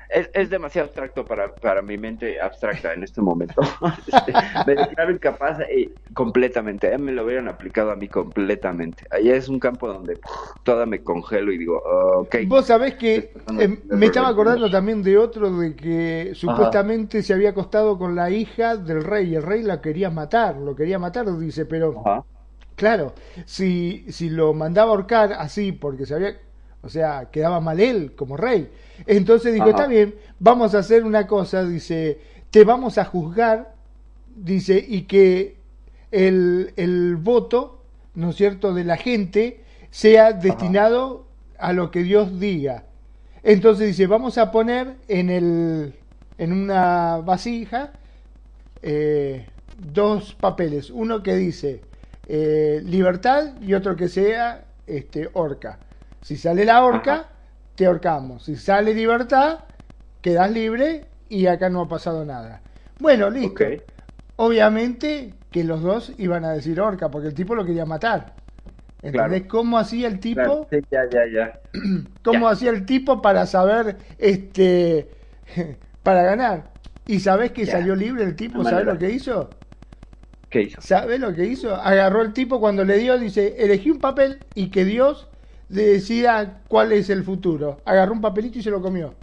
es, es demasiado abstracto para, para mi mente abstracta en este momento. Este, me declaro incapaz eh, completamente. me lo hubieran aplicado a mí completamente. Allá es un campo donde toda me congelo y digo, ok. Vos sabés que eh, me estaba acordando también de otro de que supuestamente se había acostado con la hija del rey. El rey la quería matar, lo quería matar, dice, pero... Claro, si, si lo mandaba ahorcar así porque se había o sea, quedaba mal él como rey. Entonces dijo, está bien, vamos a hacer una cosa, dice, te vamos a juzgar, dice, y que el, el voto, ¿no es cierto?, de la gente sea destinado a lo que Dios diga. Entonces dice, vamos a poner en, el, en una vasija eh, dos papeles, uno que dice eh, libertad y otro que sea este, horca. Si sale la horca, te ahorcamos. Si sale libertad, quedas libre y acá no ha pasado nada. Bueno, listo. Obviamente que los dos iban a decir horca, porque el tipo lo quería matar. ¿Entendés cómo hacía el tipo? ya, ya, ya. ¿Cómo hacía el tipo para saber, este, para ganar? ¿Y sabés que salió libre el tipo? ¿Sabés lo que hizo? ¿Qué hizo? ¿Sabés lo que hizo? Agarró el tipo cuando le dio, dice, elegí un papel y que Dios decida cuál es el futuro. Agarró un papelito y se lo comió.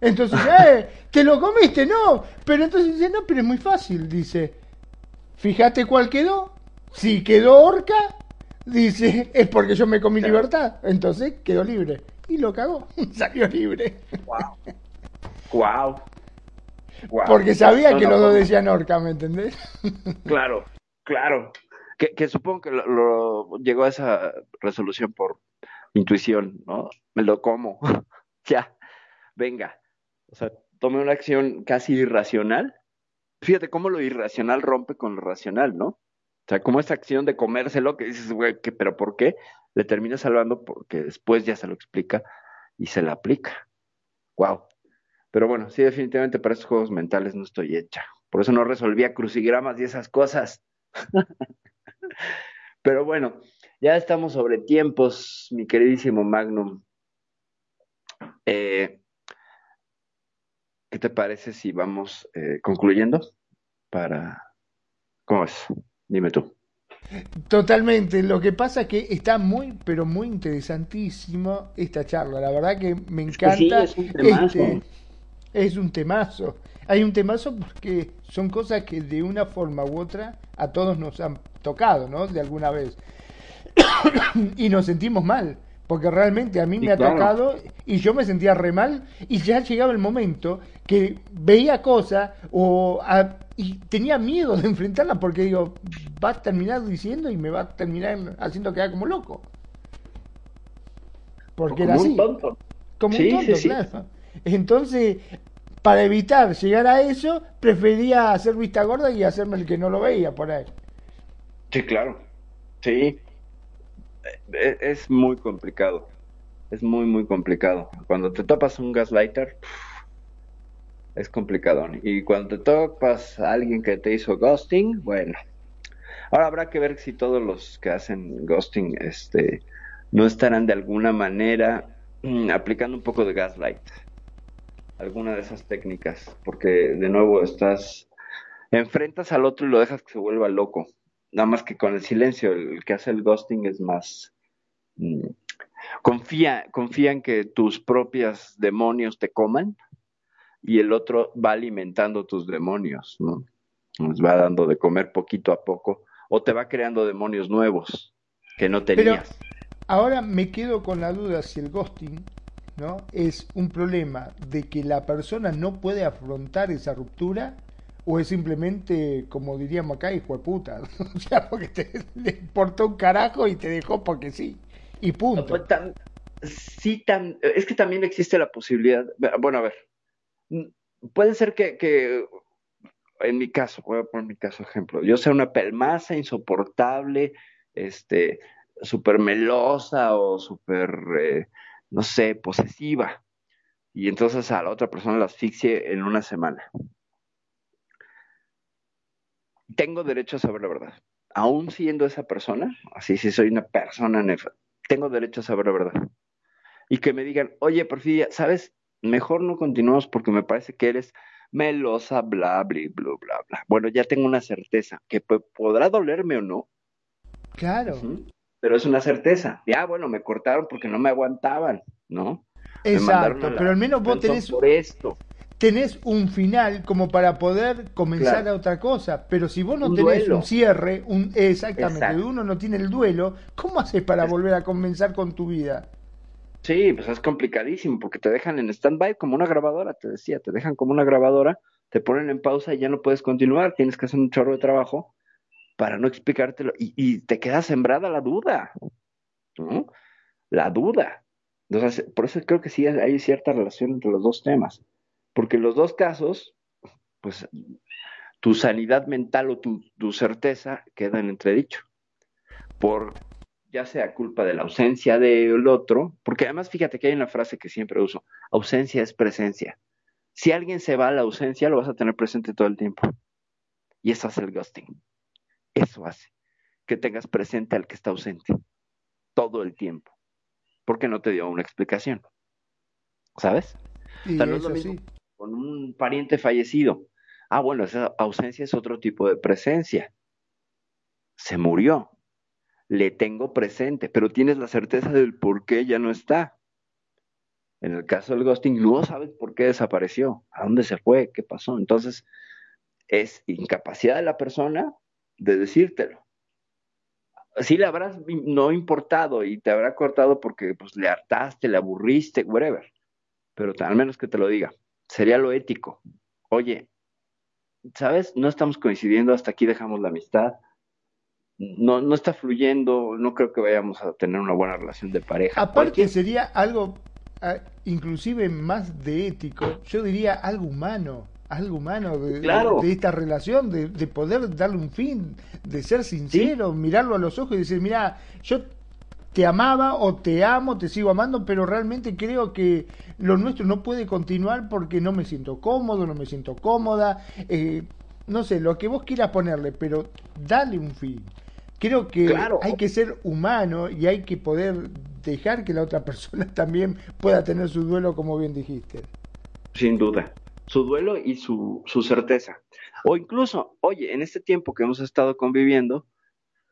Entonces, eh, ¿te lo comiste? No. Pero entonces dice, no, pero es muy fácil. Dice, fíjate cuál quedó. Si quedó orca, dice, es porque yo me comí libertad. Entonces quedó libre. Y lo cagó. Salió libre. Wow. Wow. Porque sabía que los dos decían orca, ¿me entendés? Claro, claro. Que, que supongo que lo, llegó a esa resolución por intuición, ¿no? Me lo como. ya, venga. O sea, tomé una acción casi irracional. Fíjate cómo lo irracional rompe con lo racional, ¿no? O sea, como esa acción de comérselo que dices, güey, que, pero ¿por qué? Le termina salvando porque después ya se lo explica y se la aplica. Wow. Pero bueno, sí, definitivamente para esos juegos mentales no estoy hecha. Por eso no resolvía crucigramas y esas cosas. Pero bueno, ya estamos sobre tiempos, mi queridísimo Magnum. Eh, ¿Qué te parece si vamos eh, concluyendo? Para. ¿Cómo es? Dime tú. Totalmente. Lo que pasa es que está muy, pero muy interesantísimo esta charla. La verdad que me encanta. es un temazo. Este, es un temazo. Hay un temazo porque son cosas que de una forma u otra a todos nos han tocado, ¿no? De alguna vez. y nos sentimos mal. Porque realmente a mí Sí, me ha claro. tocado y yo me sentía re mal y ya llegaba el momento que veía cosas o a- y tenía miedo de enfrentarla porque digo, va a terminar diciendo y me va a terminar haciendo quedar como loco. Porque era Como un así. tonto. Como Sí, un tonto, sí. claro. Entonces, para evitar llegar a eso, prefería hacer vista gorda y hacerme el que no lo veía por ahí. Sí, claro. Sí. Eh, Es muy complicado. Es muy, muy complicado. Cuando te topas un gaslighter, es complicado. Y cuando te topas a alguien que te hizo ghosting, bueno. Ahora habrá que ver si todos los que hacen ghosting este, no estarán de alguna manera mm, aplicando un poco de gaslight. Alguna de esas técnicas. Porque de nuevo estás enfrentas al otro y lo dejas que se vuelva loco. Nada más que con el silencio, el que hace el ghosting es más... mm, confía, confía en que tus propios demonios te coman y el otro va alimentando tus demonios, ¿no? Nos va dando de comer poquito a poco o te va creando demonios nuevos que no Pero tenías. ahora me quedo con la duda si el ghosting ¿no? es un problema de que la persona no puede afrontar esa ruptura o es simplemente, como diríamos acá, hijo de puta. o sea, porque te le importó un carajo y te dejó porque sí. Y punto. Pues, sí, tan, es que también existe la posibilidad, bueno, a ver, puede ser que, que en mi caso, voy a poner mi caso ejemplo, yo sea una pelmaza insoportable, este, súper melosa o súper, eh, no sé, posesiva, y entonces a la otra persona la asfixie en una semana. Tengo derecho a saber la verdad. Aún siendo esa persona, así si soy una persona nef- tengo derecho a saber la verdad. Y que me digan, oye, Porfiria, ¿sabes? Mejor no continuamos porque me parece que eres melosa, bla, bla, bla, bla, bla. Bueno, ya tengo una certeza, que po- podrá dolerme o no, Claro. Ujú. pero es una certeza. Ya, bueno, me cortaron porque no me aguantaban, ¿no? Exacto. Pero al menos vos tenés, por esto. Tenés un final como para poder comenzar Claro. a otra cosa. Pero si vos no Un tenés duelo. un cierre, un exactamente, Exacto. uno no tiene el duelo, ¿cómo haces para Es- volver a comenzar con tu vida? Sí, pues es complicadísimo porque te dejan en stand-by como una grabadora, te decía, te dejan como una grabadora, te ponen en pausa y ya no puedes continuar, tienes que hacer un chorro de trabajo para no explicártelo y, y te queda sembrada la duda, ¿no? La duda. Entonces, por eso creo que sí hay cierta relación entre los dos temas, porque en los dos casos, pues tu sanidad mental o tu, tu certeza queda en entredicho, por ya sea culpa de la ausencia del otro, porque además fíjate que hay una frase que siempre uso, ausencia es presencia. Si alguien se va a la ausencia, lo vas a tener presente todo el tiempo. Y eso hace el ghosting. Eso hace que tengas presente al que está ausente todo el tiempo, porque no te dio una explicación. ¿Sabes? Y O sea, no es eso lo mismo sí. Con un pariente fallecido. Ah, bueno, esa ausencia es otro tipo de presencia. Se murió. Le tengo presente, pero tienes la certeza del por qué ya no está. En el caso del ghosting, no sabes por qué desapareció, a dónde se fue, qué pasó. Entonces, es incapacidad de la persona de decírtelo. Sí le habrás no importado y te habrá cortado porque pues, le hartaste, le aburriste, whatever. Pero al menos que te lo diga. Sería lo ético. Oye, ¿sabes? No estamos coincidiendo, hasta aquí dejamos la amistad. No, no está fluyendo, no creo que vayamos a tener una buena relación de pareja. Aparte sería algo ah, inclusive más de ético, yo diría algo humano algo humano de, de, esta relación, de, de, poder darle un fin, de ser sincero, mirarlo a los ojos y decir, mira, yo te amaba o te amo, te sigo amando, pero realmente creo que lo nuestro no puede continuar porque no me siento cómodo, no me siento cómoda, eh, no sé, lo que vos quieras ponerle, pero dale un fin. Creo que hay que ser humano y hay que poder dejar que la otra persona también pueda tener su duelo, como bien dijiste. Sin duda, su duelo y su, su certeza. O incluso, oye, en este tiempo que hemos estado conviviendo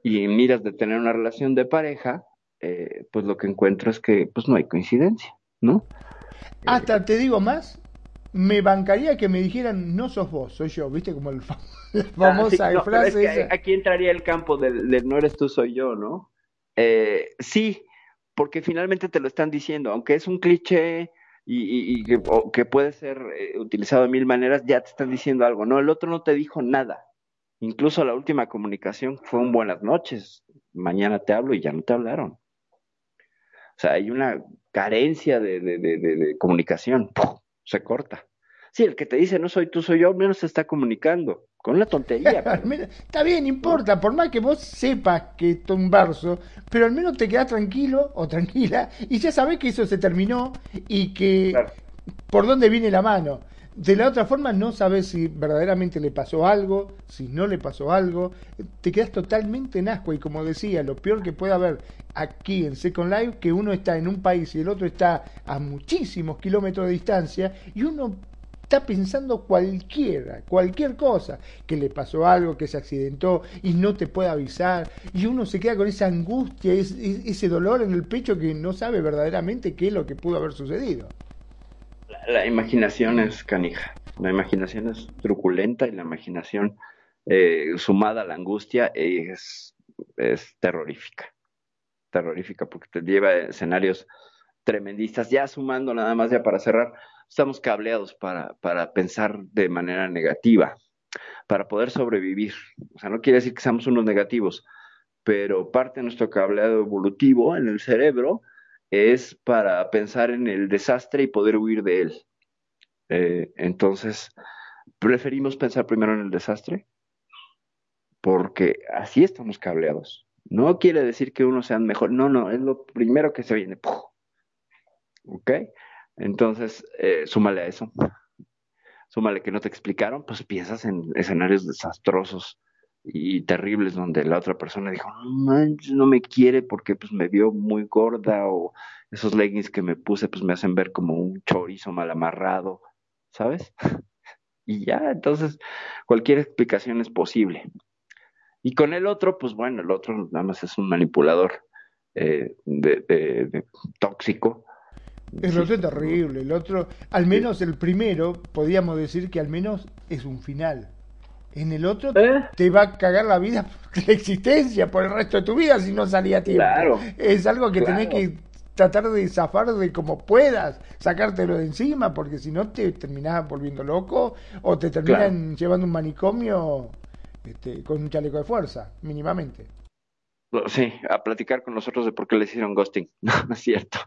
y miras de tener una relación de pareja, eh, pues lo que encuentro es que pues no hay coincidencia, ¿no? Hasta te digo más, me bancaría que me dijeran no sos vos, soy yo, viste como el la famosa ah, frase. aquí entraría el campo del, no eres tú, soy yo, ¿no? Eh, sí, porque finalmente te lo están diciendo, aunque es un cliché, y, que, puede ser eh, utilizado de mil maneras, ya te están diciendo algo. No, el otro no te dijo nada. Incluso la última comunicación fue un buenas noches, mañana te hablo y ya no te hablaron. O sea, hay una carencia de, de, de, comunicación, se corta. Sí, el que te dice no soy tú, soy yo, al menos se está comunicando. Con una tontería. Está bien, importa, por más que vos sepas que es un verso, pero al menos te quedas tranquilo o tranquila y ya sabes que eso se terminó y que por dónde viene la mano. De la otra forma no sabes si verdaderamente le pasó algo, si no le pasó algo, te quedas totalmente en asco y como decía, lo peor que puede haber aquí en Second Life, que uno está en un país y el otro está a muchísimos kilómetros de distancia y uno está pensando cualquiera, cualquier cosa, que le pasó algo, que se accidentó y no te puede avisar, y uno se queda con esa angustia, ese, dolor en el pecho que no sabe verdaderamente qué es lo que pudo haber sucedido. La, imaginación es canija, la imaginación es truculenta y la imaginación eh, sumada a la angustia es, terrorífica, terrorífica porque te lleva a escenarios tremendistas, ya sumando nada más ya para cerrar estamos cableados para, para pensar de manera negativa, para poder sobrevivir. O sea, no quiere decir que seamos unos negativos, pero parte de nuestro cableado evolutivo en el cerebro es para pensar en el desastre y poder huir de él. Eh, entonces, preferimos pensar primero en el desastre porque así estamos cableados. No quiere decir que uno sea mejor, no, no, es lo primero que se viene. ¿Ok? Entonces, eh, súmale a eso, súmale que no te explicaron, pues piensas en escenarios desastrosos y terribles donde la otra persona dijo, no, no me quiere porque pues me vio muy gorda o esos leggings que me puse pues me hacen ver como un chorizo mal amarrado, ¿sabes? y ya, entonces cualquier explicación es posible. Y con el otro, pues bueno, el otro nada más es un manipulador eh, de, tóxico el otro es terrible, el otro, al menos el primero, podríamos decir que al menos es un final. En el otro ¿Eh? te va a cagar la vida, la existencia por el resto de tu vida si no salía a tiempo. Claro, es algo que tenés que tratar de zafar de como puedas, sacártelo de encima, porque si no te terminás volviendo loco o te terminan llevando un manicomio este, con un chaleco de fuerza, mínimamente. Sí, a platicar con nosotros de por qué le hicieron ghosting. No, no es cierto.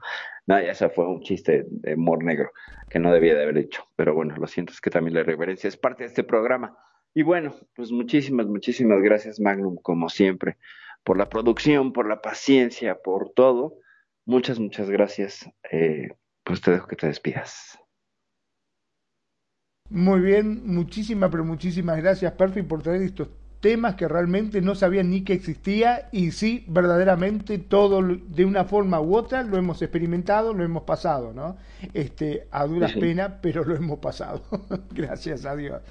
No, ya ese fue un chiste de humor negro que no debía de haber hecho. Pero bueno, lo siento, es que también la reverencia es parte de este programa. Y bueno, pues muchísimas, muchísimas gracias, Magnum, como siempre, por la producción, por la paciencia, por todo. Muchas, muchas gracias. Eh, pues te dejo que te despidas. Muy bien, muchísimas, pero muchísimas gracias, Perfi, por traer estos temas que realmente no sabían ni que existía y sí, verdaderamente todo de una forma u otra lo hemos experimentado, lo hemos pasado, ¿no? Este, a duras penas, pero lo hemos pasado. Gracias a Dios.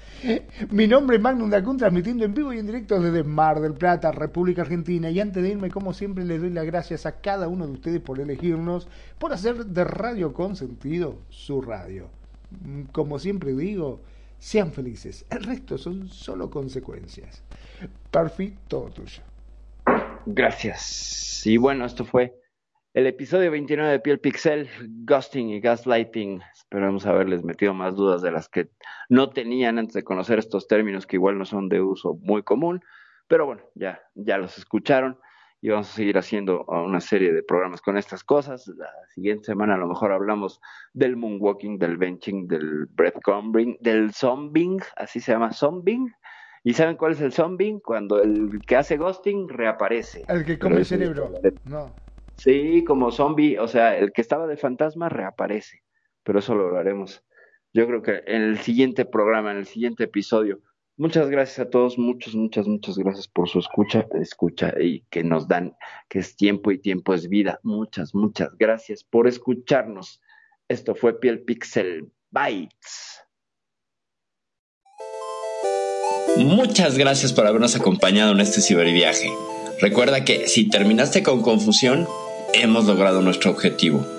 Mi nombre es Magnum Dacun, transmitiendo en vivo y en directo desde Mar del Plata, República Argentina. Y antes de irme, como siempre, les doy las gracias a cada uno de ustedes por elegirnos, por hacer de Radio Consentido su radio. Como siempre digo, sean felices. El resto son solo consecuencias. Perfecto, todo tuyo. Gracias. Y bueno, esto fue el episodio 29 de Piel Pixel, Ghosting y Gaslighting. Esperamos haberles metido más dudas de las que no tenían antes de conocer estos términos que igual no son de uso muy común. Pero bueno, ya, ya los escucharon y vamos a seguir haciendo una serie de programas con estas cosas. La siguiente semana a lo mejor hablamos del moonwalking, del benching, del breadcrumbing, del zombing, así se llama zombing. ¿Y saben cuál es el zombing? Cuando el que hace ghosting reaparece. El que come el cerebro. No. Sí, como zombie, o sea, el que estaba de fantasma reaparece. Pero eso lo haremos. Yo creo que en el siguiente programa, en el siguiente episodio. Muchas gracias a todos, muchas, muchas, muchas gracias por su escucha, escucha y que nos dan, que es tiempo y tiempo es vida. Muchas, muchas gracias por escucharnos. Esto fue Piel Pixel Bytes. Muchas gracias por habernos acompañado en este ciberviaje. Recuerda que si terminaste con confusión, hemos logrado nuestro objetivo.